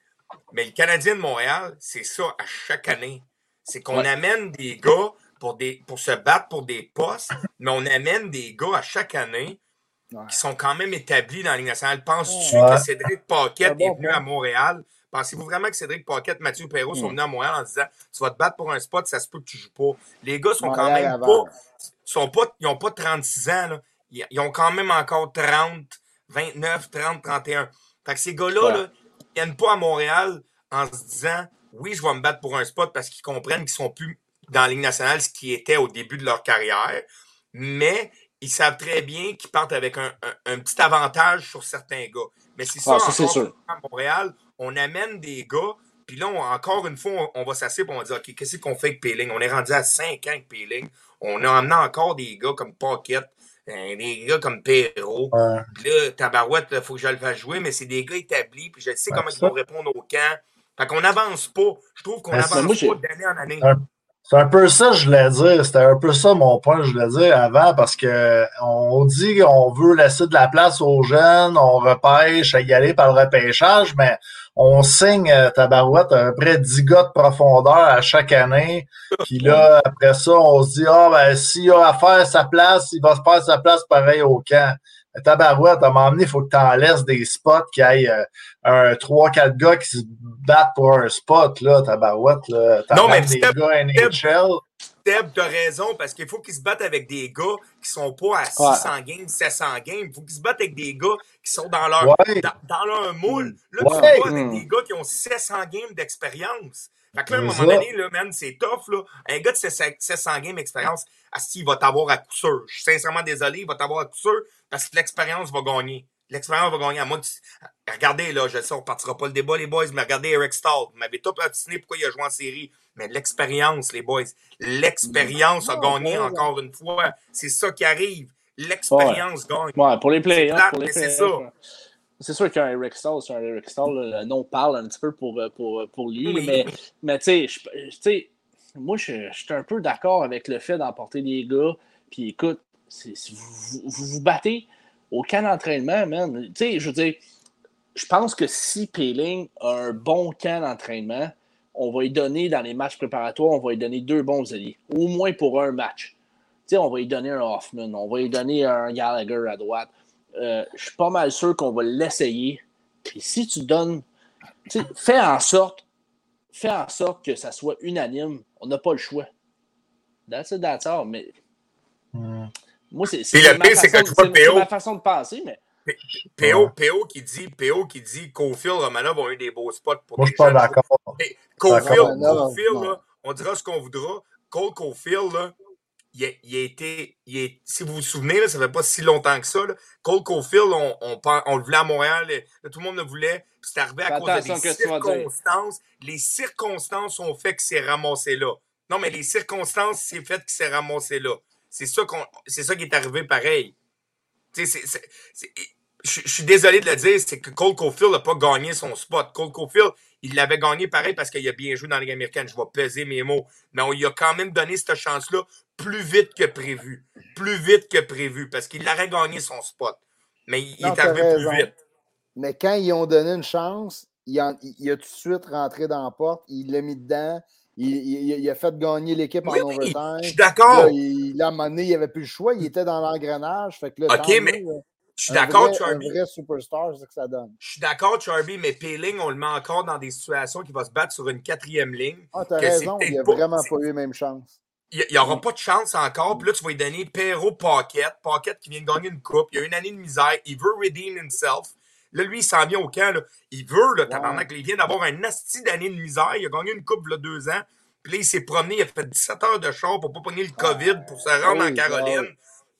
Mais le Canadien de Montréal, c'est ça à chaque année. C'est qu'on amène des gars pour, des, pour se battre pour des postes, mais on amène des gars à chaque année qui sont quand même établis dans la Ligue nationale. Penses-tu que Cédric Paquette est venu à Montréal Pensez-vous vraiment que Cédric Paquette, Mathieu Perrault sont hmm. venus à Montréal en disant Tu vas te battre pour un spot, ça se peut que tu joues pas. Les gars sont quand même pas, sont pas. Ils n'ont pas 36 ans. Là. Ils ont quand même encore 30, 29, 30, 31. Fait que ces gars-là, là, ils viennent pas à Montréal en se disant Oui, je vais me battre pour un spot parce qu'ils comprennent qu'ils sont plus dans la Ligue nationale, ce qui était au début de leur carrière. Mais ils savent très bien qu'ils partent avec un, petit avantage sur certains gars. Mais c'est ça, ah, ça à Montréal, on amène des gars, puis là, encore une fois, on, va s'asseoir et on va dire, OK, qu'est-ce qu'on fait avec Peeling? On est rendu à 5 ans avec Peeling. On a amené encore des gars comme Pocket, euh, des gars comme Perrault. Puis là, Tabarouette, il faut que je le fasse jouer, mais c'est des gars établis, puis je sais comment ils vont répondre au camp. Fait qu'on n'avance pas. Je trouve qu'on n'avance pas d'année en année. C'est un peu ça je voulais dire. C'était un peu ça mon point je voulais dire avant parce que on dit qu'on veut laisser de la place aux jeunes, on repêche à y aller par le repêchage, mais on signe euh, Tabarouette à peu près 10 gars de profondeur à chaque année. Puis là, après ça, on se dit Ah ben s'il a à faire sa place, il va se faire sa place pareil au camp. Tabarouette, à un moment donné, il faut que tu en laisses des spots qui aillent euh, un 3-4 gars qui se battent pour un spot, là, Tabarouette. Là. Non, mais des gars NHL. Teb, t'as raison, parce qu'il faut qu'ils se battent avec des gars qui sont pas à 600 games, 700 games. Il faut qu'ils se battent avec des gars qui sont dans leur, dans, leur moule. Là, ouais. tu pas avec des gars qui ont 700 games d'expérience. Fait que là, à un moment donné, là, man, c'est tough, là. Un gars de 700 games d'expérience, il va t'avoir à coup sûr. Je suis sincèrement désolé, il va t'avoir à coup sûr parce que l'expérience va gagner. L'expérience va gagner. À moi, regardez, là, je sais, on partira pas le débat, les boys, mais regardez Eric Stahl. Vous m'avez tout patiné pourquoi il a joué en série? Mais l'expérience, les boys, l'expérience a gagné encore une fois. C'est ça qui arrive. L'expérience gagne. Ouais, pour les playoffs. C'est ça. C'est sûr qu'un Eric Stahl, c'est un Eric Stahl, le nom parle un petit peu pour, euh, pour, pour lui, mais, mais tu sais, moi, je, suis un peu d'accord avec le fait d'emporter des gars. Puis écoute, vous, vous, battez au camp d'entraînement, man. Tu sais, je veux dire, je pense que si Peeling a un bon camp d'entraînement, on va lui donner dans les matchs préparatoires, on va lui donner deux bons alliés, au moins pour un match. Tu sais, on va lui donner un Hoffman, on va lui donner un Gallagher à droite. Euh, je suis pas mal sûr qu'on va l'essayer. Puis si tu donnes, fais en sorte, fais en sorte que ça soit unanime. On n'a pas le choix. That's it, that's. Mais hmm. Moi, c'est ma, façon de penser, mais. PO, PO qui dit, PO qui dit Cofield, Romanov ont eu des beaux spots pour Moi, je suis pas d'accord. Cofield, on dira ce qu'on voudra. Cole Cofield, là, il, a, il a été. Il est, si vous vous souvenez, là, ça fait pas si longtemps que ça. Là, Cole Cofield, on, on, on, le voulait à Montréal, tout le monde le voulait. C'est arrivé à cause des circonstances. Les circonstances ont fait que c'est ramassé là. Non, mais les circonstances, c'est fait que c'est ramassé là. C'est ça, qu'on, c'est ça qui est arrivé pareil. C'est, c'est, je, suis désolé de le dire, c'est que Cole Cofield n'a pas gagné son spot. Cole Cofield, il l'avait gagné pareil parce qu'il a bien joué dans la Ligue américaine. Je vais peser mes mots. Mais on lui a quand même donné cette chance-là plus vite que prévu. Plus vite que prévu parce qu'il aurait gagné son spot. Mais il est arrivé plus vite. Mais quand ils ont donné une chance, il il a tout de suite rentré dans la porte, il l'a mis dedans. Il, il, a fait gagner l'équipe en overtime. Je suis d'accord. Là, à un moment donné, il n'y avait plus le choix. Il était dans l'engrenage. Fait que là, OK, mais je suis d'accord, Charby. Un vrai superstar, c'est ce que ça donne. Je suis d'accord, Charby, mais Peeling, on le met encore dans des situations qui va se battre sur une quatrième ligne. Ah, t'as raison, il n'a vraiment pas eu la même chance. Il n'y aura pas de chance encore. Puis là, tu vas lui donner Perro Pocket. Pocket qui vient de gagner une coupe. Il a une année de misère. Il veut redeem himself. Là, lui, il s'en vient au camp. Là. Il veut, là, tabarnak. Il vient d'avoir un asti d'année de misère. Il a gagné une coupe, là, deux ans. Puis là, il s'est promené, il a fait 17 heures de char pour pas pogner le COVID, pour se rendre en Caroline.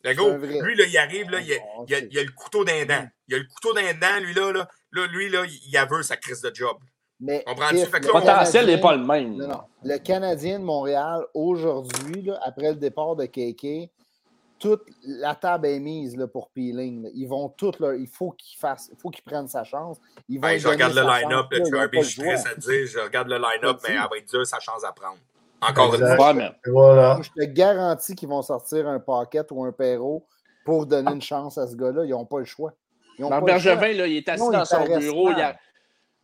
Le gars, lui, là, il arrive, là, il, a, il, a, il a le couteau d'un dent. Il a le couteau d'un dent, lui, là, là. Là, lui, là, il a veut sa crise de job. Mais le potentiel n'est pas le même. Non, non. Le Canadien de Montréal, aujourd'hui, après le départ de KK, toute la table est mise là, pour Peeling. Ils vont tout leur, il faut qu'il fasse, il faut qu'il prenne sa chance. Ils vont je regarde le line-up, tu je suis triste à dire, je regarde le line-up, mais elle va être dure sa chance à prendre. Encore une fois. Mais... Voilà. Je te garantis qu'ils vont sortir un paquet ou un perro pour donner une chance à ce gars-là. Ils n'ont pas le choix. Marc Bergevin, là, il est assis dans son bureau. Il a...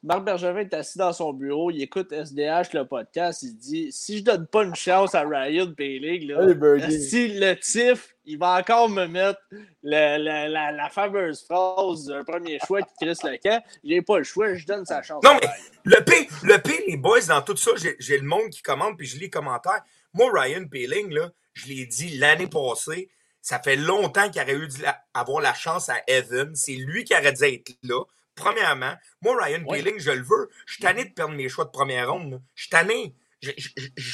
Marc Bergevin est assis dans son bureau, il écoute SDH, le podcast, il dit si je donne pas une chance à Ryan Bailey, si le TIF, il va encore me mettre la, la, fameuse phrase d'un premier choix qui crisse le camp. Il n'a pas le choix, je donne sa chance. Non, mais le P, le P, les boys, dans tout ça, j'ai le monde qui commente, puis je lis les commentaires. Moi, Ryan Peeling, là, je l'ai dit l'année passée, ça fait longtemps qu'il aurait eu avoir la chance à Evan. C'est lui qui aurait dû être là. Premièrement, moi, Ryan Peeling, je le veux. Je suis tanné de perdre mes choix de première ronde. Je suis tanné. Je,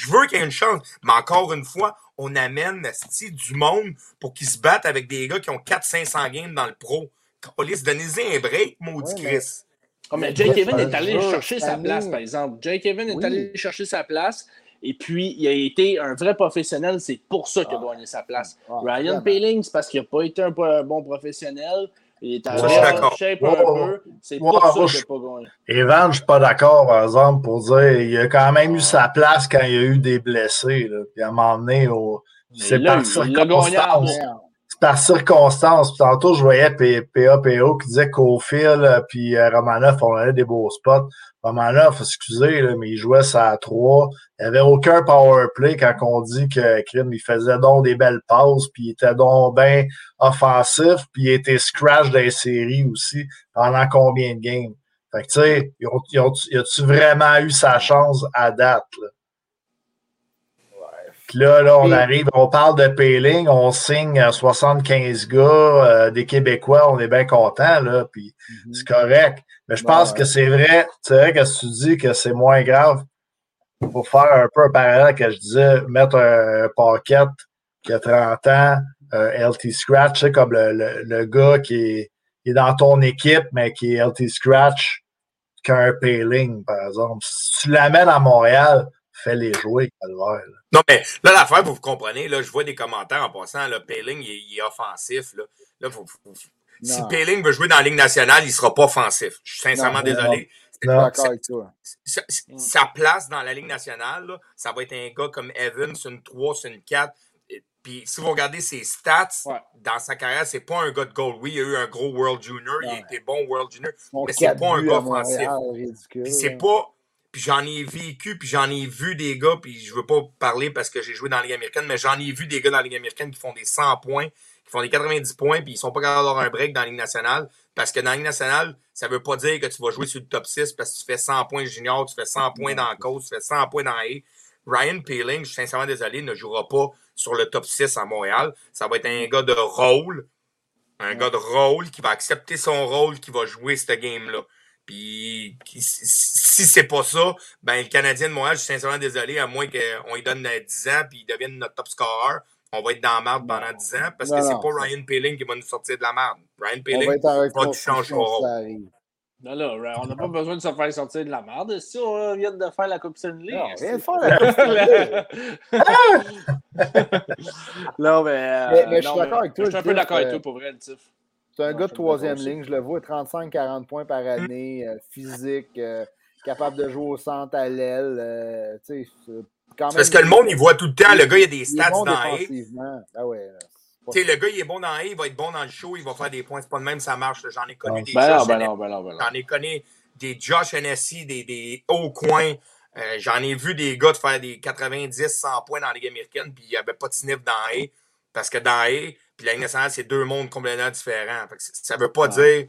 veux qu'il y ait une chance. Mais encore une fois, on amène du monde pour qu'ils se battent avec des gars qui ont 400-500 games dans le pro. Police, donnez-y un break, maudit Chris. Oh, mais Jake Evan est allé chercher sa place, par exemple. Jake Evan est allé chercher sa place. Et puis, il a été un vrai professionnel. C'est pour ça qu'il a ah. gagné sa place. Ah, Ryan Peeling, c'est parce qu'il n'a pas été un bon professionnel. Il est en shape un peu. C'est pour ça qu'il n'a pas gagné. Evan, je ne suis pas d'accord, par exemple, pour dire il a quand même eu sa place quand il y a eu des blessés. Là. Puis à un moment donné, c'est par circonstance. C'est par circonstance. tantôt, je voyais PAPO qui disait qu'au fil, puis euh, Romanoff, on avait des beaux spots. Romanoff, excusez, là, mais il jouait ça à 3. Il n'y avait aucun power play quand on dit que Krim, il faisait donc des belles passes, puis il était donc bien offensif, puis il était scratch dans les séries aussi pendant combien de games? Fait que, tu sais, il a-tu vraiment eu sa chance à date? Là? Puis là, là, on arrive, on parle de Payling, on signe 75 gars, euh, des Québécois, on est bien contents, là, puis mm-hmm. c'est correct. Mais je pense que c'est vrai, c'est vrai que tu dis que c'est moins grave pour faire un peu un parallèle que je disais, mettre un, paquet qui a 30 ans, un LT Scratch, comme le, le, gars qui est, qui est, dans ton équipe, mais qui est LT Scratch qu'un Payling, par exemple. Si tu l'amènes à Montréal, fais-les jouer, Calvaire. Non, mais là, l'affaire, vous comprenez, là, je vois des commentaires en passant, le Payling, il, est offensif. Là, là si Payling veut jouer dans la Ligue nationale, il ne sera pas offensif. Je suis sincèrement désolé. Sa place dans la Ligue nationale, ça va être un gars comme Evans, une 3, c'est une 4. Puis si vous regardez ses stats dans sa carrière, c'est pas un gars de goal. Oui, il a eu un gros World Junior, il a été bon World Junior, mais c'est pas un gars offensif. C'est pas. Puis j'en ai vécu, puis j'en ai vu des gars, puis je veux pas parler parce que j'ai joué dans la Ligue américaine, mais j'en ai vu des gars dans la Ligue américaine qui font des 100 points, qui font des 90 points, puis ils sont pas capables d'avoir un break dans la Ligue nationale. Parce que dans la Ligue nationale, ça veut pas dire que tu vas jouer sur le top 6 parce que tu fais 100 points junior, tu fais 100 points dans la cause, tu fais 100 points dans A. Ryan Peeling, je suis sincèrement désolé, ne jouera pas sur le top 6 à Montréal. Ça va être un gars de rôle. Un gars de rôle qui va accepter son rôle, qui va jouer ce game-là. Puis si c'est pas ça, ben le Canadien de Montréal, je suis sincèrement désolé, à moins qu'on lui donne 10 ans puis il devienne notre top scorer on va être dans la merde pendant 10 ans parce que c'est pas Ryan Peeling qui va nous sortir de la merde. Ryan Peeling va nous changer. Non, là, on n'a pas besoin de se faire sortir de la merde. Si on vient de faire la Coupe Stanley. Non, on vient de faire la Coupe Stanley. non, mais, mais, mais, je suis d'accord avec toi. Je suis un peu d'accord avec toi pour vrai, le Tiff. C'est un gars de troisième ligne, je le vois, 35-40 points par année, euh, physique, euh, capable de jouer au centre à l'aile. Euh, parce que le monde, il voit tout le temps, le gars, il a des stats dans A. Ah le gars, il est bon dans A, il va être bon dans le show, il va faire des points. C'est pas de même, ça marche. J'en ai connu des ben Josh ben ben J'en ai connu des Josh NSC, des, des hauts coins. Euh, j'en ai vu des gars de faire des 90, 100 points dans la Ligue américaine, puis il n'y avait pas de sniff dans A. Parce que dans A, puis la Ligue nationale, c'est deux mondes complètement différents. ça ne veut pas dire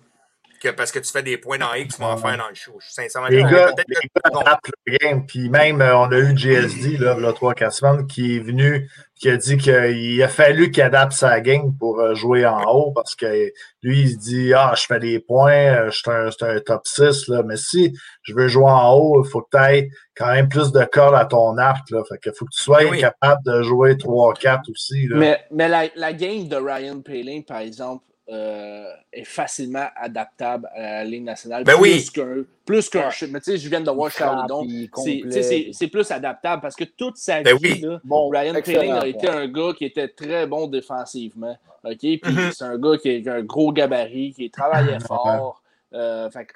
que parce que tu fais des points dans X, tu vas en faire dans le show. Je suis sincèrement les gars, les gars adaptent le game. Puis même, euh, on a eu GSD, là, là 3-4 semaines, qui est venu, qui a dit qu'il a fallu qu'il adapte sa game pour euh, jouer en haut parce que lui, il se dit Ah, je fais des points, euh, je suis un, un, top 6, là. mais si je veux jouer en haut, il faut que tu aies quand même plus de cordes à ton arc. Là. Fait que faut que tu sois oui. capable de jouer 3-4 aussi. Là. Mais, mais la, la game de Ryan Paling, par exemple, euh, est facilement adaptable à la Ligue nationale. Ben plus oui. qu'un plus qu'un ouais. Mais tu sais, je viens de voir Charledon. C'est plus adaptable parce que toute sa ben vie, oui. là, bon, Ryan Paling a été un gars qui était très bon défensivement. OK? Puis mm -hmm. c'est un gars qui a un gros gabarit, qui travaillait fort. Euh, fait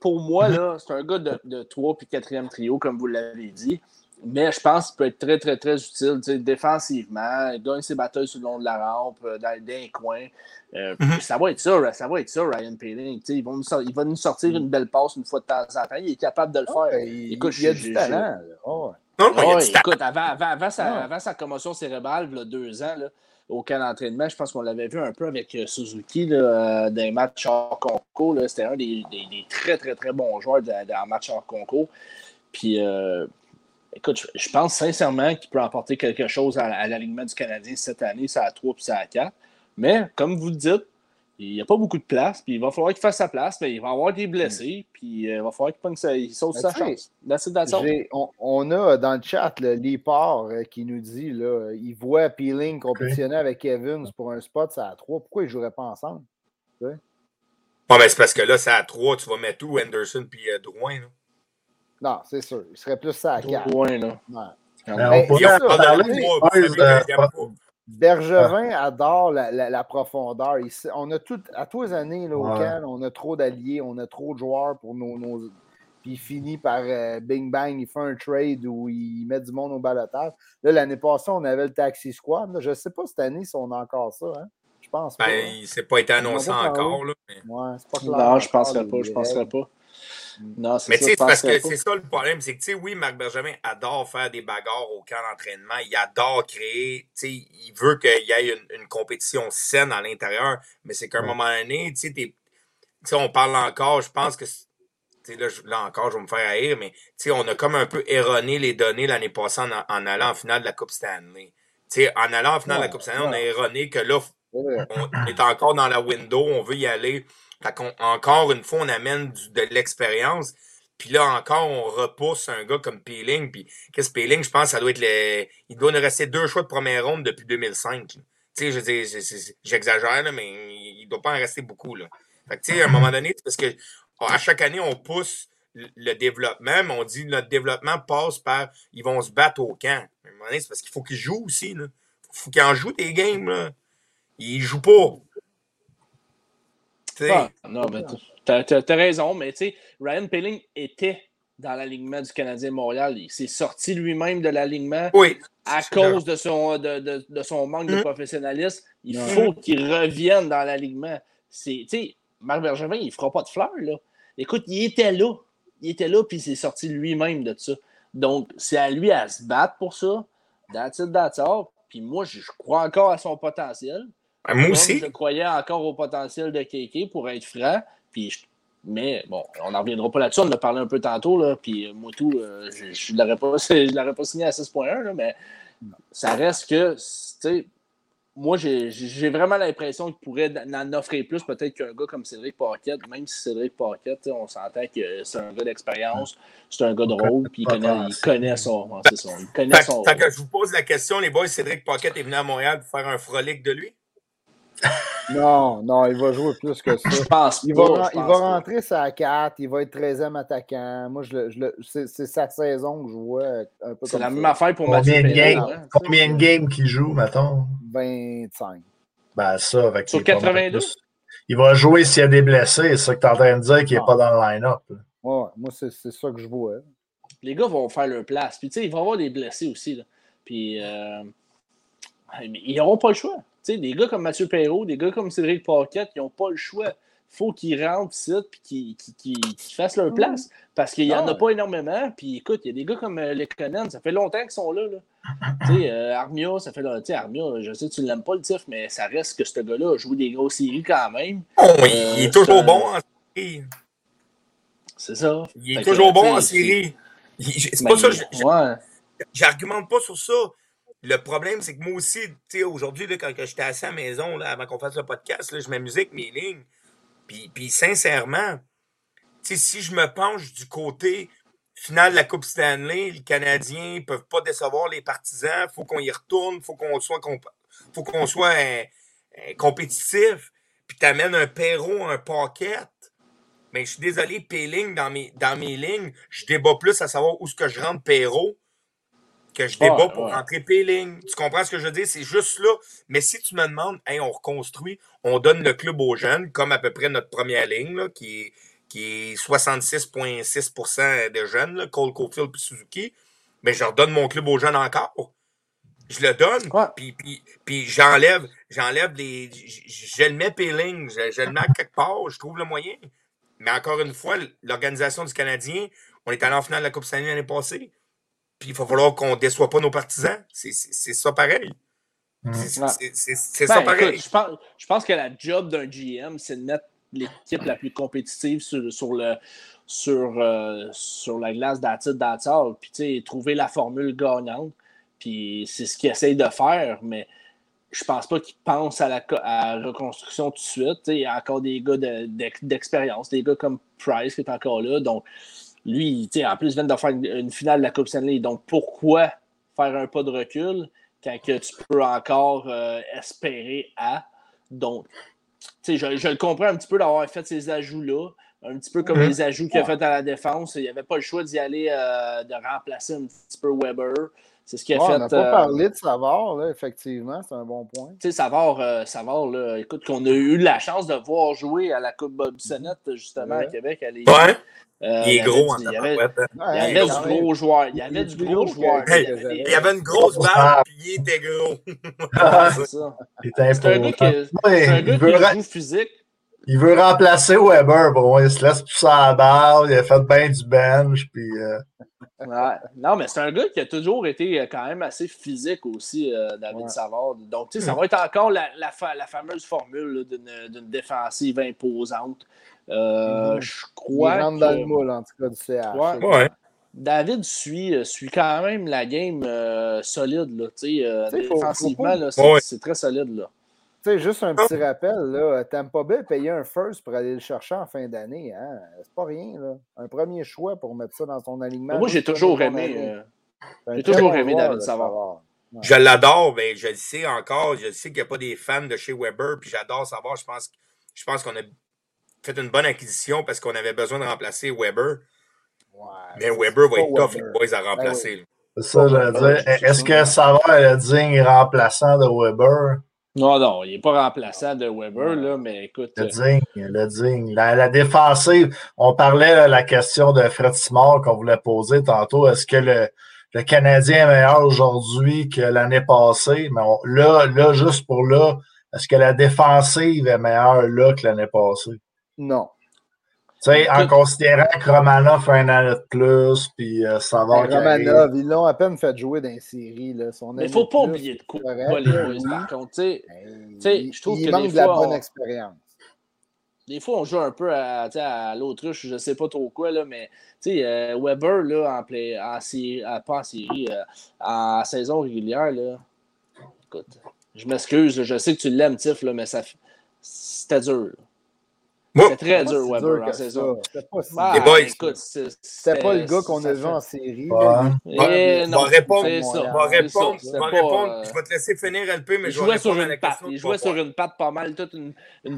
pour moi, là, c'est un gars de, de 3 puis 4e trio, comme vous l'avez dit. Mais je pense qu'il peut être très, très, très utile défensivement. Il gagne ses batailles sur le long de la rampe, dans, dans les coins. Euh, mm -hmm. Ça va être ça, ça va être ça, Ryan Paling. Il va, nous, il va nous sortir une belle passe une fois de temps en temps. Il est capable de le faire. Oh, il, écoute, il y a du talent. Oh. Non, non, oh, écoute, avant, avant, avant, sa, avant, sa, commotion cérébrale, il y a deux ans, là, au camp d'entraînement, je pense qu'on l'avait vu un peu avec Suzuki là, dans les matchs hors concours. C'était un des, des, des, très, très, très bons joueurs en match hors concours. Puis, euh, écoute, je, je, pense sincèrement qu'il peut apporter quelque chose à, à l'alignement du Canadien cette année, ça à 3 puis ça à 4. Mais, comme vous le dites, il n'y a pas beaucoup de place, puis il va falloir qu'il fasse sa place, mais il va avoir des blessés, puis euh, il va falloir qu'il sa, il saute sa chance. On, on, a dans le chat Lipard euh, qui nous dit là, il voit Peeling compétitionner okay. avec Evans pour un spot, ça à 3. Pourquoi ils ne joueraient pas ensemble? Ouais, mais c'est parce que là, ça à 3, tu vas mettre où Anderson puis euh, Drouin? Là? Non, c'est sûr. Il serait plus ça à 4. Drouin, là. Ouais. Mais, on Bergevin adore la, la, la profondeur. Il, on a tout, à tous les années, là, au ouais. camp, on a trop d'alliés, on a trop de joueurs pour nos. nos... Puis il finit par euh, bing bang, il fait un trade où il met du monde au balotage. Là, l'année passée, on avait le Taxi Squad. Là. Je ne sais pas cette année si on a encore ça. Hein? Je pense ben, pas. Il ne s'est pas été annoncé encore. Là, mais... ouais, pas clair, non, je ne penserais pas. Je penserais pas. Non, mais tu sais, parce que c'est ça le problème, c'est que, tu sais, oui, Marc Bergevin adore faire des bagarres au camp d'entraînement, il adore créer, tu sais, il veut qu'il y ait une, une, compétition saine à l'intérieur, mais c'est qu'à un ouais. moment donné, tu sais, on parle encore, je pense que, tu sais, là, là, encore, je vais me faire haïr, mais, tu sais, on a comme un peu erroné les données l'année passée en, en, allant en finale de la Coupe Stanley. Tu sais, en allant en finale ouais, de la Coupe Stanley, on a erroné que là, on est encore dans la window, on veut y aller. Fait encore une fois, on amène du, de l'expérience. Puis là, encore, on repousse un gars comme Peeling. Puis qu'est-ce que Peeling, je pense, ça doit être le. Il doit nous rester deux choix de première ronde depuis 2005. Tu sais, je dis, j'exagère, mais il doit pas en rester beaucoup. Là. Fait que, tu sais, à un moment donné, parce que à chaque année, on pousse le développement, mais on dit notre développement passe par ils vont se battre au camp. À un moment donné, c'est parce qu'il faut qu'ils jouent aussi. Là. Faut qu'ils en jouent des games. Là. Ils jouent pas. Ah, non, mais t'as as, raison, mais tu sais, Ryan Pelling était dans l'alignement du Canadien Montréal. Il s'est sorti lui-même de l'alignement oui, à cause de son, de, de, de son manque mmh. de professionnalisme. Il mmh. faut qu'il revienne dans l'alignement. Tu sais, Marc Bergevin, il ne fera pas de fleurs, là. Écoute, il était là. Il était là, puis il s'est sorti lui-même de ça. Donc, c'est à lui à se battre pour ça. That's it, that's all. Puis moi, je crois encore à son potentiel. Ben, moi aussi. Je croyais encore au potentiel de Kéké pour être franc. Puis je... Mais bon, on n'en reviendra pas là-dessus. On en a parlé un peu tantôt. Là, puis moi, tout, euh, je ne l'aurais pas, pas, signé à 6.1. Mais ça reste que, tu sais, moi, j'ai vraiment l'impression qu'il pourrait en offrir plus peut-être qu'un gars comme Cédric Paquette. Même si Cédric Paquette, on s'entend que c'est un gars d'expérience, c'est un gars de rôle, puis il connaît, il connaît son. son il connaît fait, son fait que je vous pose la question, les boys, Cédric Paquette est venu à Montréal pour faire un frolic de lui? Non, non, il va jouer plus que ça. Je pense il pas, va, il va rentrer sa 4, il va être 13e attaquant. Moi, je, je, c'est sa saison que je vois un peu C'est la même affaire pour Mathieu Combien de games, combien de games qu'il joue, mettons? 25. Ben ça, avec Sur 82? Il va jouer s'il y a des blessés, c'est ça que tu es en train de dire qu'il n'est pas dans le line-up. Ouais, moi, c'est ça que je vois. Les gars vont faire leur place. Puis, tu sais, il va y avoir des blessés aussi. Là. Puis, euh... ils n'auront pas le choix. Tu sais, des gars comme Mathieu Perrault, des gars comme Cédric Paquette, ils n'ont pas le choix. Il faut qu'ils rentrent ici et qu'ils qu qu fassent leur place. Parce qu'il n'y en a pas énormément. Puis écoute, il y a des gars comme euh, Lekonen, ça fait longtemps qu'ils sont là. là. tu sais, euh, Armia, ça fait longtemps. Armia, je sais que tu ne l'aimes pas le tif, mais ça reste que ce gars-là a joué des grosses séries quand même. Oh, euh, il est toujours bon. Hein. C'est ça. Il est toujours bon en série. C'est pas ça. J'argumente pas sur ça. Le problème, c'est que moi aussi, aujourd'hui, quand j'étais assis à la maison, là, avant qu'on fasse le podcast, là, je m'amusais avec mes lignes. Puis, puis sincèrement, si je me penche du côté final de la Coupe Stanley, les Canadiens ne peuvent pas décevoir les partisans, faut qu'on y retourne, faut qu'on soit, faut qu'on soit euh, euh, compétitif, puis tu amènes un Perrault, un Paquette. Mais je suis désolé, Péling, dans mes, dans mes lignes, je débat plus à savoir où est-ce que je rentre Perrault que je débat pour rentrer Péling. Tu comprends ce que je veux dire? C'est juste là. Mais si tu me demandes, hey, on reconstruit, on donne le club aux jeunes, comme à peu près notre première ligne, là, qui est qui est 66,6 de jeunes, Cole Caulfield et Suzuki, mais je redonne mon club aux jeunes encore. Je le donne, puis, puis, j'enlève, j'enlève les. Je, le mets Péling, je, je, le mets quelque part, je trouve le moyen. Mais encore une fois, l'organisation du Canadien, on est allé en finale de la Coupe Stanley l'année passée. Puis il va falloir qu'on ne déçoive pas nos partisans. C'est ça pareil. Mm. C'est ça ben, pareil. je, pense, je pense que la job d'un GM, c'est de mettre l'équipe la plus compétitive sur, sur le, sur, euh, sur la glace d'Atit d'Atal. Puis, trouver la formule gagnante. Puis, c'est ce qu'ils essayent de faire, mais je pense pas qu'ils pensent à la, reconstruction tout de suite. Il y a encore des gars d'expérience, des gars comme Price qui est encore là. Donc, lui, en plus, il vient de faire une, finale de la Coupe Stanley. Donc, pourquoi faire un pas de recul quand que tu peux encore euh, espérer à? Donc, je, je, le comprends un petit peu d'avoir fait ces ajouts-là. Un petit peu comme mhm. les ajouts qu'il a fait à la défense. Il n'y avait pas le choix d'y aller, euh, de remplacer un petit peu Weber. C'est ce qu'il a fait. On n'a pas euh, parlé de Savard, là, effectivement, c'est un bon point. Tu sais, Savard, euh, Savard là, écoute, qu'on a eu la chance de voir jouer à la Coupe Bob Sennett, justement, à Québec. À ouais. Euh, il est gros en Il y avait, il y avait du gros joueur. Il y avait du gros joueur. il y avait une grosse barbe, puis il était gros. c'est ça. C'est un gars qui, un gars qui joue physique. Il veut remplacer Weber. Bon, il se laisse pousser à la barre. Il a fait bien du bench. Puis, euh... ouais. Non, mais c'est un gars qui a toujours été euh, quand même assez physique aussi, euh, David ouais. Savard. Donc, tu sais, ça va être encore la, la, la fameuse formule d'une défensive imposante. Euh, mm-hmm. Je crois. Il rentre dans le moule, en tout cas, du CH. Ouais. David suit, suit quand même la game euh, solide. Là, euh, défensivement, c'est très solide. Là. Sais, juste un petit rappel, là, Tampa Bay payait un first pour aller le chercher en fin d'année. Hein? C'est pas rien. Là. Un premier choix pour mettre ça dans son alignement. Moi, j'ai toujours aimé. j'ai toujours aimé David Savard. Je l'adore, mais je le sais encore. Je sais qu'il n'y a pas des fans de chez Weber, puis j'adore savoir. Je pense, je pense qu'on a fait une bonne acquisition parce qu'on avait besoin de remplacer Weber. Ouais, mais Weber va être tough, les boys, à ben remplacer. C'est ça, j'allais dire. Est-ce que ça va le digne remplaçant de Weber? Non, non, il n'est pas remplaçant de Weber, là, mais écoute. Le euh, digne, le digne. La, défensive, on parlait de la question de Fred Simard qu'on voulait poser tantôt. Est-ce que le, le Canadien est meilleur aujourd'hui que l'année passée? Mais là, là, juste pour là, est-ce que la défensive est meilleure là que l'année passée? Non. Tu sais, en considérant que Romanov fait un an de plus, puis euh, ça va. Romanov, ils l'ont à peine fait jouer dans les séries. Là. Mais il ne faut pas oublier de quoi les boys, par contre. Ben, je trouve il que manque de la bonne expérience. Des fois, on joue un peu à, à l'autruche, je ne sais pas trop quoi, là, mais euh, Weber, là, en, play, en série, pas en série, euh, en saison régulière, là, écoute, je m'excuse, je sais que tu l'aimes, Tiff, là, mais ça, c'était dur. C'est très dur, Weber, en saison. C'était pas, ah, les boys. Écoute, c'était pas le gars qu'on a vu en série. Va répondre. Va répondre. répondre. Je vais te laisser finir, LP, mais je vais sur une patte. Il jouait sur une patte pas mal toute une,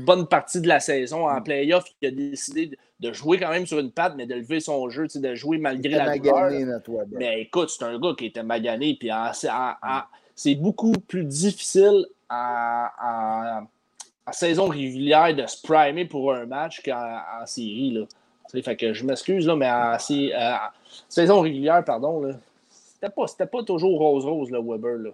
bonne partie de la saison. En playoff, il a décidé de jouer quand même sur une patte, mais de lever son jeu, de jouer malgré la douleur. Mais écoute, c'est un gars qui était magané. Puis c'est beaucoup plus difficile à en saison régulière de se primer pour un match qu'en série. Là. Fait que je m'excuse, mais en, saison régulière, pardon, c'était pas, pas toujours rose-rose, le Weber. Là.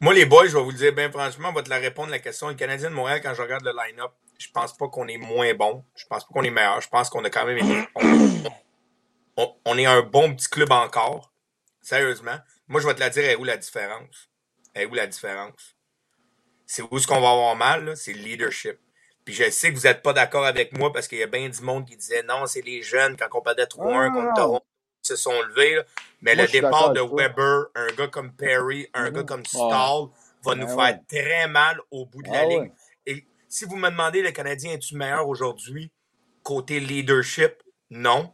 Moi, les boys, je vais vous le dire bien franchement, on va te la répondre la question. Le Canadien de Montréal, quand je regarde le line-up, je pense pas qu'on est moins bon. Je pense pas qu'on est meilleur. Je pense qu'on a quand même. On, est un bon petit club encore. Sérieusement. Moi, je vais te la dire, est où la différence? Est où la différence? C'est où ce qu'on va avoir mal, c'est le leadership. Puis je sais que vous n'êtes pas d'accord avec moi parce qu'il y a bien du monde qui disait non, c'est les jeunes quand on perdait 3-1 contre Toronto se sont levés. Mais le départ de Weber, un gars comme Perry, un gars comme Stahl va nous faire très mal au bout de la ligne. Et si vous me demandez, le Canadien est-tu meilleur aujourd'hui côté leadership? Non.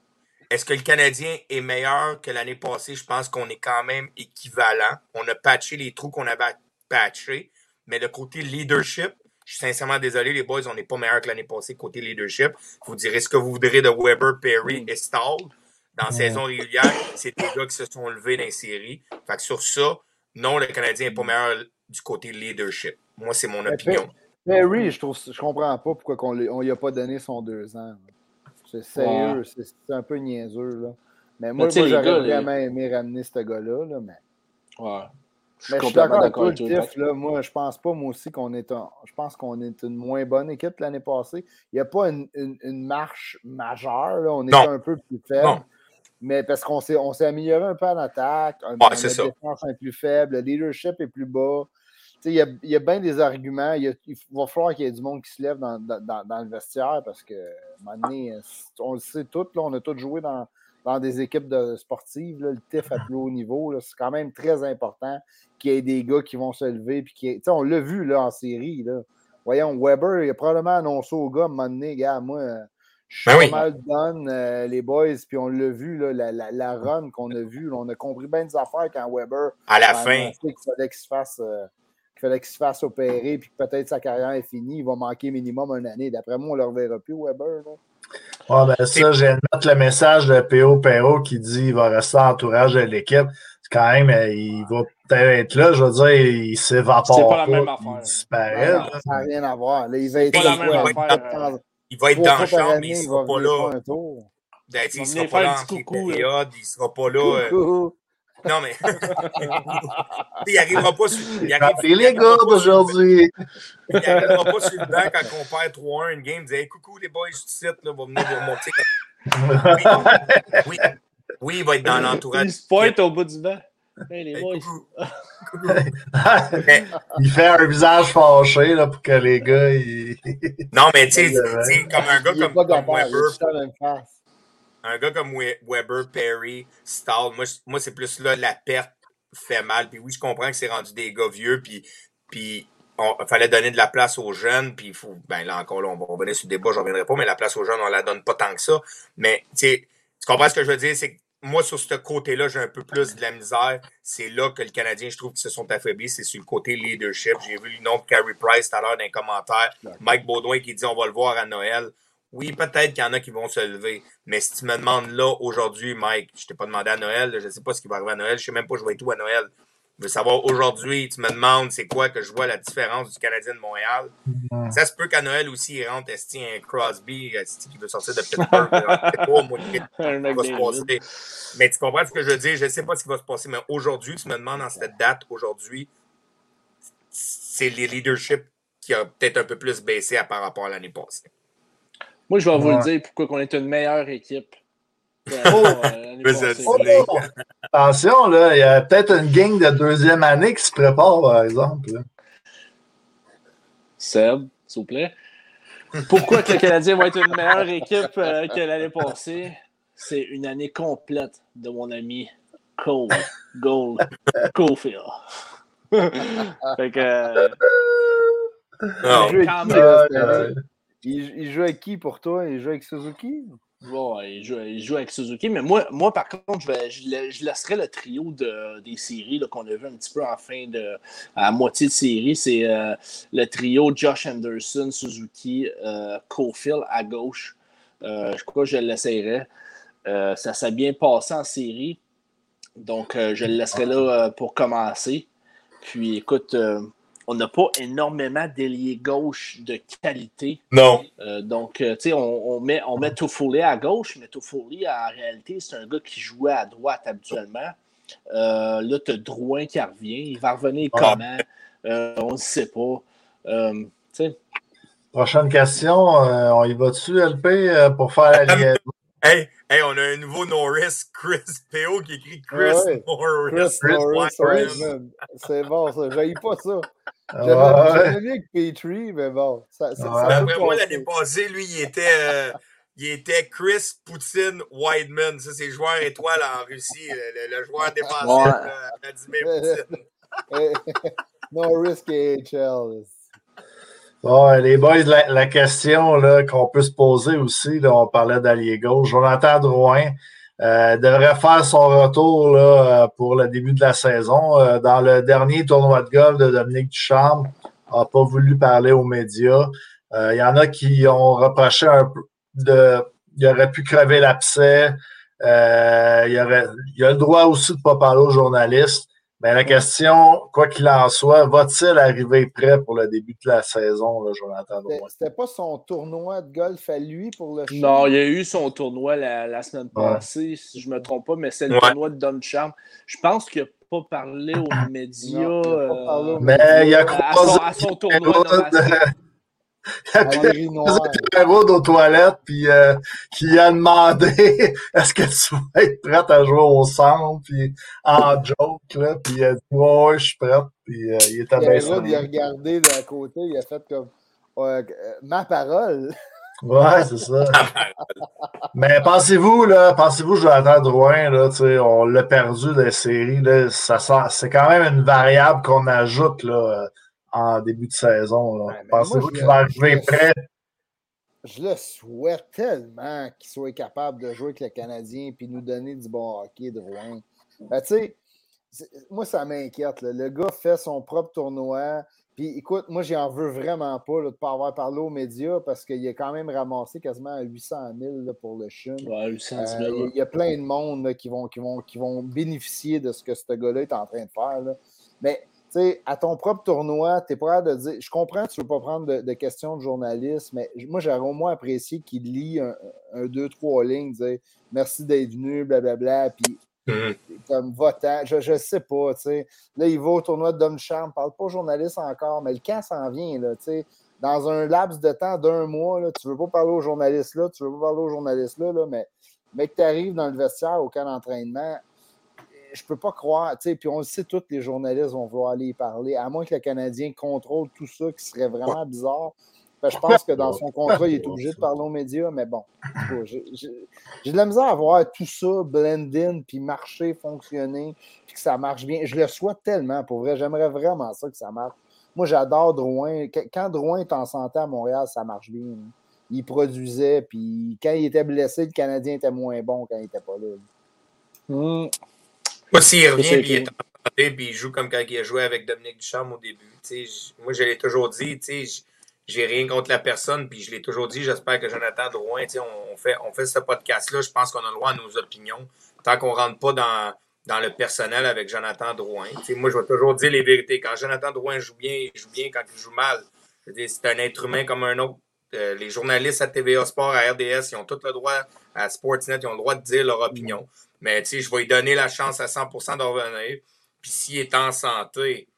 Est-ce que le Canadien est meilleur que l'année passée? Je pense qu'on est quand même équivalent. On a patché les trous qu'on avait patchés. Mais le côté leadership, je suis sincèrement désolé, les boys, on n'est pas meilleur que l'année passée côté leadership. Vous direz ce que vous voudrez de Weber, Perry et Stahl. Dans la saison régulière, c'est des gars qui se sont levés dans les séries. Fait que sur ça, non, le Canadien n'est pas meilleur du côté leadership. Moi, c'est mon opinion. Perry, je trouve, je comprends pas pourquoi on ne lui a pas donné son deux ans. C'est sérieux, c'est un peu niaiseux. Là. Mais moi, moi j'aurais vraiment aimé ramener ce gars-là. Là, mais... Ouais. Je suis, d'accord avec toi, Tiff, là, moi, je pense pas, moi aussi, qu'on est un, je pense qu'on est une moins bonne équipe l'année passée. Il n'y a pas une, une, marche majeure, là. on est un peu plus faible. Mais parce qu'on s'est, on s'est amélioré un peu en attaque, un, ouais, la défense est plus faible, le leadership est plus bas. Il y, a, il y a bien des arguments. Il, va falloir qu'il y ait du monde qui se lève dans, dans, dans le vestiaire parce que, à un moment donné, on le sait tout, là, on a tous joué dans, dans des équipes de sportives, le TIF à plus haut niveau, c'est quand même très important qu'il y ait des gars qui vont se lever. Puis qui, on l'a vu là, en série. Là. Voyons, Weber, il a probablement annoncé aux gars à un moment donné, gars, moi, je suis ben pas mal done, euh, les boys, puis on l'a vu, là, la, la, la, run qu'on a vue, on a compris bien des affaires quand Weber à la fin qu'il fallait qu'il se fasse. Euh, qu'il fallait qu'il se fasse opérer, puis que peut-être sa carrière est finie, il va manquer minimum une année. D'après moi, on ne le reverra plus, Weber. Là. Ouais, ben ça, j'ai mettre le message de P.O. Perrault qui dit qu'il va rester entourage de l'équipe. quand même, euh, il va peut-être être là, je veux dire, il s'évapore. C'est pas la même affaire. Il disparaît. ça n'a rien à voir. Là, il va être, là, euh, il va être dans le champ, mais il ne sera pas là. Ben, il ne sera pas là en période, il ne sera pas là. Non, mais. il n'arrivera pas sur. Il arrive... les gars d'aujourd'hui. il n'arrivera pas sur le banc quand on perd 3-1 une game. Il dit hey, coucou les boys, je suis site, là, va venir vous remonter. Oui, oui, il va être dans l'entourage. Il se pointe au bout du banc. Hey, les boys. il fait un visage fâché là, pour que les gars. Ils... non, mais tu sais, comme un gars comme, comme Weber un gars comme Weber, Perry, Stahl, moi, moi c'est plus là la perte fait mal. Puis oui, je comprends que c'est rendu des gars vieux, puis, puis il fallait donner de la place aux jeunes, puis il faut, ben là encore, là, on va revenir sur le débat, je reviendrai pas, mais la place aux jeunes, on la donne pas tant que ça. Mais tu comprends ce que je veux dire, c'est que moi, sur ce côté-là, j'ai un peu plus de la misère. C'est là que le Canadien, je trouve qu'ils se sont affaiblis. C'est sur le côté leadership. J'ai vu le nom de Carey Price tout à l'heure dans les commentaires. Mike Baudouin qui dit on va le voir à Noël. Oui, peut-être qu'il y en a qui vont se lever. Mais si tu me demandes là, aujourd'hui, Mike, je t'ai pas demandé à Noël, je ne sais pas ce qui va arriver à Noël, je ne sais même pas je vais être où à Noël. Je veux savoir aujourd'hui, tu me demandes c'est quoi que je vois la différence du Canadien de Montréal. Ça se peut qu'à Noël aussi, il rentre Esti un Crosby, Esti qui veut sortir de Pittsburgh. Mais tu comprends ce que je veux dire? Je ne sais pas ce qui va se passer, mais aujourd'hui, tu me demandes en cette date, aujourd'hui, c'est les leadership qui a peut-être un peu plus baissé par rapport à l'année passée. Moi, je vais vous le dire pourquoi on est une meilleure équipe. Oh, Attention, là, il y a peut-être une gang de deuxième année qui se prépare, par exemple. Seb, s'il vous plaît. Pourquoi que le Canadien va être une meilleure équipe euh, que l'année passée? C'est une année complète de mon ami Cole Gold Cofield. fait que. Euh, oh. Il, joue avec qui pour toi? Il joue avec Suzuki? Bon, il, joue, avec Suzuki, mais moi, moi par contre, je, laisserai le trio de, des séries qu'on a vu un petit peu en fin de. à moitié de série. C'est euh, le trio Josh Anderson, Suzuki, euh, Cofield à gauche. Euh, je crois que je l'essayerai. ça s'est bien passé en série. Donc, je le laisserai là pour commencer. Puis, écoute, on n'a pas énormément d'ailier gauche de qualité. Non. Euh, donc, euh, tu sais, on, met, on met Toffoli à gauche, mais Toffoli, en réalité, c'est un gars qui jouait à droite habituellement. Euh, là, tu as Drouin qui revient. Il va revenir comment? on ne sait pas. Prochaine question. on y va dessus, LP, pour faire la liaison? Hey, hey, on a un nouveau Norris, Chris PO qui écrit Chris Norris. Chris, Norris, C'est bon, ça. J'aille pas ça. J'avais mieux que Petrie, mais bon. Ça, ça, Après moi, l'année passée, lui, il était, euh, il était Chris Poutine Whiteman. Ça, c'est le joueur étoile en Russie, le, joueur défensif Vladimir Poutine. no risk AHL. Bon, les boys, la, question qu'on peut se poser aussi, on parlait d'allié gauche, Jonathan Drouin euh, devrait faire son retour là, pour le début de la saison. Euh, dans le dernier tournoi de golf de Dominique Ducharme, n'a pas voulu parler aux médias. Euh, il y en a qui ont reproché un peu de. Il aurait pu crever l'abcès. il, y a le droit aussi de ne pas parler aux journalistes. Mais la question, quoi qu'il en soit, va-t-il arriver prêt pour le début de la saison, là, Jonathan C'était pas son tournoi de golf à lui pour le Non, il y a eu son tournoi la, semaine passée, si je ne me trompe pas, mais c'est le tournoi de Don Charm. Je pense qu'il n'a pas parlé aux médias. Euh, mais il a croisé à son, tournoi il y a aux toilettes, puis euh, qui a demandé est-ce que tu vas être prête à jouer au centre, puis en joke, là, puis il a dit ouais, je suis prête, puis euh, il était bien Il a regardé de côté, il a fait comme euh, ma parole. Ouais, c'est ça. Mais pensez-vous, là, pensez-vous, Jonathan Drouin, là, on l'a perdu des séries, là, ça c'est quand même une variable qu'on ajoute, là en début de saison. Pensez-vous qu'il va arriver prêt? Je le souhaite tellement qu'il soit capable de jouer avec le Canadien et nous donner du bon hockey de Rouen. Ben, tu sais, moi, ça m'inquiète. Le gars fait son propre tournoi. Puis écoute, moi, j'en veux vraiment pas de ne pas avoir parlé aux médias parce qu'il a quand même ramassé quasiment 800 000 pour le CHUM. Ouais, 800 000. Euh, il y a plein de monde qui, vont, qui, vont, qui vont bénéficier de ce que ce gars-là est en train de faire. Mais à ton propre tournoi, tu es prêt de dire. Je comprends que tu ne veux pas prendre de, questions de journalistes, mais moi, j'aurais au moins apprécié qu'il lit un, deux, trois lignes, dire merci d'être venu, blablabla, puis mm-hmm. comme votant. Je ne sais pas, tu sais. Là, il va au tournoi de Dom Charme, parle pas aux journalistes encore, mais le camp s'en vient, là, tu sais. Dans un laps de temps d'un mois, là, tu ne veux pas parler aux journalistes là, tu ne veux pas parler aux journalistes là, là mais, mais que tu arrives dans le vestiaire au camp d'entraînement, je peux pas croire, tu sais, puis on le sait, tous les journalistes vont vouloir aller y parler, à moins que le Canadien contrôle tout ça, qui serait vraiment bizarre. je pense que dans son contrat, il est obligé de parler aux médias, mais bon, j'ai de la misère à voir tout ça blend in, puis marcher, fonctionner, puis que ça marche bien. Je le souhaite tellement, pour vrai, j'aimerais vraiment ça que ça marche. Moi, j'adore Drouin. Quand Drouin est en santé à Montréal, ça marche bien. Il produisait, puis quand il était blessé, le Canadien était moins bon quand il n'était pas là. Hum. Moi, s'il revient puis il est en santé puis il joue comme quand il a joué avec Dominique Ducharme au début, moi, je l'ai toujours dit, j'ai rien contre la personne, puis je l'ai toujours dit, j'espère que Jonathan Drouin, on, on, fait, on fait ce podcast-là, je pense qu'on a le droit à nos opinions, tant qu'on ne rentre pas dans, dans le personnel avec Jonathan Drouin. moi, je vais toujours dire les vérités. Quand Jonathan Drouin joue bien, il joue bien. Quand il joue mal, c'est un être humain comme un autre. Euh, les journalistes à TVA Sport, à RDS, ils ont tout le droit, à Sportsnet, ils ont le droit de dire leur opinion. Mais tu sais, je vais lui donner la chance à 100% de revenir. Puis s'il est en santé,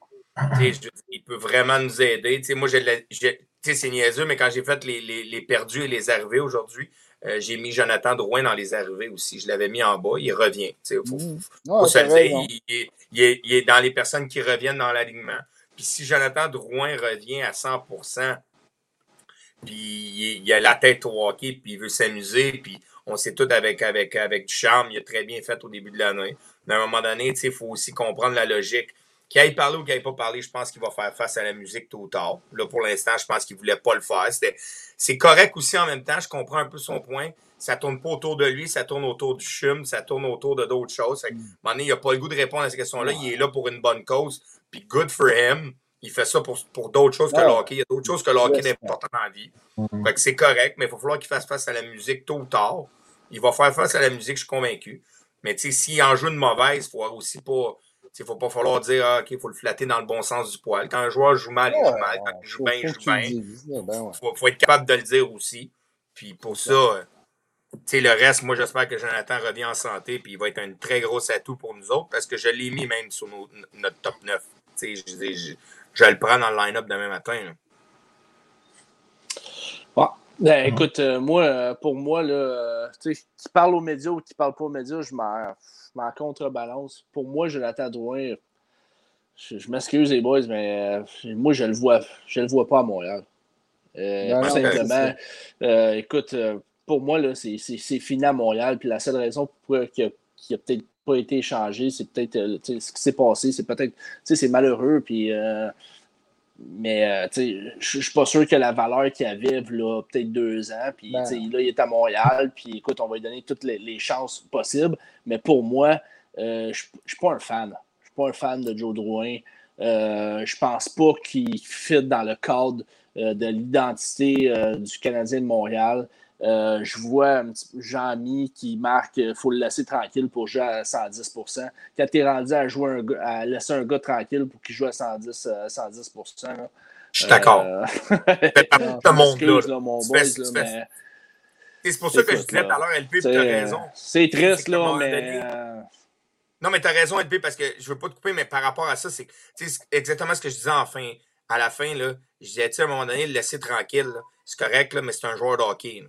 il peut vraiment nous aider. sais, moi, c'est niaiseux, mais quand j'ai fait les, les, perdus et les arrivées aujourd'hui, euh, j'ai mis Jonathan Drouin dans les arrivées aussi. Je l'avais mis en bas. Il revient. Faut, faut, mmh. faut se dire, il, il, est, dans les personnes qui reviennent dans l'alignement. Puis si Jonathan Drouin revient à 100% puis il, a la tête au hockey, puis il veut s'amuser, puis on sait tout avec, avec, avec du charme, il a très bien fait au début de l'année. Mais à un moment donné, il faut aussi comprendre la logique. Qu'il aille parler ou qu'il aille pas parler, je pense qu'il va faire face à la musique tôt ou tard. Là, pour l'instant, je pense qu'il voulait pas le faire. C'est correct aussi en même temps, je comprends un peu son point. Ça tourne pas autour de lui, ça tourne autour du chum, ça tourne autour de d'autres choses. À un moment donné, il n'a pas le goût de répondre à ces questions-là. Il est là pour une bonne cause. Puis good for him il fait ça pour, pour d'autres choses que le hockey. Il y a d'autres choses que le hockey pas dans la vie. Mm-hmm. Fait que c'est correct, mais il va falloir qu'il fasse face à la musique tôt ou tard. Il va faire face à la musique, je suis convaincu. Mais tu sais, s'il en joue une mauvaise, il faut aussi pas. Il ne faut pas falloir dire ah, OK, il faut le flatter dans le bon sens du poil. Quand un joueur joue mal, il joue mal. Quand il joue bien, il joue bien. Il ben faut, faut, être capable de le dire aussi. Puis pour ça, euh, sais, le reste, moi, j'espère que Jonathan revient en santé. Puis il va être un très gros atout pour nous autres parce que je l'ai mis même sur notre top 9. Je, je, je, le prends dans le line-up demain matin. Ben, écoute, euh, moi, euh, pour moi, là, euh, tu parles aux médias ou tu parles pas aux médias, je m'en contrebalance. Pour moi, Jonathan Drouin, je, m'excuse les boys, mais moi je le vois, je le vois pas à Montréal. tout simplement. écoute, pour moi, c'est, fini à Montréal. Puis la seule raison pour qu'il n'a peut-être pas été échangé, c'est peut-être ce qui s'est passé. C'est peut-être, c'est malheureux. Puis mais euh, je ne suis pas sûr que la valeur qu'il avait là, peut-être deux ans. Puis ben. là, il est à Montréal. Puis écoute, on va lui donner toutes les, chances possibles. Mais pour moi, euh, je ne suis pas un fan. Je suis pas un fan de Joe Drouin. Euh, je pense pas qu'il fit dans le cadre euh, de l'identité du Canadien de Montréal. Euh, je vois Jean-Mi qui marque, il faut le laisser tranquille pour jouer à 110% Quand tu es rendu à, jouer à laisser un gars tranquille pour qu'il joue à 110, 110 euh, Je suis d'accord. Euh... ce monde-là. C'est pour ça que je disais tout à l'heure, LP, tu as raison. C'est triste, là, mais. Euh, non, mais tu as raison, LP, parce que je veux pas te couper, mais par rapport à ça, c'est exactement ce que je disais en fin. À la fin, là, je disais, à un moment donné, le laisser tranquille, c'est correct, là, mais c'est un joueur de hockey.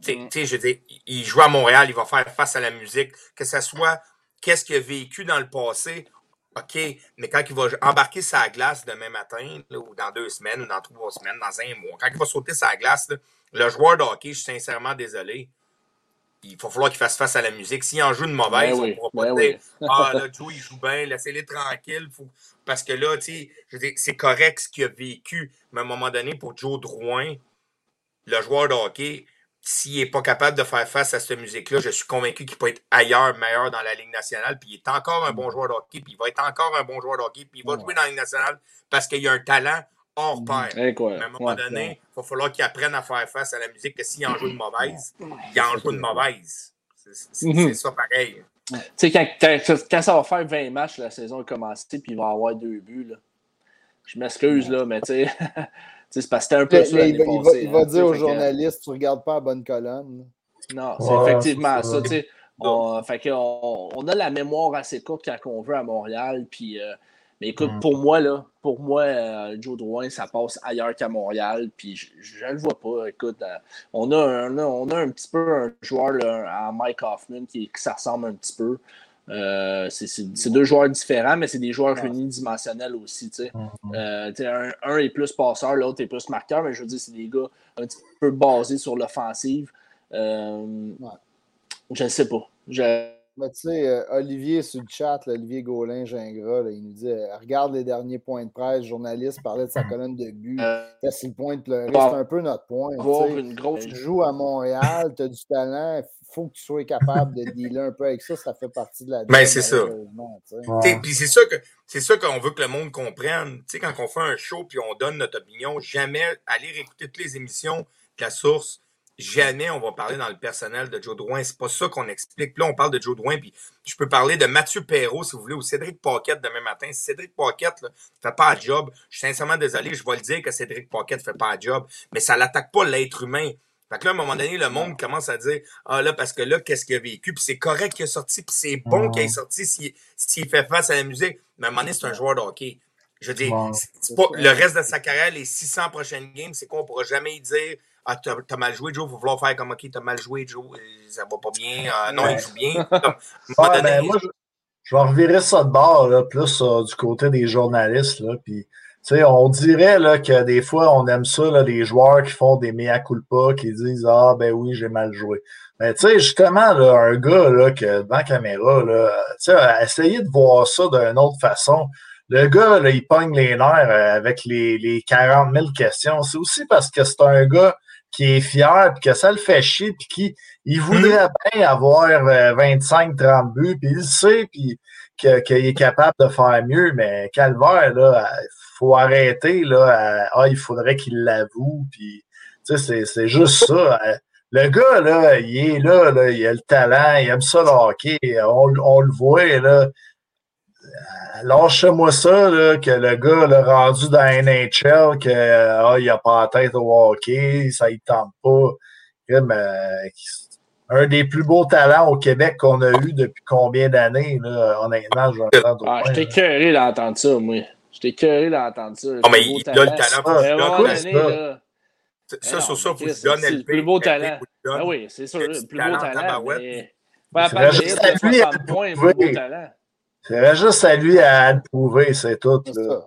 Mm. je veux dire, il joue à Montréal, il va faire face à la musique, que ce soit qu'est-ce qu'il a vécu dans le passé, OK, mais quand il va embarquer sa glace demain matin, ou dans deux semaines, ou dans trois semaines, dans un mois, quand il va sauter sa glace, le joueur de hockey, je suis sincèrement désolé, il va falloir qu'il fasse face à la musique. S'il en joue une mauvaise, ben on ne pourra pas ben dire Ah, là, Joe, il joue bien, laissez-les tranquilles. Parce que là, tu sais, c'est correct ce qu'il a vécu. Mais à un moment donné, pour Joe Drouin, le joueur de hockey, s'il n'est pas capable de faire face à cette musique-là, je suis convaincu qu'il peut être ailleurs, meilleur dans la Ligue nationale, puis il est encore un bon joueur de hockey, puis il va être encore un bon joueur de hockey, puis il va jouer dans la Ligue nationale parce qu'il a un talent hors pair. Mais à un moment donné, il va falloir qu'il apprenne à faire face à la musique, que s'il en joue une mauvaise, il en joue une mauvaise. C'est mhm. ça pareil. Tu sais, quand, quand, ça va faire 20 matchs, la saison a commencé, puis il va avoir deux buts, là. je m'excuse, là, mais tu sais... C'est parce que c'était un peu ça. Il, va, il va hein, dire aux journalistes Tu ne regardes pas la bonne colonne. Non, c'est effectivement ça. On, fait on, a la mémoire assez courte quand on veut à Montréal. Puis, euh, mais écoute, mm. pour moi, là, pour moi, euh, Joe Drouin, ça passe ailleurs qu'à Montréal. Puis je ne le vois pas. Écoute, euh, on, a un, on a un petit peu un joueur à Mike Hoffman qui, qui, ça ressemble un petit peu. Euh, c'est deux joueurs différents, mais c'est des joueurs unidimensionnels aussi. Euh, un, un, est plus passeur, l'autre est plus marqueur, mais je veux dire, c'est des gars un petit peu basés sur l'offensive. Euh, je ne sais pas. Je... tu sais, Olivier sur le chat, Olivier Gaulin Gingras, il nous dit Regarde les derniers points de presse, journaliste parlait de sa colonne de but. c'est le point de pleurer. C'est un peu notre point. Une grosse... Tu joues à Montréal, tu as du talent, faut que tu sois capable de dealer un peu avec ça. Ça fait partie de la Ben, c'est ça. Puis c'est ça que c'est ça qu'on veut que le monde comprenne. Tu sais, quand on fait un show puis on donne notre opinion, jamais aller réécouter toutes les émissions de la source. Jamais on va parler dans le personnel de Joe Drouin. C'est pas ça qu'on explique. là, on parle de Joe Drouin, puis je peux parler de Mathieu Perrault, si vous voulez, ou Cédric Paquette demain matin. Si Cédric Paquette ne fait pas un job, je suis sincèrement désolé, je vais le dire que Cédric Paquette fait pas un job, mais ça l'attaque pas l'être humain. Fait que là, à un moment donné, le monde commence à dire Ah là, parce que là, qu'est-ce qu'il a vécu? Puis c'est correct qu'il a sorti, puis c'est bon qu'il ait sorti s'il fait face à la musique. Mais à un moment donné, c'est un joueur de hockey. Je veux dire, pas, le reste de sa carrière, les 600 prochaines games, c'est quoi? On pourra jamais dire Ah, t'as mal joué, Joe, il va vouloir faire comme OK, t'as mal joué, Joe, euh, ça va pas bien. Ah, non, il joue bien. Comme, ben, moi, je, je, vais revirer ça de bord, là, plus euh, du côté des journalistes. Là, puis on dirait là, que des fois, on aime ça, là, les joueurs qui font des mea culpa, qui disent Ah, ben oui, j'ai mal joué. Mais tu sais, justement, là, un gars là, que devant la caméra, là, essayer de voir ça d'une autre façon. Le gars, là, il pogne les nerfs euh, avec les, les 40 000 questions. C'est aussi parce que c'est un gars qui est fier, puis que ça le fait chier, puis qui il voudrait bien avoir 25-30 euh, buts, puis il sait, puis qu'il est capable de faire mieux, mais Calvaire, là, faut arrêter, là, ah, il faudrait qu'il l'avoue, puis, tu sais, c'est juste ça. Le gars, là, il est là, là, il a le talent, il aime ça le hockey, on, on le voit, là. Lâche-moi ça, là, que le gars, l'a rendu dans NHL, que, ah, il a pas la tête au hockey, ça il tente pas. Mais, un des plus beaux talents au Québec qu'on a eu depuis combien d'années, là, honnêtement, je Ah, j'étais curieux d'entendre ça, moi. J'étais curieux d'entendre ça. Non, mais il a le talent pour le Ça, sur ça, il faut que tu donnes le plus beau talent. Ah oui, c'est sûr, le plus beau talent. Pas à part de 60 points, le plus beau talent. C'est juste à lui à le prouver, c'est tout.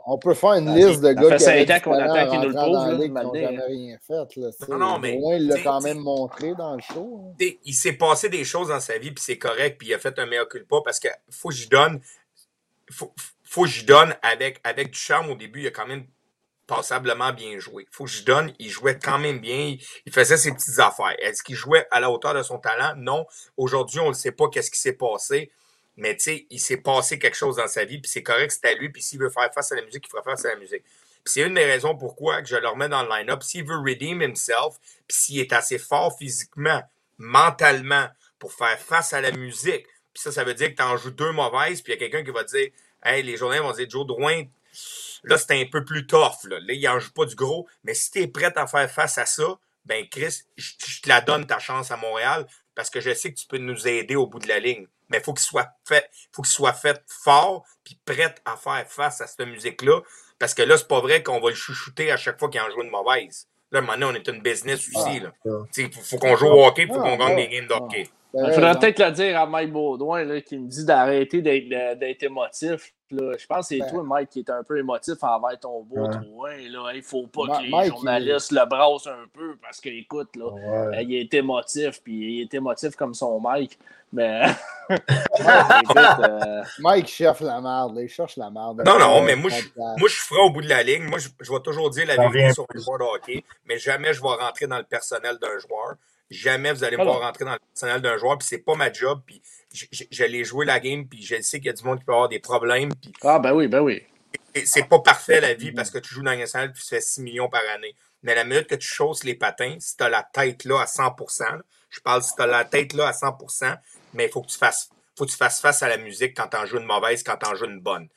On peut faire une liste de gars qui Ça fait 5 ans qu'on attend qu'il nous le prouve. Ils n'ont jamais rien fait. Là, non, non, mais. il l'a quand même montré dans le show. Hein. Il s'est passé des choses dans sa vie, puis c'est correct, puis il a fait un mea culpa parce qu'il faut que j'y donne. Faut, faut que j'y donne avec, avec du charme au début. Il a quand même passablement bien joué. Faut que je donne, il jouait quand même bien, il faisait ses petites affaires. Est-ce qu'il jouait à la hauteur de son talent? Non. Aujourd'hui, on ne sait pas qu'est-ce qui s'est passé. Mais tu sais, il s'est passé quelque chose dans sa vie, puis c'est correct, c'est à lui, puis s'il veut faire face à la musique, il fera face à la musique. Puis c'est une des raisons pourquoi que je le remets dans le line-up. S'il veut redeem himself, puis s'il est assez fort physiquement, mentalement, pour faire face à la musique, puis ça, ça veut dire que tu en joues deux mauvaises, puis il y a quelqu'un qui va dire Hey, les journalistes vont dire Joe Drouin, là, c'est un peu plus tough. Là, là il n'en joue pas du gros, mais si tu es prêt à faire face à ça, ben Chris, je te la donne ta chance à Montréal parce que je sais que tu peux nous aider au bout de la ligne mais il faut qu'il soit fait, faut qu'il soit fait fort puis prêt à faire face à cette musique-là. Parce que là, c'est pas vrai qu'on va le chouchouter à chaque fois qu'il en joue une mauvaise. Là, maintenant, on est une business aussi. Il faut, qu'on joue au hockey, faut qu'on gagne des games de hockey. Il faudrait peut-être le dire à Mike Baudouin là, qui me dit d'arrêter d'être émotif. Là. Je pense que c'est ben. toi, Mike, qui est un peu émotif envers ton beau ouais. Là. Il ne faut pas que les journalistes le brassent un peu parce qu'écoute, là, euh, il est émotif, puis il est émotif comme son Mike. Mais. Euh, Mike cherche la merde, il cherche la merde. Non, non, mais moi, je, moi, je ferai au bout de la ligne. Moi, je, je vais toujours dire la vérité sur le joueur de hockey, mais jamais je vais rentrer dans le personnel d'un joueur. Jamais vous allez me voir rentrer dans le personnel d'un joueur, puis c'est pas ma job, puis j'allais jouer la game, puis je sais qu'il y a du monde qui peut avoir des problèmes. Puis ah, ben oui, ben oui. C'est pas parfait la vie parce que tu joues dans le national puis tu fais 6 millions par année. Mais la minute que tu chausses les patins, si tu as la tête là à 100% je parle si tu as la tête là à 100% mais il faut que tu fasses faut que tu fasses face à la musique quand tu en joues une mauvaise, quand tu en joues une bonne.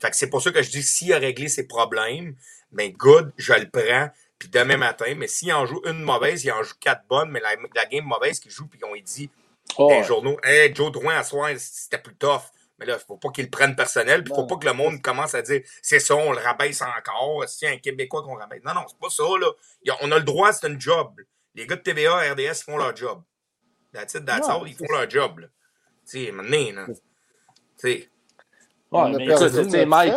Fait que c'est pour ça que je dis s'il a réglé ses problèmes, ben good, je le prends, puis demain matin, mais s'il en joue une mauvaise, il en joue quatre bonnes, mais la, game mauvaise qu'il joue, puis on lui dit oh, les journaux, hey, Joe Drouin à soir, c'était plus tough. Mais là, il ne faut pas qu'il le prenne personnel, puis il ne faut pas que le monde commence à dire c'est ça, on le rabaisse encore, c'est un Québécois qu'on rabaisse. Non, non, c'est pas ça, là. On a le droit, c'est un job. Les gars de TVA, RDS font leur job. That's it, that's all, ils font leur job. Tu sais, maintenant, Tu sais. Ouais, mais écoute, tu sais, Mike.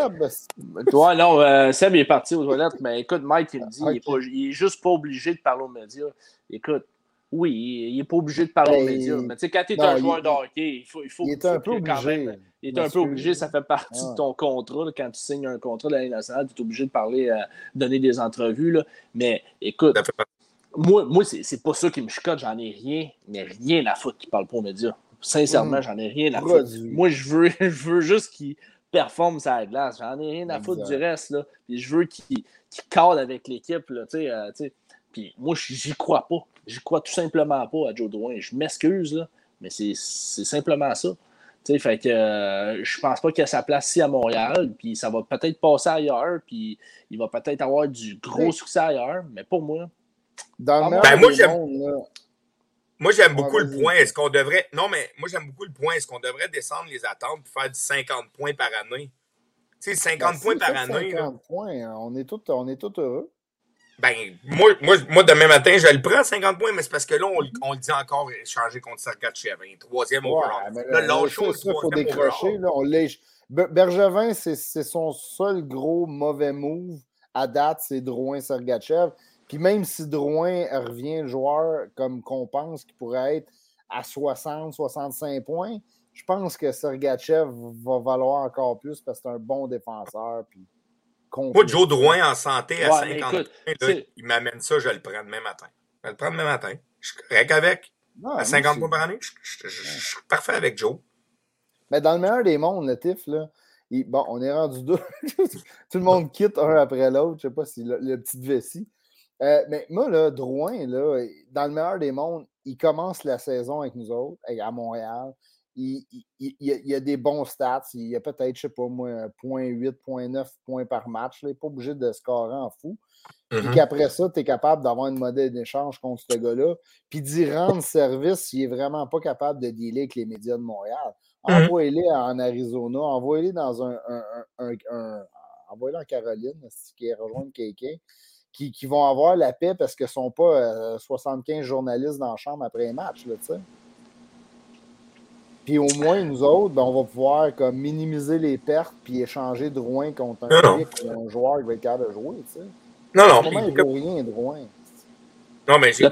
Toi, non, euh, Seb est parti aux toilettes, mais écoute, Mike, il me dit, il, est pas, il est juste pas obligé de parler aux médias. Écoute, oui, il n'est pas obligé de parler aux ben, médias. Mais tu sais, quand tu es un joueur de hockey, il faut. Il, faut, il est un peu obligé. Même, il est un peu obligé, ça fait partie de ton contrat. quand tu signes un contrat de l'année nationale, tu es obligé de parler, euh, donner des entrevues. Là. Mais écoute, moi, moi c'est pas ça qui me chicote, j'en ai rien, mais rien à foutre qui parle pas aux médias. Sincèrement, mm. j'en ai rien à foutre. Moi, je veux, je veux juste qu'il performe sa glace. J'en ai rien à foutre du reste. Là. Puis je veux qu'il cadre avec l'équipe. Euh, puis moi, j'y crois pas. J'y crois tout simplement pas à Joe Drouin. Je m'excuse, mais c'est simplement ça. fait que euh, je pense pas qu'il a sa place ici à Montréal, puis ça va peut-être passer ailleurs, puis il va peut-être avoir du gros succès ailleurs, mais pour moi. Dans le ben, moi, moi, j'aime beaucoup le point. Est-ce qu'on devrait. Non, mais moi, j'aime beaucoup le point. Est-ce qu'on devrait descendre les attentes et faire du 50 points par année? Tu sais, 50 ben, points par année. 50 points, hein. on est tous on est tout heureux. Ben, moi, moi, moi, demain matin, je le prends, 50 points, mais c'est parce que là, on, on, le dit encore, changer contre Sergachev, un troisième ouais, overall. Là, là il faut décrocher. Là, on Bergevin, c'est son seul gros mauvais move à date, c'est Drouin Sergachev. Puis même si Drouin revient joueur comme qu'on pense qu'il pourrait être à 60, 65 points, je pense que Sergachev va valoir encore plus parce que c'est un bon défenseur. Puis Moi, Joe Drouin en santé à 50 points, il m'amène ça, je le prends demain matin. Je vais le prendre demain matin. Je suis correct avec. à 50 points par année, je, suis parfait avec Joe. Mais dans le meilleur des mondes, le TIF, là, bon, on est rendu deux. Tout le monde quitte un après l'autre. Je ne sais pas si le, le petit vessie. Euh, mais moi, là, Drouin, là, dans le meilleur des mondes, il commence la saison avec nous autres, à Montréal. Il, il, il, a des bons stats. Il a peut-être, je sais pas moi, 0.8, 0.9 points par match. Il n'est pas obligé de scorer en fou. Puis mm-hmm. qu'après ça, tu es capable d'avoir une modèle d'échange contre ce gars-là. Puis d'y rendre service s'il n'est vraiment pas capable de dealer avec les médias de Montréal. Mm-hmm. Envoyez-les en Arizona, envoyez-les dans un. un, un, envoyez-les en Caroline, qui est rejoindre quelqu'un qui, vont avoir la paix parce qu'ils ne sont pas 75 euh, journalistes dans la chambre après un match. Là, Puis au moins, nous autres, ben, on va pouvoir comme, minimiser les pertes puis échanger Drouin contre un un joueur qui va être capable de jouer. Tu sais. Non, non. Comment il vaut rien, Drouin? Non, mais le, le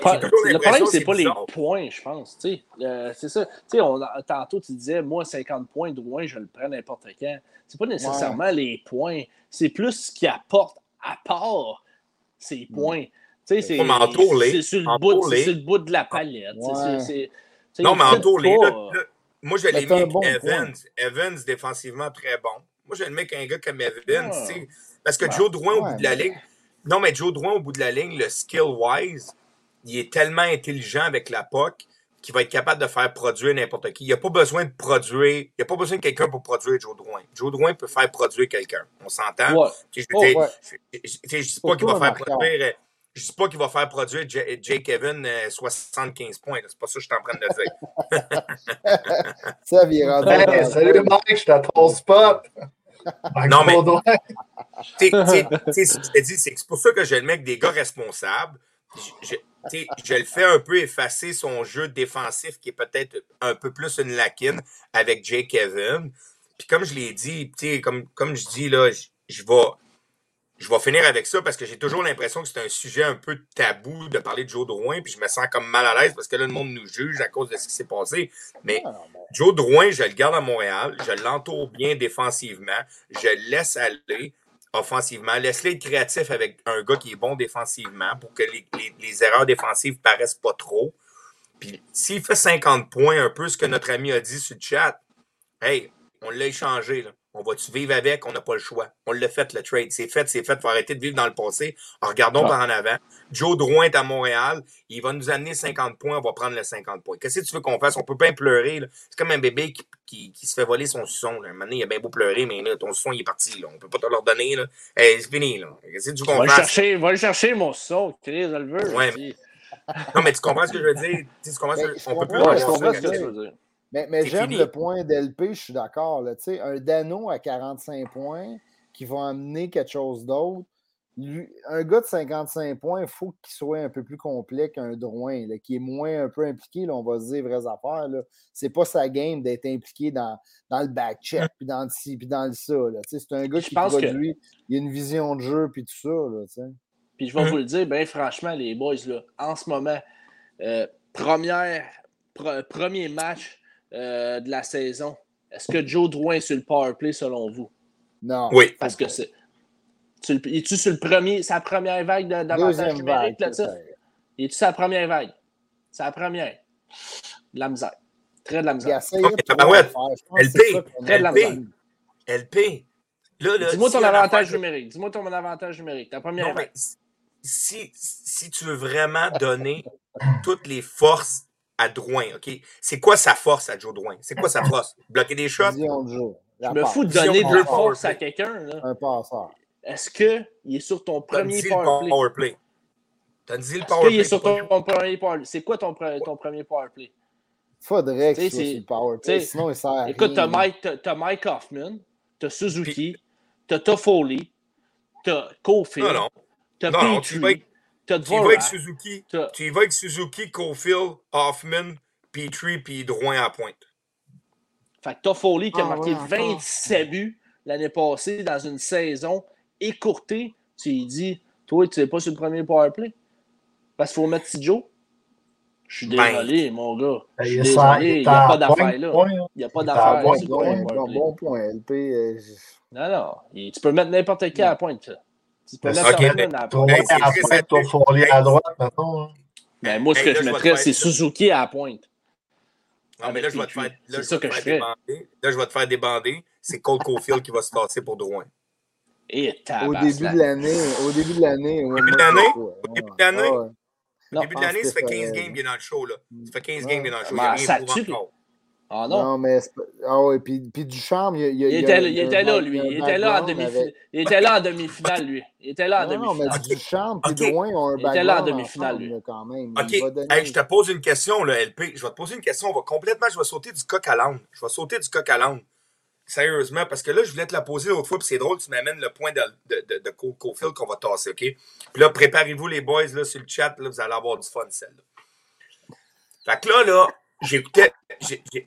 problème, c'est pas bizarre. les points, je pense. Euh, c'est ça. On, tantôt, tu disais, moi, 50 points, Drouin, je le prends n'importe quand. C'est pas nécessairement ouais. les points. C'est plus ce qu'il apporte à part ces points. C'est sur, le bout, sur le bout de la palette. Ouais. C non, mais en tour, moi, je l'ai mis avec bon Evans. Point. Evans, défensivement, très bon. Moi, je le mets avec un gars comme Evans. Parce que Joe Drouin, au bout de la ligne, non, mais Joe Drouin, au bout de la ligne, le skill-wise, il est tellement intelligent avec la POC qu'il va être capable de faire produire n'importe qui. Il n'a pas besoin de produire. Il n'y a pas besoin de quelqu'un pour produire Joe Drouin. Joe Drouin peut faire produire quelqu'un. On s'entend? Ouais. Je ne oh, ouais. dis pas qu'il va faire produire. Je dis pas qu'il va faire produire Jake Evan euh, 75 points. C'est pas ça que je suis en train de dire. ça vient hey, Salut Mike, je suis à ton spot. non, mais. tu sais, c'est pour ça que je le mets avec des gars responsables. Je, je, le fais un peu effacer son jeu défensif qui est peut-être un peu plus une lacune avec Jake Evan. Puis comme je l'ai dit, comme, comme je dis, là, je, je vais je vais finir avec ça parce que j'ai toujours l'impression que c'est un sujet un peu tabou de parler de Joe Drouin, puis je me sens comme mal à l'aise parce que là, le monde nous juge à cause de ce qui s'est passé. Mais Joe Drouin, je le garde à Montréal, je l'entoure bien défensivement, je le laisse aller offensivement, laisse-le être créatif avec un gars qui est bon défensivement pour que les erreurs défensives paraissent pas trop. Puis s'il fait 50 points, un peu ce que notre ami a dit sur le chat, hey, on l'a échangé, là. On va-tu vivre avec? On n'a pas le choix. On l'a fait, le trade. C'est fait, c'est fait. Il faut arrêter de vivre dans le passé. Alors, regardons par en avant. Joe Drouin est à Montréal. Il va nous amener 50 points. On va prendre les 50 points. Qu'est-ce que tu veux qu'on fasse? On peut pas pleurer. C'est comme un bébé qui, qui, qui, se fait voler son son. Là. Un moment donné, il a bien beau pleurer, mais là, ton son, il est parti. Là. On peut pas te le redonner. Là. Hey, c'est fini. Là. Qu'est-ce que tu veux qu'on fasse? Chercher, va le chercher, mon son. Chris, le veut. Ouais, mais... Non, mais tu comprends ce que je veux dire? Tu comprends ce... On peut plus ouais, je comprends ce que tu veux dire. Mais, mais j'aime le point d'LP, je suis d'accord. Un Dano à 45 points qui va amener quelque chose d'autre. Un gars de 55 points, il faut qu'il soit un peu plus complet qu'un Drouin, là, qui est moins un peu impliqué, là, on va se dire vraies affaires. C'est pas sa game d'être impliqué dans, dans le back-check, puis dans le ci, puis dans le ça. C'est un gars qui produit, que... il a une vision de jeu, puis tout ça. Là, puis je vais vous le dire, ben franchement, les boys, là, en ce moment, euh, première, pr premier match euh, de la saison, est-ce que Joe Drouin est sur le power play selon vous? Non. Oui. Parce que c'est. Es-tu sur le premier, sa première vague d'avantage numérique là-dessus? Es-tu sur la première vague? C'est la première. De la misère. Très de la misère. LP. Très de la misère. LP. Dis-moi ton avantage numérique. Dis-moi ton avantage numérique. Ta première vague. Si, si tu veux vraiment donner toutes les forces à Drouin, OK? C'est quoi sa force à Joe Drouin? C'est quoi sa force? Bloquer des shots? Je me fous de donner de la force à quelqu'un. Un passeur. Est-ce qu'il est sur ton premier power play? T'as dit le power play. Est-ce qu'il est sur ton, premier power play? C'est quoi ton, ton premier power play? Faudrait que soit sur le power play, sinon il sert à Écoute, t'as Mike, as Mike Hoffman, t'as Suzuki, t'as Toffoli, t'as Cofield, t'as Petrie, tu y vas avec Suzuki, tu y vas avec Suzuki, Cofield, Hoffman, Petrie, puis Drouin à pointe. Fait que Toffoli qui a ah, marqué 27 buts l'année passée dans une saison écourtée, tu lui dis, toi, tu n'es pas sur le premier powerplay? Parce qu'il faut mettre Joe. Je suis ben, désolé, mon gars. Je suis désolé, il n'y a pas d'affaire là. Il n'y a pas d'affaire. Bon, point, bon point, LP. Euh, non, non. Tu peux mettre n'importe qui à la pointe. Tu peux mettre okay, mais, à pointe, toi, Foley à droite, maintenant. Hein. Ben, moi, ce que je mettrais, c'est Suzuki à la pointe. Non, mais là, je vais te faire, là, je vais te faire débander. Là, je vais te faire débander. C'est Cole Caulfield qui va se passer pour Drouin. Et au début de l'année. Au début de l'année. Au début de l'année? Au début de l'année? Au début de l'année, ça fait 15 games qu'il est dans le show. Là. Ça fait 15 games qu'il est dans le show. Mais ça tue. Ah non. Non, mais. Ah ouais, puis, puis Ducharme, il, il, il, était, il, était là, lui. Il était là, en demi avec... il était là en demi-finale, lui. Il était là en demi-finale. Non, mais Ducharme okay. Drouin ont un Il était là en demi-finale, lui. Quand même. OK. Hey, je te pose une question, là, LP. Je vais te poser une question. On va complètement. Je vais sauter du coq à l'âne. Je vais sauter du coq à l'âne. Sérieusement, parce que là, je voulais te la poser l'autre fois, puis c'est drôle, tu m'amènes le point de, de, de, de Cofield qu'on va tasser, OK? Puis là, préparez-vous, les boys, là, sur le chat, là, vous allez avoir du fun, celle-là. Fait que là, là, j'écoutais,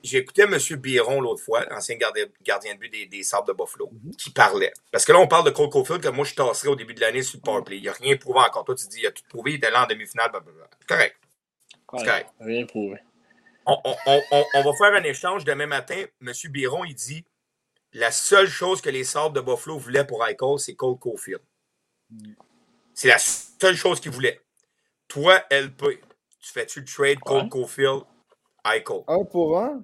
j'écoutais M. Biron l'autre fois, ancien gardien, gardien de but des, des Sables de Buffalo, mhm. qui parlait. Parce que là, on parle de Cole Caulfield, que moi, je tasserais au début de l'année sur le powerplay. Il n'a rien prouvé encore. Toi, tu dis, il a tout prouvé, il était là en demi-finale. Correct. C'est correct. Rien prouvé. On, on, on, on, va faire un échange demain matin. M. Biron, il dit la seule chose que les Sables de Buffalo voulaient pour Eichel, c'est Cole Caulfield. Mm. C'est la seule chose qu'ils voulaient. Toi, LP, tu fais-tu le trade Cole Caulfield, Eichel? Un pour un?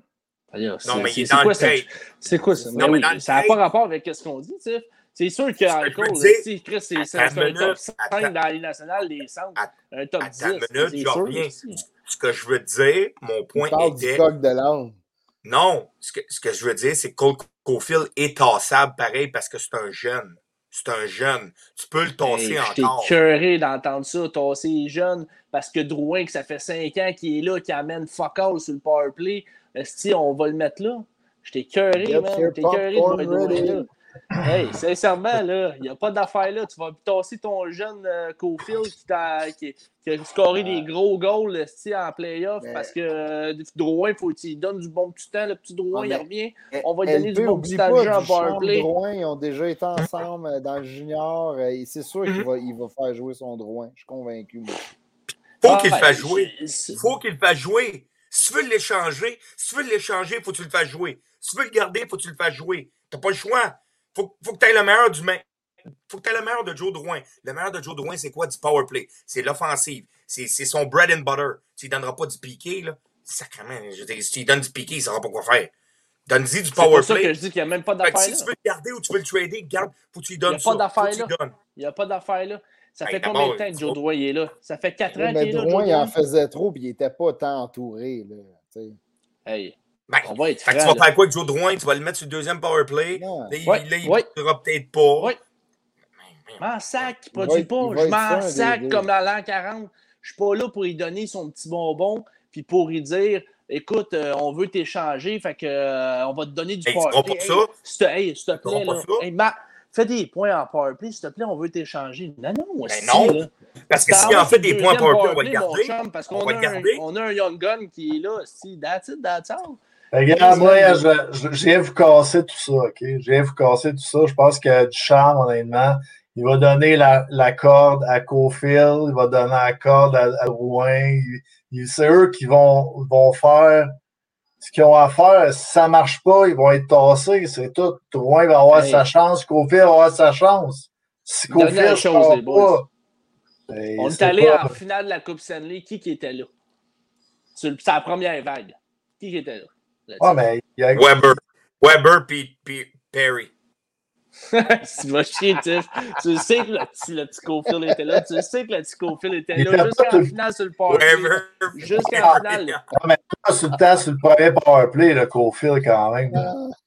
non, mais il est, dans le trade. C'est quoi ça? Non, mais ça n'a pas rapport avec ce qu'on dit, sais. C'est sûr que Eichel, Chris, c'est un top 5 dans la Ligue nationale des centres. Un top 10. Minute, je reviens. Ce que je veux dire, mon point était... Du coq de l'âme. Non, ce que, ce que je veux dire, c'est que Cole Caulfield est tassable pareil parce que c'est un jeune. C'est un jeune. Tu peux le tasser encore. J'étais curé d'entendre ça, tasser les jeunes, parce que Drouin, que ça fait 5 ans qu'il est là, qui amène fuck all sur le powerplay, si on va le mettre là. J'étais curé, man. J'étais curé de voir Drouin là. Hey, sincèrement, là, il n'y a pas d'affaire là. Tu vas tasser ton jeune euh, Cofield qui, a, qui, a scoré des gros goals en playoff parce que euh, Drouin, faut qu'il donne du bon petit temps. Le petit Drouin, il revient. On va lui donner du bon petit temps de jeu en powerplay. Drouin, ils ont déjà été ensemble euh, dans le junior. Et c'est sûr qu'il va, il va faire jouer son Drouin. Je suis convaincu. Faut ah, qu'il le fasse jouer. Faut qu'il le fasse jouer. Si tu veux l'échanger, si tu veux l'échanger, faut que tu le fasses jouer. Si tu veux le garder, faut que tu le fasses jouer. T'as pas le choix faut, faut que tu aies le meilleur du faut que tu aies le meilleur de Joe Drouin. Le meilleur de Joe Drouin, c'est quoi? Du power play? C'est l'offensive. C'est son bread and butter. Tu ne donneras pas du piqué, là. Sacrément. Je veux si tu lui donnes du piqué, il ne saura pas quoi faire. Donne-y du power play. C'est pour ça que je dis qu'il n'y a même pas d'affaire Si tu veux le garder ou tu veux le trader, garde. Faut que tu lui donnes ça. Il n'y a pas d'affaire là. Il n'y a pas d'affaire là. Ça fait combien de temps que Joe Drouin est là? Ça fait 4 ans qu'il est là. Drouin, il en faisait trop et il n'était pas tant entouré. Là, hey. Ben, on va être tu vas faire quoi avec Joe Drouin? Tu vas le mettre sur le deuxième power play. Là, il ne ouais. peut-être pas. Oui. Je m'en sac, il produit pas. Je m'en sac comme à l'an 40. Je suis pas là pour lui donner son petit bonbon puis pour lui dire écoute, euh, on veut t'échanger, fait que euh, on va te donner du hey, power play. ça? Hey, s'il te plaît, là. Hey, fais des points en power play, s'il te plaît, on veut t'échanger. Non, non, ben non. Là. Parce que si en fait des points en power play, on va le garder. parce qu'on a, un, on a un Young Gun qui est là. Si, that's it, that's all. Regarde, moi, je, viens vous casser tout ça, OK? Je viens vous casser tout ça. Je pense que du charme, honnêtement. Il va donner la, la corde à Cofield, il va donner la corde à, à Rouen. C'est eux qui vont, vont faire ce qu'ils ont à faire. Si ça ne marche pas, ils vont être tassés. C'est tout. Rouen va avoir sa chance, Cofield va avoir sa chance. Si Cofield ne pas. Ben, On est, allé en finale de la Coupe Stanley. Qui qui était là? C'est la première vague. Qui qui était là? Ah, mais il y a... Weber. Weber puis Perry. tu vas chier, Tiff. Tu sais que le petit, le petit Cofield était là. Tu sais que le petit Cofield était là jusqu'à la finale sur le powerplay. Jusqu'à la finale. Non, mais pas sur le temps sur le premier powerplay, le Cofield, quand même.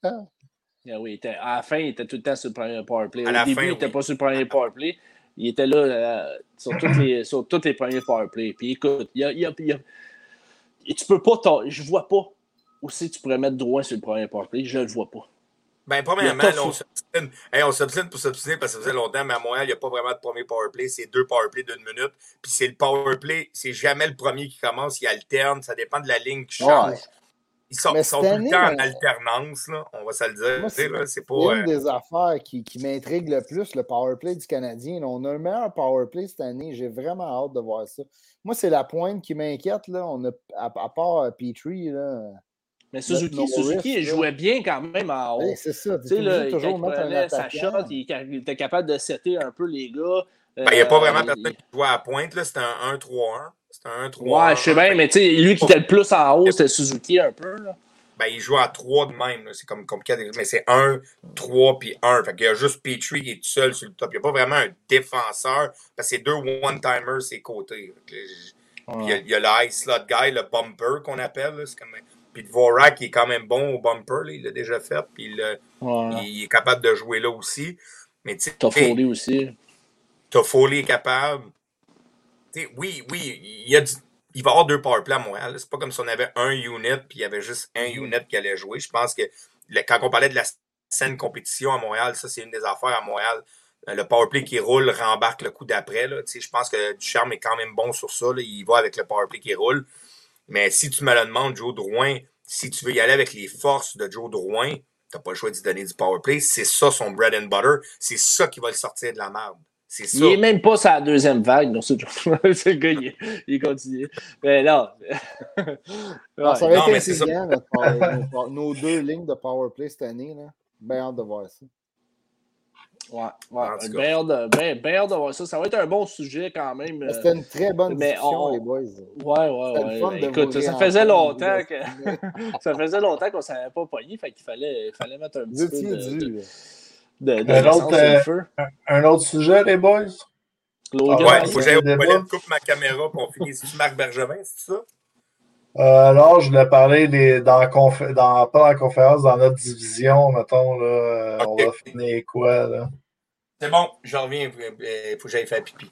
Ah oui, était, à la fin, il était tout le temps sur le premier powerplay. Au début, il n'était pas sur le premier powerplay. Il était là euh, sur, toutes les, sur tous les premiers powerplays. Puis écoute, il y a, il y a, il y a, tu peux pas. Je vois pas aussi tu pourrais mettre droit sur le premier powerplay. Je ne le vois pas. Ben, premièrement, là, on s'obstine hey, on pour s'obstiner parce que ça faisait longtemps, mais à Montréal, il n'y a pas vraiment de premier powerplay. C'est deux powerplays d'une minute. Puis c'est le powerplay, c'est jamais le premier qui commence, il alterne. Ça dépend de la ligne qui change. Ils sont, ils sont tout le temps en alternance, là, on va se le dire. C'est une euh, des affaires qui, qui m'intrigue le plus, le powerplay du Canadien. on a le meilleur powerplay cette année. J'ai vraiment hâte de voir ça. Moi, c'est la pointe qui m'inquiète. On a, à, à part euh, Petrie, là, mais Suzuki, Suzuki il jouait bien quand même en haut. Ben, c'est ça. Tu sais, là, toujours mettre un sa shot, il, était capable de setter un peu les gars. Ben, il n'y a pas vraiment euh, personne qui jouait à pointe. C'était un 1-3-1. C'était un 1-3-1. Ouais, je sais bien, mais tu sais, lui qui était le plus en haut, c'était Suzuki un peu. Là. Ben, il joue à 3 de même. C'est comme compliqué. Mais c'est 1, 3 puis 1. Fait qu'il y a juste Petrie qui est tout seul sur le top. Il n'y a pas vraiment un défenseur. Parce que c'est deux one-timers ses côtés. Il y a, il y a le high slot guy, le bumper qu'on appelle. C'est comme puis Dvorak, il est quand même bon au bumper, là, il l'a déjà fait, puis il, il, est capable de jouer là aussi. Mais tu Toffoli aussi. Toffoli est capable. oui, oui, il, y a il va y avoir deux powerplays à Montréal. C'est pas comme si on avait un unit, puis il y avait juste un mm-hmm. unit qui allait jouer. Je pense que quand on parlait de la scène compétition à Montréal, ça, c'est une des affaires à Montréal. Euh, le powerplay qui roule rembarque le coup d'après. Je pense que Ducharme est quand même bon sur ça. Il va avec le powerplay qui roule. Mais si tu me le demandes, Joe Drouin, si tu veux y aller avec les forces de Joe Drouin, t'as pas le choix d'y donner du power play. C'est ça son bread and butter. C'est ça qui va le sortir de la merde. C'est ça. Il est même pas sa deuxième vague. Non, c'est le gars, il, il, continue. Mais non. ouais. Ça va être intelligent, nos, nos, deux lignes de power play cette année. Là. Bien hâte de voir ça. Ouais, ouais. Bien hâte, ben, ben de voir ça. Ça va être un bon sujet quand même. C'était une très bonne discussion, les boys. Ouais, ouais, ouais. Écoute, ça faisait longtemps que ça faisait longtemps qu'on ne savait pas pogner, fait qu'il fallait, fallait mettre un petit peu de, de, de, un, autre, euh, un, autre sujet, les boys? Logan, ah ouais, il faut que j'aille au coupe ma caméra pour finir. C'est Marc Bergevin, c'est ça? Euh, alors, je voulais parler des, dans, dans, pas la conférence, dans notre division, mettons, là, okay. on va finir quoi, là? C'est bon, je reviens, il faut que j'aille faire pipi.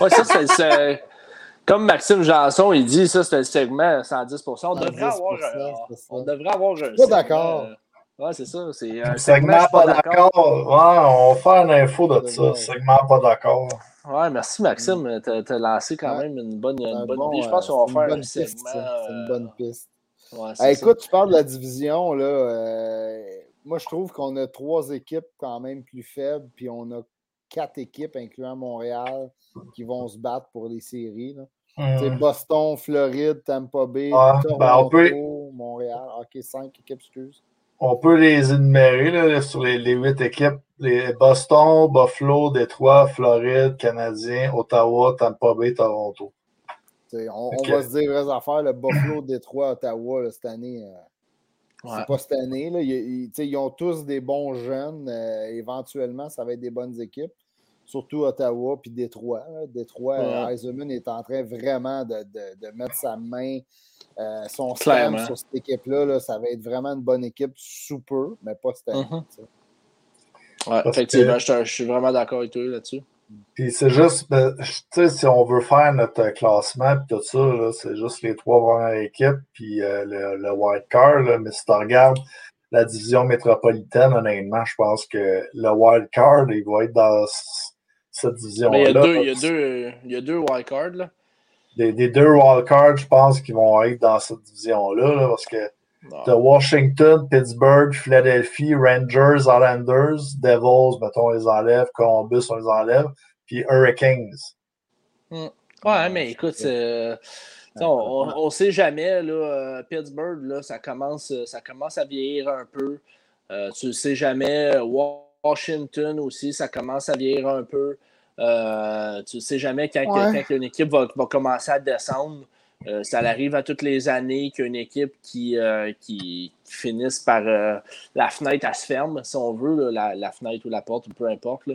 ouais, ça, c'est, comme Maxime Janson, il dit, ça, c'est un segment 110 On devrait avoir, un, on devrait avoir un Pas d'accord. Euh, Ouais, c'est ça. C'est un segment, segment pas d'accord. Ouais, on va faire une info de ça. Segment pas d'accord. Ouais, merci Maxime. Tu as, lancé quand même une bonne, une bonne bon, idée. Je pense qu'on va faire un segment. C'est une bonne piste. Ouais, hey, écoute, tu parles de la division. Là, euh, moi, je trouve qu'on a trois équipes quand même plus faibles, puis on a quatre équipes, incluant Montréal, qui vont se battre pour les séries. Là. Mmh. Boston, Floride, Tampa Bay, ah, Toronto, ben peut... Montréal. OK, cinq équipes, excuse on peut les énumérer là, sur les, huit équipes. Les Boston, Buffalo, Détroit, Floride, Canadien, Ottawa, Tampa Bay, Toronto. On, va se dire vraies affaires. Le Buffalo, Détroit, Ottawa, cette année, euh, c'est pas cette année. Là. Ils, ils, ont tous des bons jeunes. Euh, éventuellement, ça va être des bonnes équipes. Surtout Ottawa puis Détroit. Détroit, ouais. est en train vraiment de, de, de mettre sa main euh, son slam sur cette équipe-là, ça va être vraiment une bonne équipe sous peu, mais pas cette année. Mm-hmm. effectivement, je, suis vraiment d'accord avec toi là-dessus. Puis c'est juste, ben, tu sais, si on veut faire notre classement et tout ça, c'est juste les trois premières équipes puis euh, le, le wild card. mais si tu regardes la division métropolitaine, honnêtement, je pense que le wild card, il va être dans cette division-là. Il y a deux, il y a deux, il y a deux wild cards, là des, deux wildcards, je pense, qui vont être dans cette division-là, parce que de Washington, Pittsburgh, Philadelphie, Rangers, Islanders, Devils, mettons, on les enlève, Columbus, on les enlève, puis Hurricanes. Hmm. Ouais, mais écoute, euh, on ne sait jamais, là, euh, Pittsburgh, là, ça, commence, ça commence à vieillir un peu. Euh, tu ne sais jamais, Washington aussi, ça commence à vieillir un peu. Euh, tu ne sais jamais quand, une équipe va, commencer à descendre. Euh, ça arrive à toutes les années qu'une équipe qui, euh, qui, finisse par la fenêtre, elle se ferme, si on veut, la, fenêtre ou la porte, peu importe.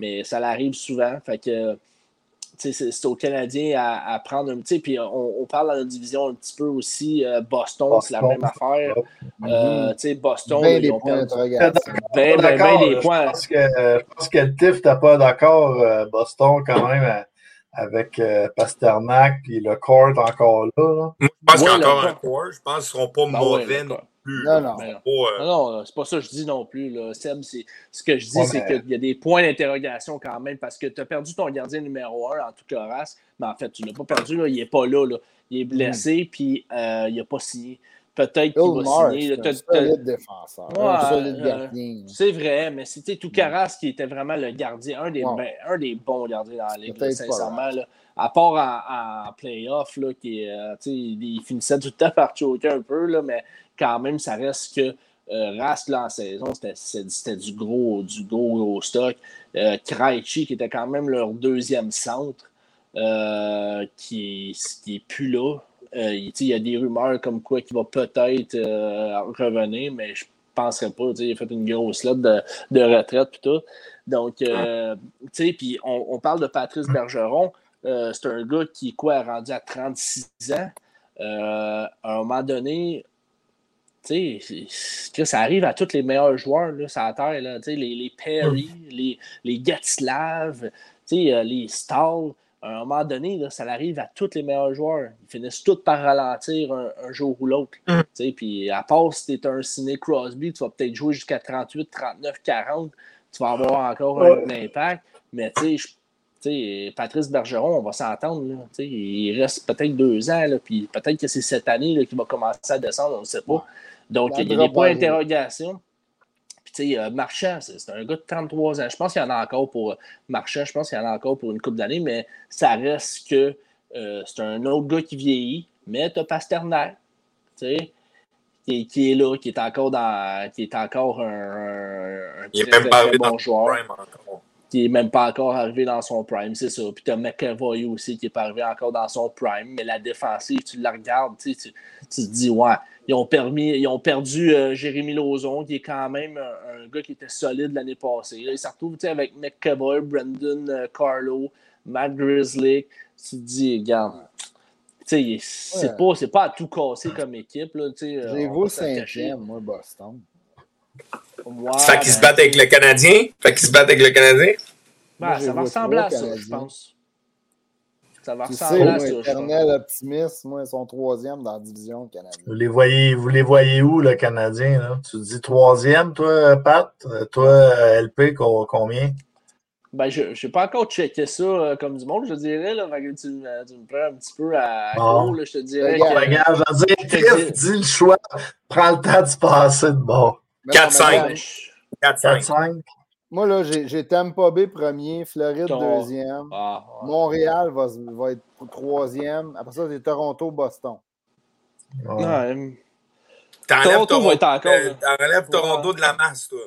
mais ça arrive souvent. Fait que c'est aux Canadiens à, prendre un petit. Puis on, parle dans la division un petit peu aussi. Boston, c'est la même affaire. Euh, Boston, ben ils ont perdu. Ben, ben, ben, des points. Je pense que, je pense que le TIF n'était pas d'accord. Euh, Boston, quand même, avec euh, Pasternak, puis le court encore là. Moi, je pense qu'il y a encore un court. Je pense qu'ils ne seront pas ah mauvais non plus. Non, non. non, non c'est pas ça que je dis non plus. Là. Seb, ce que je dis, c'est qu'il y a des points d'interrogation quand même parce que tu as perdu ton gardien numéro un en tout cas race. Mais en fait, tu ne l'as pas perdu. Là. Il n'est pas là, là. Il est blessé, mm. puis euh, il n'a pas signé peut-être qu'il va signer. C'est un solide défenseur, un solide gardien. c'est vrai, mais c'était tout Caras qui était vraiment le gardien, un des, un des bons gardiens dans la ligue, sincèrement. Là. À part en, en playoff, là, qui, euh, il finissait tout le temps par choquer un peu, là, mais quand même, ça reste que euh, Rask là, en saison, c'était du gros, du gros, gros stock. Euh, Krejci, qui était quand même leur deuxième centre, euh, qui, qui est plus là. Euh, il y a des rumeurs comme quoi qu'il va peut-être euh, revenir, mais je ne penserais pas. Il a fait une grosse lettre de, retraite et tout. Donc, euh, puis on, parle de Patrice Bergeron. c'est un gars qui quoi, a rendu à 36 ans. à un moment donné, que ça arrive à tous les meilleurs joueurs là, sur la terre. Là, les, les Perry, les, les Gatslav, les Stahl à un moment donné, ça arrive à tous les meilleurs joueurs. Ils finissent tous par ralentir un, jour ou l'autre. Mm. Puis à part si tu es un Ciné Crosby, tu vas peut-être jouer jusqu'à 38, 39, 40. Tu vas avoir encore un, impact. Mais tu sais, Patrice Bergeron, on va s'entendre. Il reste peut-être deux ans, puis peut-être que c'est cette année qu'il va commencer à descendre, on ne sait pas. Donc, il y a des points d'interrogation. Sais, Marchand, c'est un gars de 33 ans. Je pense qu'il y en a encore pour Marchand, je pense qu'il y en a encore pour une couple d'années, mais ça reste que c'est un autre gars qui vieillit. Mais tu as Pasternak, tu sais, qui, est là, qui est encore dans. qui est encore un, un très, très, bon joueur. Qui n'est même pas encore arrivé dans son prime, c'est ça. Puis tu as McEvoy aussi qui n'est pas arrivé encore dans son prime. Mais la défensive, tu la regardes, tu, tu te dis, ouais, ils ont, permis, ils ont perdu euh, Jérémy Lauzon, qui est quand même un, gars qui était solide l'année passée. Là, il se retrouve avec McEvoy, Brendan euh, Carlo, Matt Grizzly. Tu te dis, regarde, c'est pas, pas à tout casser comme équipe. J'ai vu cinquième, moi, Boston. Ouais, fait qu'ils se battent avec le Canadien? Fait qu'ils se battent avec le Canadien? Ben, ça va ressembler à ça, je pense. Ça va ressembler à ça. Éternel optimiste, moi, ils sont troisième dans la division canadienne. Vous les voyez, vous les voyez où, le Canadien? Là? Tu dis troisième, toi, Pat? Toi, LP, combien? Ben, je n'ai pas encore checké ça euh, comme du monde, je dirais. Là, tu, tu, me prends un petit peu à, à là, je te dirais. Regarde, que, regarde je veux dire, dis le choix, prends le temps de se passer de bord. 4-5. 4-5. Moi, là, j'ai Tampa Bay premier, Floride deuxième. Ah, Montréal va, va, être troisième. Après ça, c'est Toronto, Boston. Ouais. T'enlèves Toronto, euh, Toronto de la masse, toi.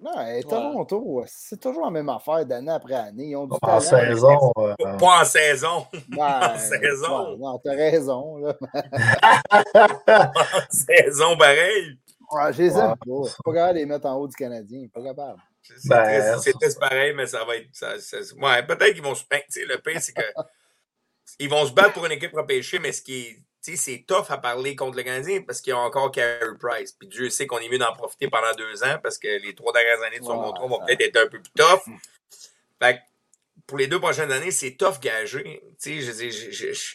Non, et Toronto, c'est toujours la même affaire d'année après année. Ils ont du pas en saison. Euh... Pas en saison. pas en saison. non, t'as raison. Là. en saison, pareil. Ouais, je les aime pas. pas capable de les mettre en haut du Canadien. Pas capable. C'est ben, triste pareil, mais ça va être. Ça, ça, ouais, peut-être qu'ils vont se. Le pire, c'est que. ils vont se battre pour une équipe repêchée, mais ce qui est c'est tough à parler contre le Canadien parce qu'il y a encore Carey Price. Puis Dieu sait qu'on est mieux d'en profiter pendant deux ans parce que les trois dernières années de son contrat vont peut-être être un peu plus tough. Fait pour les deux prochaines années, c'est tough gagé. Tu sais, je, je,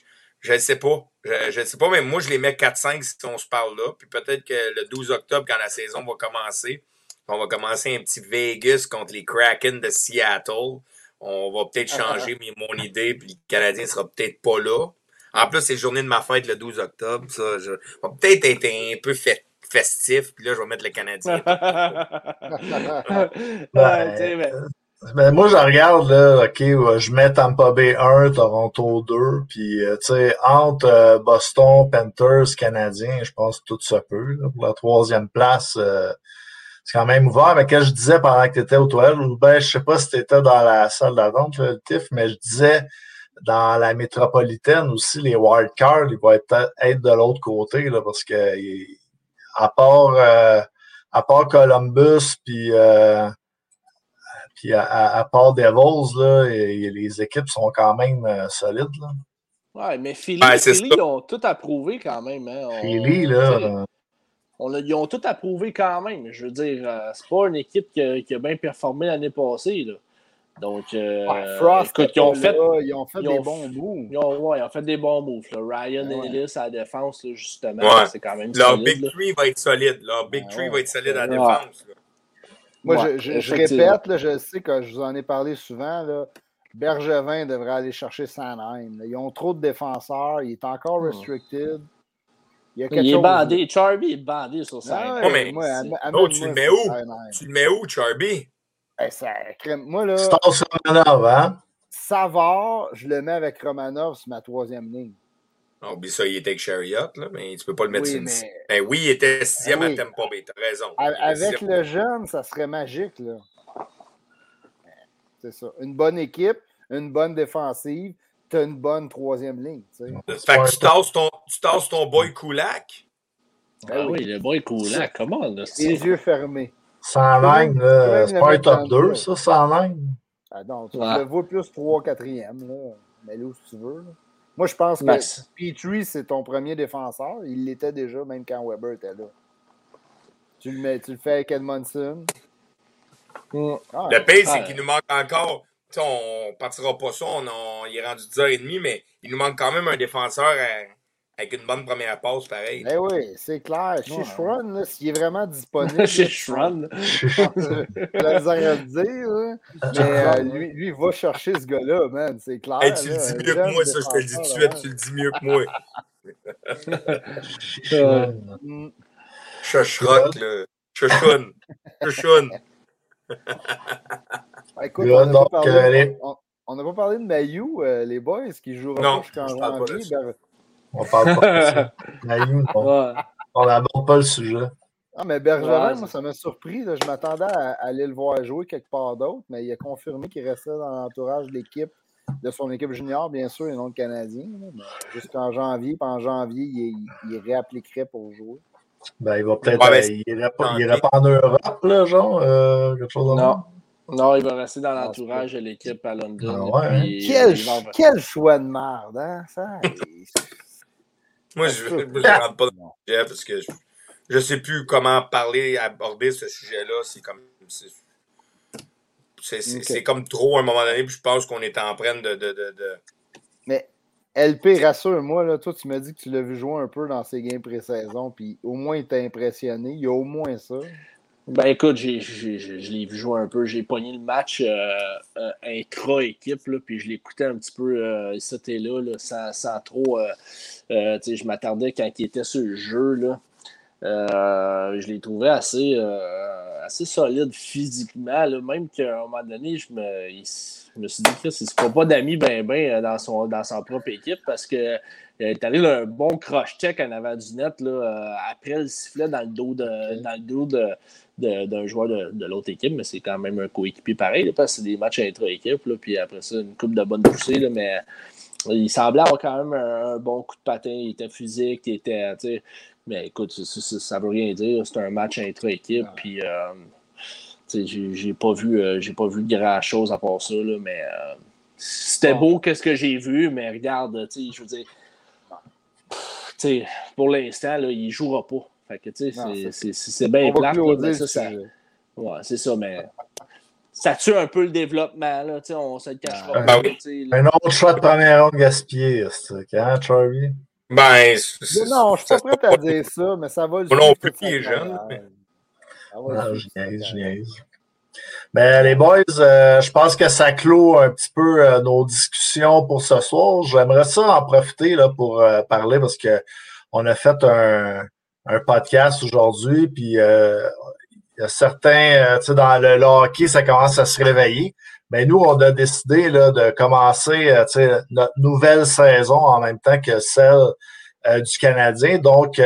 ne sais pas. Je ne sais pas, mais moi, je les mets 4-5 si on se parle là. Puis peut-être que le 12 octobre, quand la saison va commencer, on va commencer un petit Vegas contre les Kraken de Seattle. On va peut-être changer mon idée, puis le Canadien sera peut-être pas là. En plus, c'est journée de ma fête le 12 octobre. Ça, je va peut-être être un peu festif, puis là, je vais mettre le Canadien. ben, ben, moi, je regarde, là, OK, je mets Tampa Bay 1, Toronto 2, puis, euh, tu sais, entre euh, Boston, Panthers, Canadiens, je pense que tout se peut. pour la troisième place, euh, c'est quand même ouvert. Mais que je disais pendant que tu étais au toilettes, ou ben, je sais pas si tu étais dans la salle d'attente, le TIF, mais je disais dans la métropolitaine aussi, les wildcards, ils vont être, être de l'autre côté, là, parce que à part, euh, à part Columbus, puis, euh, puis à, à, part Devils, là, et, les équipes sont quand même euh, solides. Là. Ouais, mais Philly, ouais, Philly ils ont tout approuvé quand même. Hein. On, Philly, là. On ils ont tout approuvé quand même. Je veux dire, c'est pas une équipe qui a, qui a bien performé l'année passée. Là. Donc, euh, écoute, ils ont fait, ils ont fait des bons moves. Ils ont, ouais, ils ont fait des bons moves. Ryan ouais. Ellis à la défense, là, justement, c'est quand même Leur solide, Big Tree va être solide. Leur Big Tree va être solide à la défense. Moi, je, je, répète, là, je sais que je vous en ai parlé souvent. Là, Bergevin devrait aller chercher Sanheim. Ils ont trop de défenseurs. Il est encore restricted. Il, y a quelque il est bandé. Charby est bandé sur Sanheim. Ah, mais, moi, oh, tu le mets où? Tu le mets où, Charby? ça, moi, là. Star Romanov, hein? Savard, je le mets avec Romanov sur ma troisième ligne. Non, oublie ça, il était avec Chariot, là, mais tu peux pas le mettre oui, sur mais... ben, oui, il était sixième oui. à Tempo Bay, t'as raison. Avec le jeune, ça serait magique, là. C'est ça. Une bonne équipe, une bonne défensive, t'as une bonne troisième ligne. Tu sais. Fait que tu tasses ton, tu tasses ton boy Kulak? Ah oui, le boy Kulak, comment là? Les yeux fermés. 109, c'est pas un top 2, ça, 109. Ah non, tu ouais. le vois plus 3 4e, là. Mais là où tu veux. Là. Moi, je pense que Petrie, c'est ton premier défenseur. Il l'était déjà, même quand Weber était là. Tu le, mets, tu le fais avec Edmondson. Mm. Ah, le pire, c'est qu'il nous manque encore. sais, on partira pas ça, on, on, il est rendu 10h30, mais il nous manque quand même un défenseur à, avec une bonne première passe, pareil. Eh oui, c'est clair. Chez Shrun, s'il est vraiment disponible. Chez Shrun. la à le dire. Mais euh, lui, lui, il va chercher ce gars-là, man. C'est clair. Hey, tu le dis mieux que moi, ça, je te le dis tout de suite. Tu le dis mieux que moi. Chuchrock, là. Chuchun. Chuchun. Écoute, on n'a pas, parlé, on, pas parlé de Mayou, euh, les boys, qui joueront jusqu'en janvier. On parle pas de ça. On n'aborde pas le sujet. Ah, mais Bergeron, moi, ça m'a surpris. Je m'attendais à, aller le voir jouer quelque part d'autre, mais il a confirmé qu'il restait dans l'entourage de l'équipe, de son équipe junior, bien sûr, et non le Canadien. Jusqu'en janvier, puis en janvier, il, réappliquerait pour jouer. Ben, il va peut-être. il n'irait pas, en Europe, là, genre, euh, quelque chose Non. Non, il va rester dans l'entourage de l'équipe à London. Ah hein? quel, quel, choix de merde, hein? Ça, moi, je ne rentre pas dans le sujet parce que je ne sais plus comment parler, aborder ce sujet-là. C'est comme. C'est comme trop à un moment donné, puis je pense qu'on est en train de, de, de, Mais LP, rassure-moi, là, toi, tu m'as dit que tu l'as vu jouer un peu dans ces games pré-saison, puis au moins il t'a impressionné. Il y a au moins ça. Ben écoute, j'ai, je l'ai vu jouer un peu. J'ai pogné le match euh, euh, intra-équipe, puis je l'écoutais un petit peu euh, et là, là sans, sans, trop. je m'attardais quand il était sur le jeu. Là. je l'ai trouvé assez, assez solide physiquement, là, même qu'à un moment donné, je me, je me suis dit que ne se pas d'amis ben ben dans, son, dans son propre équipe parce que il est allé un bon cross-check en avant du net là, après le sifflet dans le dos de, dans le dos de, d'un joueur de, l'autre équipe, mais c'est quand même un coéquipier pareil, parce que c'est des matchs intra-équipe, puis après ça, une coupe de bonne poussée, là, mais il semblait avoir quand même un, bon coup de patin, il était physique, il était, mais écoute, ça, ne veut rien dire, c'est un match intra-équipe, puis euh, j'ai pas vu euh, j'ai pas vu grand chose à part ça, là, mais euh, c'était beau qu'est-ce que j'ai vu, mais regarde, je veux dire, pour l'instant, il jouera pas. Fait que, tu sais, c'est bien plate. mais ça, ça, ouais, c'est ça, mais ça tue un peu le développement, là, tu sais, on se le cachera ah, pas. Ben un autre choix de première ronde gaspillé, c'est hein, Charlie? Ben, non, je suis pas prêt à dire ça, mais ça va le Non plus, il est jeune. Mais... Non, je niaise, je niaise. Ben, les boys, euh, je pense que ça clôt un petit peu euh, nos discussions pour ce soir. J'aimerais ça en profiter là, pour euh, parler parce que on a fait un, un podcast aujourd'hui, puis euh, il y a certains, euh, tu sais, dans le, hockey, ça commence à se réveiller. Mais nous, on a décidé là, de commencer notre nouvelle saison en même temps que celle du Canadien. Donc,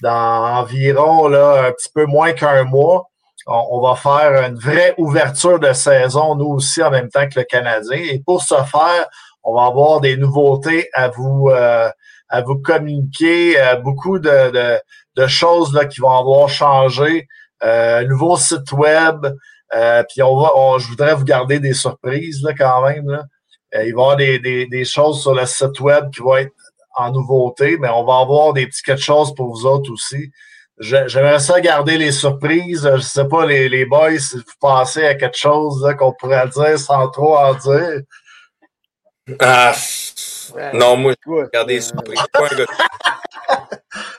dans environ là, un petit peu moins qu'un mois, on, va faire une vraie ouverture de saison, nous aussi, en même temps que le Canadien. Et pour ce faire, on va avoir des nouveautés à vous, à vous communiquer, beaucoup de de choses là, qui vont avoir changé. Euh, nouveau site web. Euh, puis on va, je voudrais vous garder des surprises là, quand même. Là. Euh, il va y avoir des, des, des, choses sur le site web qui vont être en nouveauté, mais on va avoir des petits quelque chose pour vous autres aussi. J'aimerais ça garder les surprises. Je sais pas, les, les boys, si vous pensez à quelque chose qu'on pourrait dire sans trop en dire. Ah, non, moi, je garder les surprises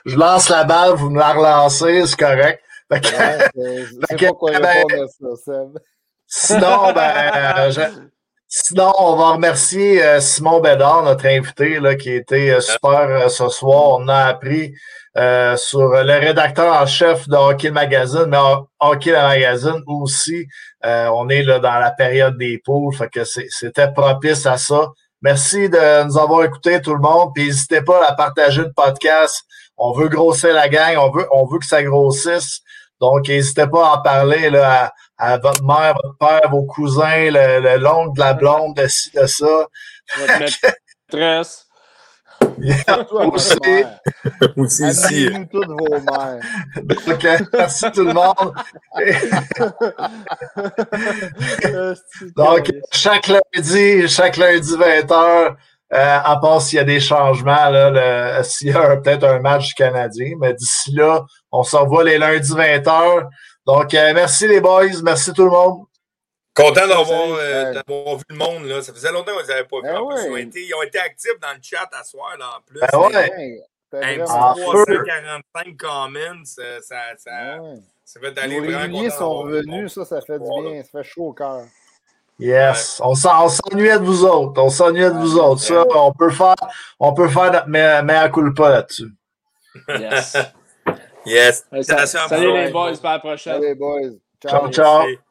je lance la balle, vous me la relancez, c'est correct. Fait que, sais pas quoi ben, répondre à ça, Seb. Sinon, ben, sinon, on va remercier euh, Simon Bédard, notre invité, là, qui été euh, super euh, ce soir. On a appris sur le rédacteur en chef de Hockey Magazine, mais Hockey Magazine aussi. on est là dans la période des poules, fait que c'était propice à ça. Merci de nous avoir écoutés, tout le monde. Puis n'hésitez pas à partager le podcast. On veut grossir la gang, on veut, on veut que ça grossisse. Donc, n'hésitez pas à en parler là, à, votre mère, votre père, vos cousins, le, l'oncle, la blonde, de ci, de ça. Votre maîtresse. Yeah, aussi. aussi ici. toutes vos mères. Donc, merci tout le monde. Donc, chaque lundi, chaque lundi 20h, euh, à part s'il y a des changements, là, s'il y a peut-être un match canadien. Mais d'ici là, on se revoit les lundis 20h. Donc, euh, merci les boys. Merci tout le monde. Content d'avoir euh, vu le monde. Là. Ça faisait longtemps qu'on ne les avait pas vus. Ben ils, ont été, ils, ont été, actifs dans le chat à soir là, en plus. Ben ouais. Un petit 345 comments, ça, ça, ça, ouais. ça fait aller Les réguliers sont revenus, ça, ça fait du bien. Ça fait chaud au cœur. Yes, on s'ennuyait de vous autres. On s'ennuyait de vous autres. Ça, on peut faire, on peut faire notre meilleur culpa là-dessus. Yes. yes. Salut les boys, pas la prochaine. Salut les boys. ciao. ciao. ciao.